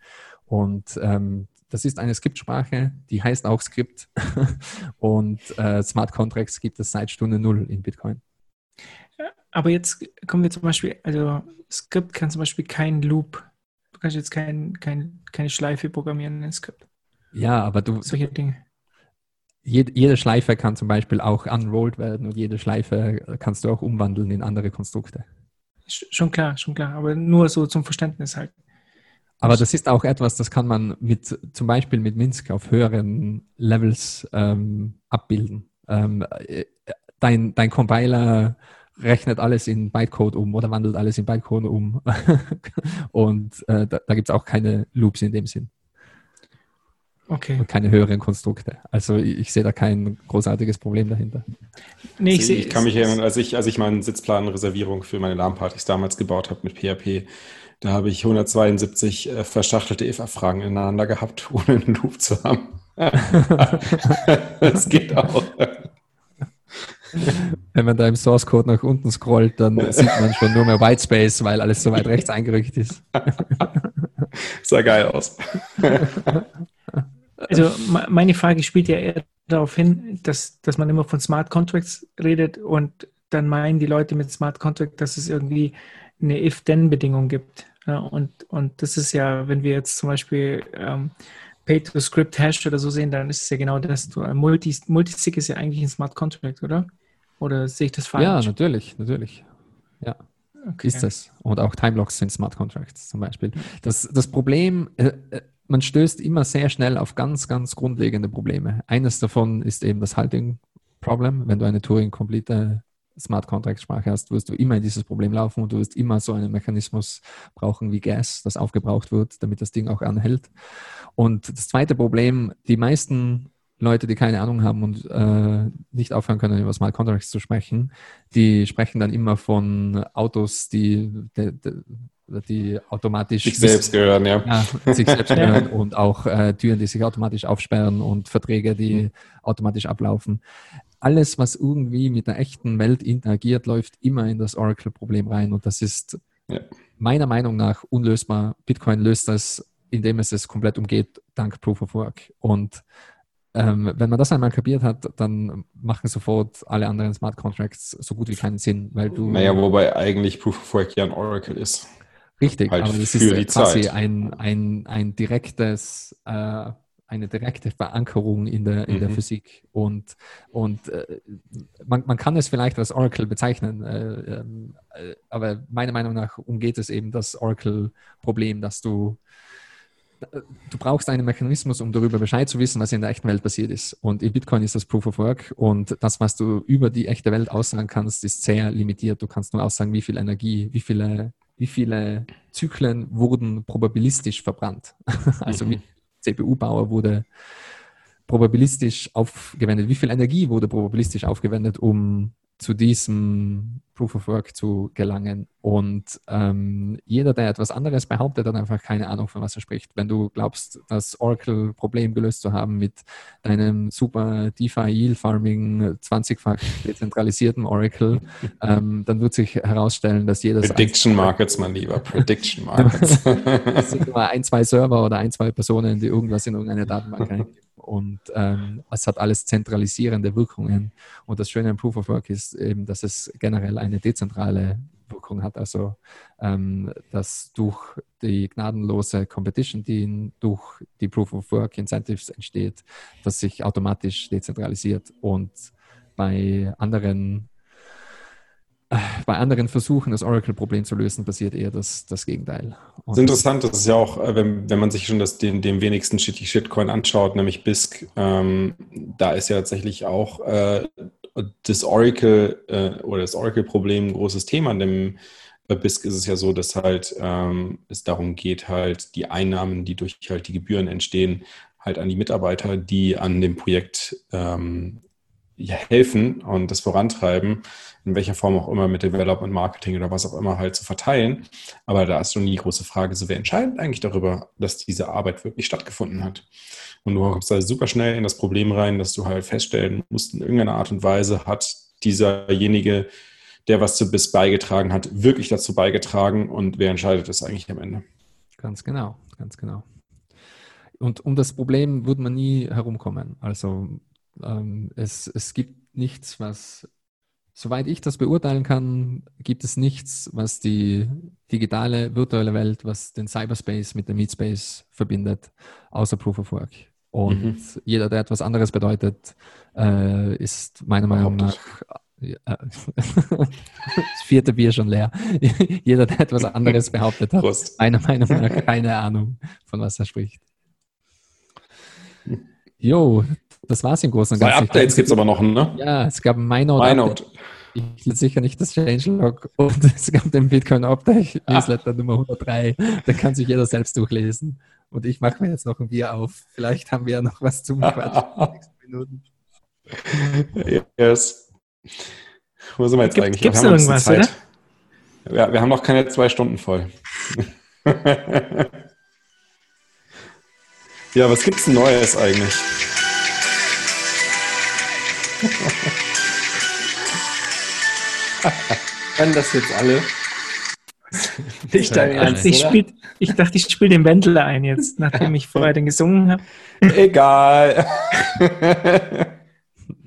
Und ähm, das ist eine Skriptsprache, die heißt auch Skript. Und äh, Smart Contracts gibt es seit Stunde Null in Bitcoin. Aber jetzt kommen wir zum Beispiel, also Skript kann zum Beispiel kein Loop kannst jetzt kein, kein, keine Schleife programmieren in Skript. Ja, aber du. Solche Dinge. Jede, Schleife kann zum Beispiel auch unrolled werden und jede Schleife kannst du auch umwandeln in andere Konstrukte. Schon klar, schon klar, aber nur so zum Verständnis halt. Aber das ist auch etwas, das kann man mit zum Beispiel mit Minsk auf höheren Levels ähm, abbilden. Ähm, äh, dein, dein Compiler rechnet alles in Bytecode um oder wandelt alles in Bytecode um. und äh, da, da gibt es auch keine Loops in dem Sinn. Okay. Und keine höheren Konstrukte. Also ich, ich sehe da kein großartiges Problem dahinter. Nee, ich, ich kann mich erinnern, als ich, als ich meine Sitzplanreservierung für meine LAN-Partys damals gebaut habe mit PHP, da habe ich 172 äh, verschachtelte if-Fragen ineinander gehabt, ohne einen Loop zu haben. das geht auch. Wenn man da im Source Code nach unten scrollt, dann sieht man schon nur mehr Whitespace, weil alles so weit rechts eingerückt ist. Sah geil aus. Also meine Frage spielt ja eher darauf hin, dass, dass man immer von Smart Contracts redet und dann meinen die Leute mit Smart Contract, dass es irgendwie eine If-Then-Bedingung gibt. Ja, und, und das ist ja, wenn wir jetzt zum Beispiel ähm, Pay-to-Script-Hash oder so sehen, dann ist es ja genau das. Multi, Multisig ist ja eigentlich ein Smart Contract, oder? Oder sehe ich das falsch? Ja, natürlich, natürlich. Ja, okay. ist das. Und auch Timelocks sind Smart Contracts zum Beispiel. Das, das Problem, äh, äh, man stößt immer sehr schnell auf ganz, ganz grundlegende Probleme. Eines davon ist eben das Halting-Problem. Wenn du eine Turing-complete Smart Contract Sprache hast, wirst du immer in dieses Problem laufen und du wirst immer so einen Mechanismus brauchen wie Gas, das aufgebraucht wird, damit das Ding auch anhält. Und das zweite Problem, die meisten Leute, die keine Ahnung haben und äh, nicht aufhören können, über Smart Contracts zu sprechen, die sprechen dann immer von Autos, die, die, die automatisch sich selbst gehören, ja. ja sich selbst gehören und auch äh, Türen, die sich automatisch aufsperren und Verträge, die mhm. automatisch ablaufen. Alles, was irgendwie mit der echten Welt interagiert, läuft immer in das Oracle-Problem rein und das ist ja. meiner Meinung nach unlösbar. Bitcoin löst das, indem es es komplett umgeht, dank Proof of Work. Und ähm, wenn man das einmal kapiert hat, dann machen sofort alle anderen Smart Contracts so gut wie keinen Sinn, weil du. Naja, wobei eigentlich Proof of Work ja ein Oracle ist. Richtig, halt aber das ist quasi ein, ein, ein direktes, äh, eine direkte Verankerung in der, in mhm. der Physik. Und, und äh, man, man kann es vielleicht als Oracle bezeichnen, äh, äh aber meiner Meinung nach umgeht es eben das Oracle-Problem, dass du du brauchst einen Mechanismus, um darüber Bescheid zu wissen, was in der echten Welt passiert ist. Und in Bitcoin ist das Proof of Work und das, was du über die echte Welt aussagen kannst, ist sehr limitiert. Du kannst nur aussagen, wie viel Energie, wie viele, wie viele Zyklen wurden probabilistisch verbrannt. also wie CPU-Bauer wurde probabilistisch aufgewendet, wie viel Energie wurde probabilistisch aufgewendet, um zu diesem Proof of Work zu gelangen. Und ähm, jeder, der etwas anderes behauptet, hat einfach keine Ahnung, von was er spricht. Wenn du glaubst, das Oracle-Problem gelöst zu haben mit deinem super DeFi-Yield-Farming 20-fach dezentralisierten Oracle, ähm, dann wird sich herausstellen, dass jedes Prediction Markets, mein Lieber, Prediction Markets. es sind nur ein, zwei Server oder ein, zwei Personen, die irgendwas in irgendeine Datenbank reingeben. Und ähm, es hat alles zentralisierende Wirkungen. Und das Schöne an Proof of Work ist eben, dass es generell eine dezentrale Wirkung hat. Also, ähm, dass durch die gnadenlose Competition, die durch die Proof of Work Incentives entsteht, dass sich automatisch dezentralisiert. Und bei anderen bei anderen Versuchen, das Oracle-Problem zu lösen, passiert eher das, das Gegenteil. Und das ist interessant, das ist ja auch, äh, wenn, wenn man sich schon das, den, den wenigsten Shitty Shitcoin anschaut, nämlich BISC, ähm, da ist ja tatsächlich auch äh, das Oracle äh, oder das Oracle-Problem ein großes Thema. Dem, bei BISC ist es ja so, dass halt ähm, es darum geht, halt die Einnahmen, die durch halt die Gebühren entstehen, halt an die Mitarbeiter, die an dem Projekt ähm, helfen und das vorantreiben, in welcher Form auch immer mit Development, Marketing oder was auch immer halt zu verteilen. Aber da ist schon die große Frage, so wer entscheidet eigentlich darüber, dass diese Arbeit wirklich stattgefunden hat? Und du kommst da super schnell in das Problem rein, dass du halt feststellen musst, in irgendeiner Art und Weise hat dieserjenige, der was zu BIS beigetragen hat, wirklich dazu beigetragen und wer entscheidet das eigentlich am Ende? Ganz genau, ganz genau. Und um das Problem wird man nie herumkommen. Also ähm, es, es gibt nichts, was, soweit ich das beurteilen kann, gibt es nichts, was die digitale, virtuelle Welt, was den Cyberspace mit dem Meatspace verbindet, außer Proof of Work. Und mhm. jeder, der etwas anderes bedeutet, äh, ist meiner Meinung nach das vierte Bier schon leer. Jeder, der etwas anderes behauptet hat, Prost. meiner Meinung nach keine Ahnung, von was er spricht. Jo, das war's im Großen und Ganzen. Zwei Updates gibt es aber noch, ne? Ja, es gab ein MyNote. MyNote. Ich will sicher nicht das Changelog und es gab den Bitcoin Update Newsletter ah. Nummer 103. Da kann sich jeder selbst durchlesen. Und ich mache mir jetzt noch ein Bier auf. Vielleicht haben wir ja noch was zum Quatschen Minuten. Yes. Wo sind wir jetzt Gibt, eigentlich? Gibt es irgendwas, Zeit. oder? Ja, wir haben noch keine zwei Stunden voll. ja, was gibt's denn Neues eigentlich? Können das jetzt alle? Nicht dein Ernst, ich, spiel, ich dachte, ich spiele den Wendler ein jetzt, nachdem ich vorher den gesungen habe. Egal.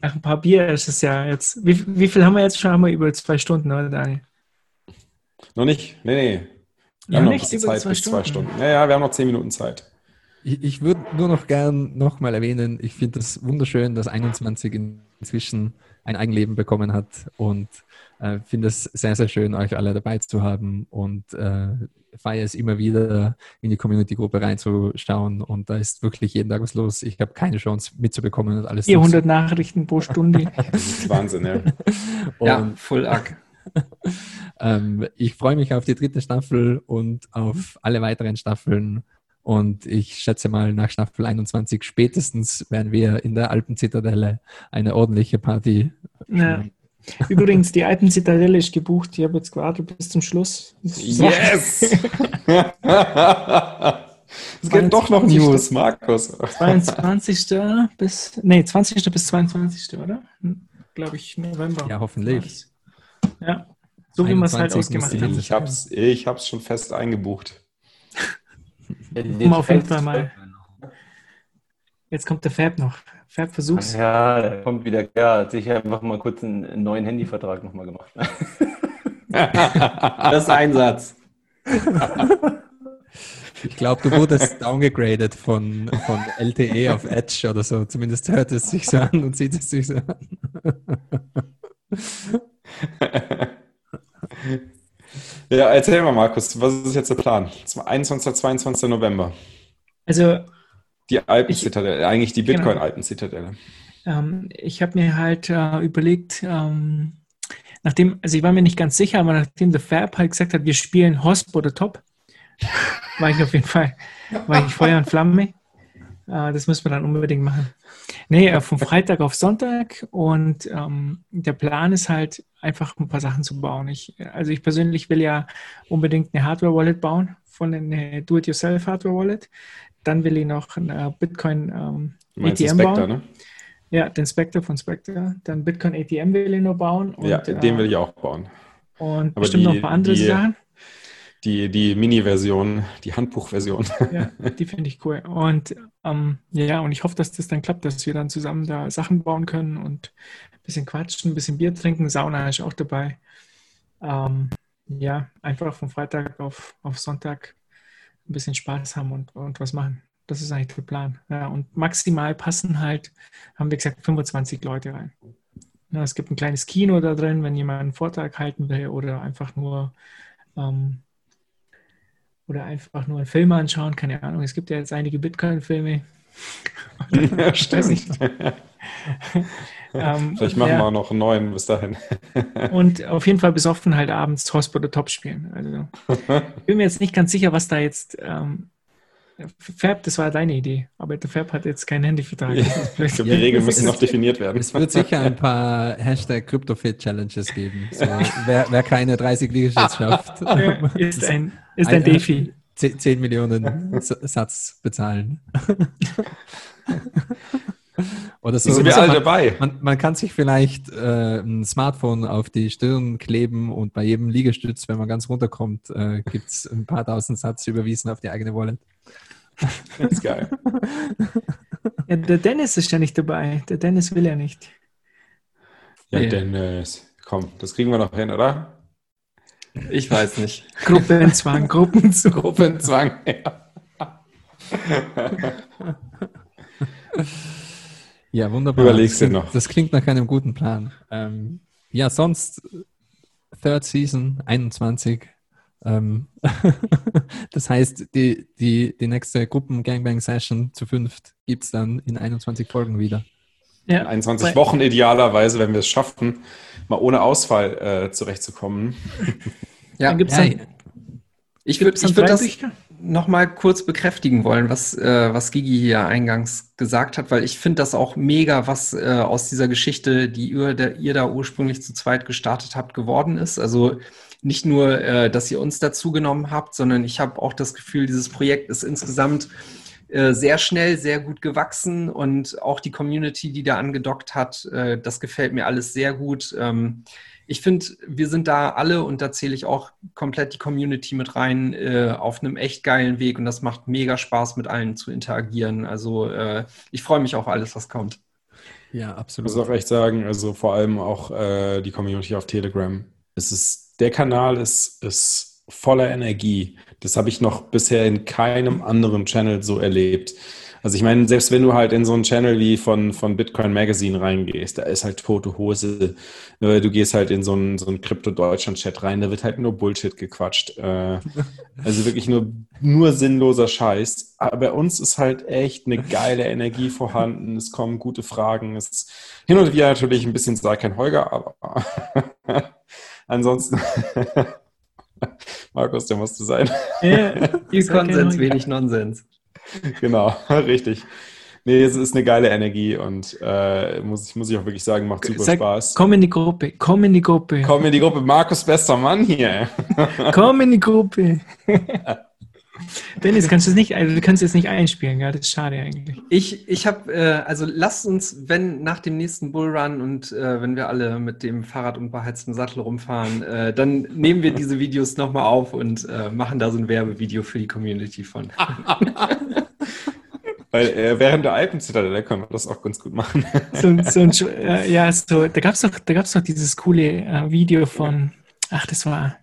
Nach ein paar Bier ist es ja jetzt. Wie, wie viel haben wir jetzt schon? Haben wir über zwei Stunden, oder Daniel? Noch nicht? Nee, nee. Wir ja, haben noch nicht Zeit zwei bis Stunden. zwei Stunden. Ja, ja, wir haben noch zehn Minuten Zeit. Ich, ich würde nur noch gern nochmal erwähnen, ich finde das wunderschön, dass 21 inzwischen ein Eigenleben bekommen hat und äh, finde es sehr, sehr schön, euch alle dabei zu haben und äh, feiere es immer wieder, in die Community-Gruppe reinzuschauen und da ist wirklich jeden Tag was los. Ich habe keine Chance mitzubekommen und alles. 400 Nachrichten pro Stunde. Wahnsinn, ja. ja, voll arg. ähm, ich freue mich auf die dritte Staffel und auf alle weiteren Staffeln und ich schätze mal, nach Staffel 21 spätestens werden wir in der Alpenzitadelle eine ordentliche Party. Ja. Übrigens, die Alpenzitadelle ist gebucht. Ich habe jetzt gewartet bis zum Schluss. Yes! es gibt doch noch News, Markus. 22. bis, nee, 20. bis 22. oder? Glaube ich, November. Ja, hoffentlich. Ja, so wie man es halt ausgemacht hat. Ich habe es ich hab's schon fest eingebucht. Um auf jeden Fall mal. Jetzt kommt der Fab noch. Fab, versuch's. Ja, der kommt wieder. Ja, hat sich einfach mal kurz einen neuen Handyvertrag nochmal gemacht. das ist ein Satz. Ich glaube, du wurdest downgegradet von, von LTE auf Edge oder so. Zumindest hört es sich so an und sieht es sich so an. Ja, erzähl mal, Markus, was ist jetzt der Plan? 21. 22. November. Also. Die Alpenzitadelle, eigentlich die genau. Bitcoin-Alpenzitadelle. Ähm, ich habe mir halt äh, überlegt, ähm, nachdem, also ich war mir nicht ganz sicher, aber nachdem der Fab halt gesagt hat, wir spielen Hosp oder Top, war ich auf jeden Fall, war ich Feuer und Flamme. Äh, das müssen wir dann unbedingt machen. Nee, äh, vom Freitag auf Sonntag und ähm, der Plan ist halt einfach ein paar Sachen zu bauen. Ich, also ich persönlich will ja unbedingt eine Hardware-Wallet bauen, von einer Do-it-yourself-Hardware-Wallet. Dann will ich noch ein Bitcoin ähm, ATM Spectre, bauen. ne? Ja, den Spectre von Spectre. Dann Bitcoin ATM will ich noch bauen. Und, Ja, den äh, will ich auch bauen. Und Aber bestimmt noch die- ein paar andere die- Sachen. Die, die Mini-Version, die Handbuchversion. Ja, die finde ich cool. Und ähm, ja, und ich hoffe, dass das dann klappt, dass wir dann zusammen da Sachen bauen können und ein bisschen quatschen, ein bisschen Bier trinken. Sauna ist auch dabei. Ähm, ja, einfach von Freitag auf, auf Sonntag ein bisschen Spaß haben und, und was machen. Das ist eigentlich der Plan. Ja, und maximal passen halt, haben wir gesagt, 25 Leute rein. Es gibt ein kleines Kino da drin, wenn jemand einen Vortrag halten will oder einfach nur ähm, oder einfach nur einen Film anschauen, keine Ahnung. Es gibt ja jetzt einige Bitcoin-Filme. ich weiß nicht. ähm, Vielleicht machen ja, wir auch noch einen neuen bis dahin. Und auf jeden Fall besoffen halt abends Hosp oder Top spielen. Also ich bin mir jetzt nicht ganz sicher, was da jetzt ähm, Fab, das war deine Idee, aber der Fab hat jetzt keinen Handyvertrag. Ist Ich glaube, die Regeln müssen noch definiert werden. Es wird sicher ein paar Hashtag CryptoFit-Challenges geben. So, wer, wer keine 30 Liegestütze schafft, Ja, ist ein, ist Ein- ein Defi. 10, 10 Millionen Satz bezahlen. Oder so. Sind wir alle dabei. Man, man kann sich vielleicht äh, ein Smartphone auf die Stirn kleben und bei jedem Liegestütz, wenn man ganz runterkommt, äh, gibt es ein paar tausend Satz überwiesen auf die eigene Wallet. Das ist geil. Ja, der Dennis ist ja nicht dabei. Der Dennis will ja nicht. Ja, Nee. Dennis. Komm, das kriegen wir noch hin, oder? Ich weiß nicht. Gruppenzwang, Gruppenzwang. Gruppenzwang. Ja. Ja, wunderbar. Überleg's das dir klingt, noch. Das klingt nach einem guten Plan. Ähm, ja, sonst Third Season 21. Ähm, das heißt, die, die, die nächste Gruppen-Gangbang-Session zu fünft gibt es dann in 21 Folgen wieder. Ja, 21 Weil- Wochen idealerweise, wenn wir es schaffen, mal ohne Ausfall äh, zurechtzukommen. Ja, Dann gibt's Ja, dann, ich würde ich würd das nochmal kurz bekräftigen wollen, was, äh, was Gigi hier eingangs gesagt hat, weil ich finde das auch mega, was äh, aus dieser Geschichte, die ihr, der, ihr da ursprünglich zu zweit gestartet habt, geworden ist. Also nicht nur, äh, dass ihr uns dazu genommen habt, sondern ich habe auch das Gefühl, dieses Projekt ist insgesamt äh, sehr schnell, sehr gut gewachsen und auch die Community, die da angedockt hat, äh, das gefällt mir alles sehr gut. Ähm, ich finde, wir sind da alle und da zähle ich auch komplett die Community mit rein äh, auf einem echt geilen Weg und das macht mega Spaß, mit allen zu interagieren. Also äh, ich freue mich auf alles, was kommt. Ja, Ich absolut. muss auch echt sagen, also vor allem auch äh, die Community auf Telegram. Es ist, der Kanal ist, ist voller Energie. Das habe ich noch bisher in keinem anderen Channel so erlebt. Also ich meine, selbst wenn du halt in so einen Channel wie von, von Bitcoin Magazine reingehst, da ist halt tote Hose. Äh, Du gehst halt in so einen, so einen Krypto-Deutschland-Chat rein, da wird halt nur Bullshit gequatscht. Äh, Also wirklich nur, nur sinnloser Scheiß. Aber bei uns ist halt echt eine geile Energie vorhanden. Es kommen gute Fragen. Es ist hin und wieder natürlich ein bisschen sei kein Holger, aber ansonsten Markus, der musste sein. Ja, Viel. Konsens, wenig Nonsens. genau, richtig. Nee, es ist eine geile Energie und äh, muss, ich, muss ich auch wirklich sagen, macht super Sag, Spaß. Komm in die Gruppe, komm in die Gruppe, Komm in die Gruppe. Markus, bester Mann hier. komm in die Gruppe. Dennis, kannst du es nicht, also du kannst es nicht einspielen, ja, das ist schade eigentlich. Ich, ich habe, äh, also lasst uns, wenn nach dem nächsten Bullrun und äh, wenn wir alle mit dem Fahrrad und beheiztem Sattel rumfahren, äh, dann nehmen wir diese Videos nochmal auf und äh, machen da so ein Werbevideo für die Community von. Weil äh, während der Alpenzitadelle können wir das auch ganz gut machen. So, ein- so ein, äh, ja, so, da gab's doch, da gab's doch dieses coole äh, Video von, ach, das war,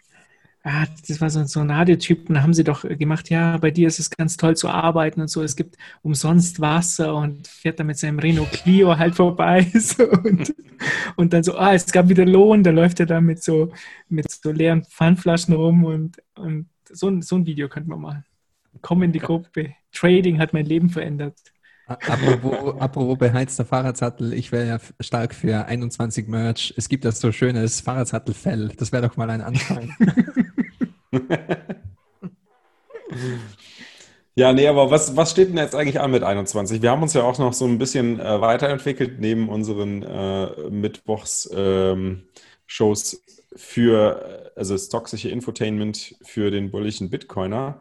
ah, das war so, so ein Radiotyp, und da haben sie doch gemacht, ja, bei dir ist es ganz toll zu arbeiten und so, es gibt umsonst Wasser und fährt dann mit seinem Renault Clio halt vorbei so, und, und dann so, ah, es gab wieder Lohn, da läuft er dann mit so, mit so leeren Pfandflaschen rum und, und so, ein- so ein Video könnte man machen. Komm in die Gruppe. Trading hat mein Leben verändert. Apropos, apropos beheizter Fahrradsattel, ich wäre ja stark für 21 Merch. Es gibt das so schönes Fahrradsattelfell. Das wäre doch mal ein Anfang. Ja, nee, aber was, was steht denn jetzt eigentlich an mit 21? Wir haben uns ja auch noch so ein bisschen äh, weiterentwickelt neben unseren äh, Mittwochs-Shows ähm, für, äh, also das toxische Infotainment für den bulligen Bitcoiner.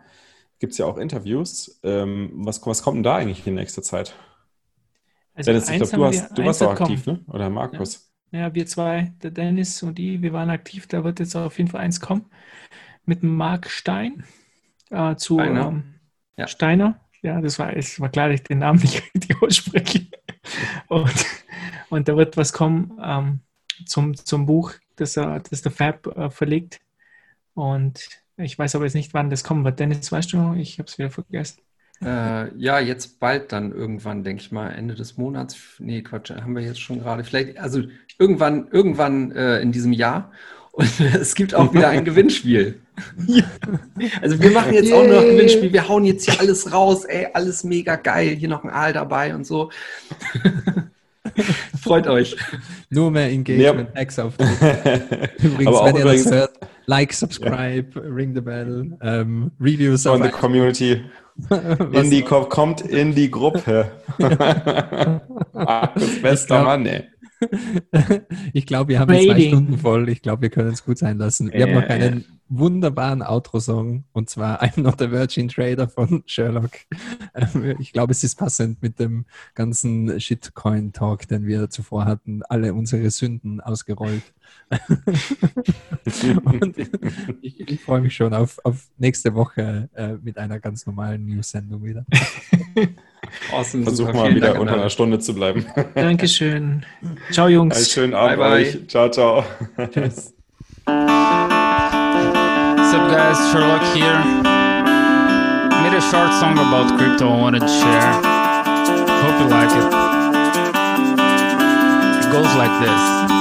Gibt es ja auch Interviews. Ähm, was, was kommt denn da eigentlich in nächster Zeit? Also Dennis, ich eins glaube, du, hast, du warst auch kommen. aktiv, ne? Oder Markus? Ja, wir zwei, der Dennis und ich, wir waren aktiv. Da wird jetzt auf jeden Fall eins kommen mit Marc Stein äh, zu Steiner. Ähm, Ja. Steiner. Ja, das war, es war klar, dass ich den Namen nicht richtig ausspreche. Und, und da wird was kommen ähm, zum, zum Buch, das, er, das der Fab äh, verlegt. Und ich weiß aber jetzt nicht, wann das kommen wird. Dennis, weißt du, ich habe es wieder vergessen. Äh, ja, jetzt bald dann irgendwann, denke ich mal, Ende des Monats. Nee, Quatsch, haben wir jetzt schon gerade. Vielleicht, also irgendwann, irgendwann äh, in diesem Jahr. Und es gibt auch wieder ein Gewinnspiel. Also wir machen jetzt auch noch ein Yay. Gewinnspiel. Wir hauen jetzt hier alles raus. Ey, alles mega geil. Hier noch ein Aal dabei und so. Freut euch. Nur mehr Engagement, auf Übrigens, Aber wenn ihr übrigens das hört, like, subscribe, ring the bell, ähm, Reviews von der Community. In die, kommt in die Gruppe. Bester glaub- Mann, ey. ich glaube, wir haben die zwei Rating. Stunden voll. Ich glaube, wir können es gut sein lassen. Wir haben noch Ja, einen wunderbaren Outro-Song und zwar I'm Not a Virgin Trader von Sherlock. Ähm, Ich glaube, es ist passend mit dem ganzen Shitcoin-Talk, den wir zuvor hatten. Alle unsere Sünden ausgerollt. und ich, ich freue mich schon auf, auf nächste Woche äh, mit einer ganz normalen News-Sendung wieder. Awesome. Versuch super. mal Vielen wieder Dank an unter einer Stunde zu bleiben. Dankeschön. Ciao, Einen Jungs. schönen Abend Bye, bye. euch. Ciao, ciao. Tschüss. What's up, guys? Sherlock here. Made a short song about crypto I wanted to share. Hope you like it. It goes like this.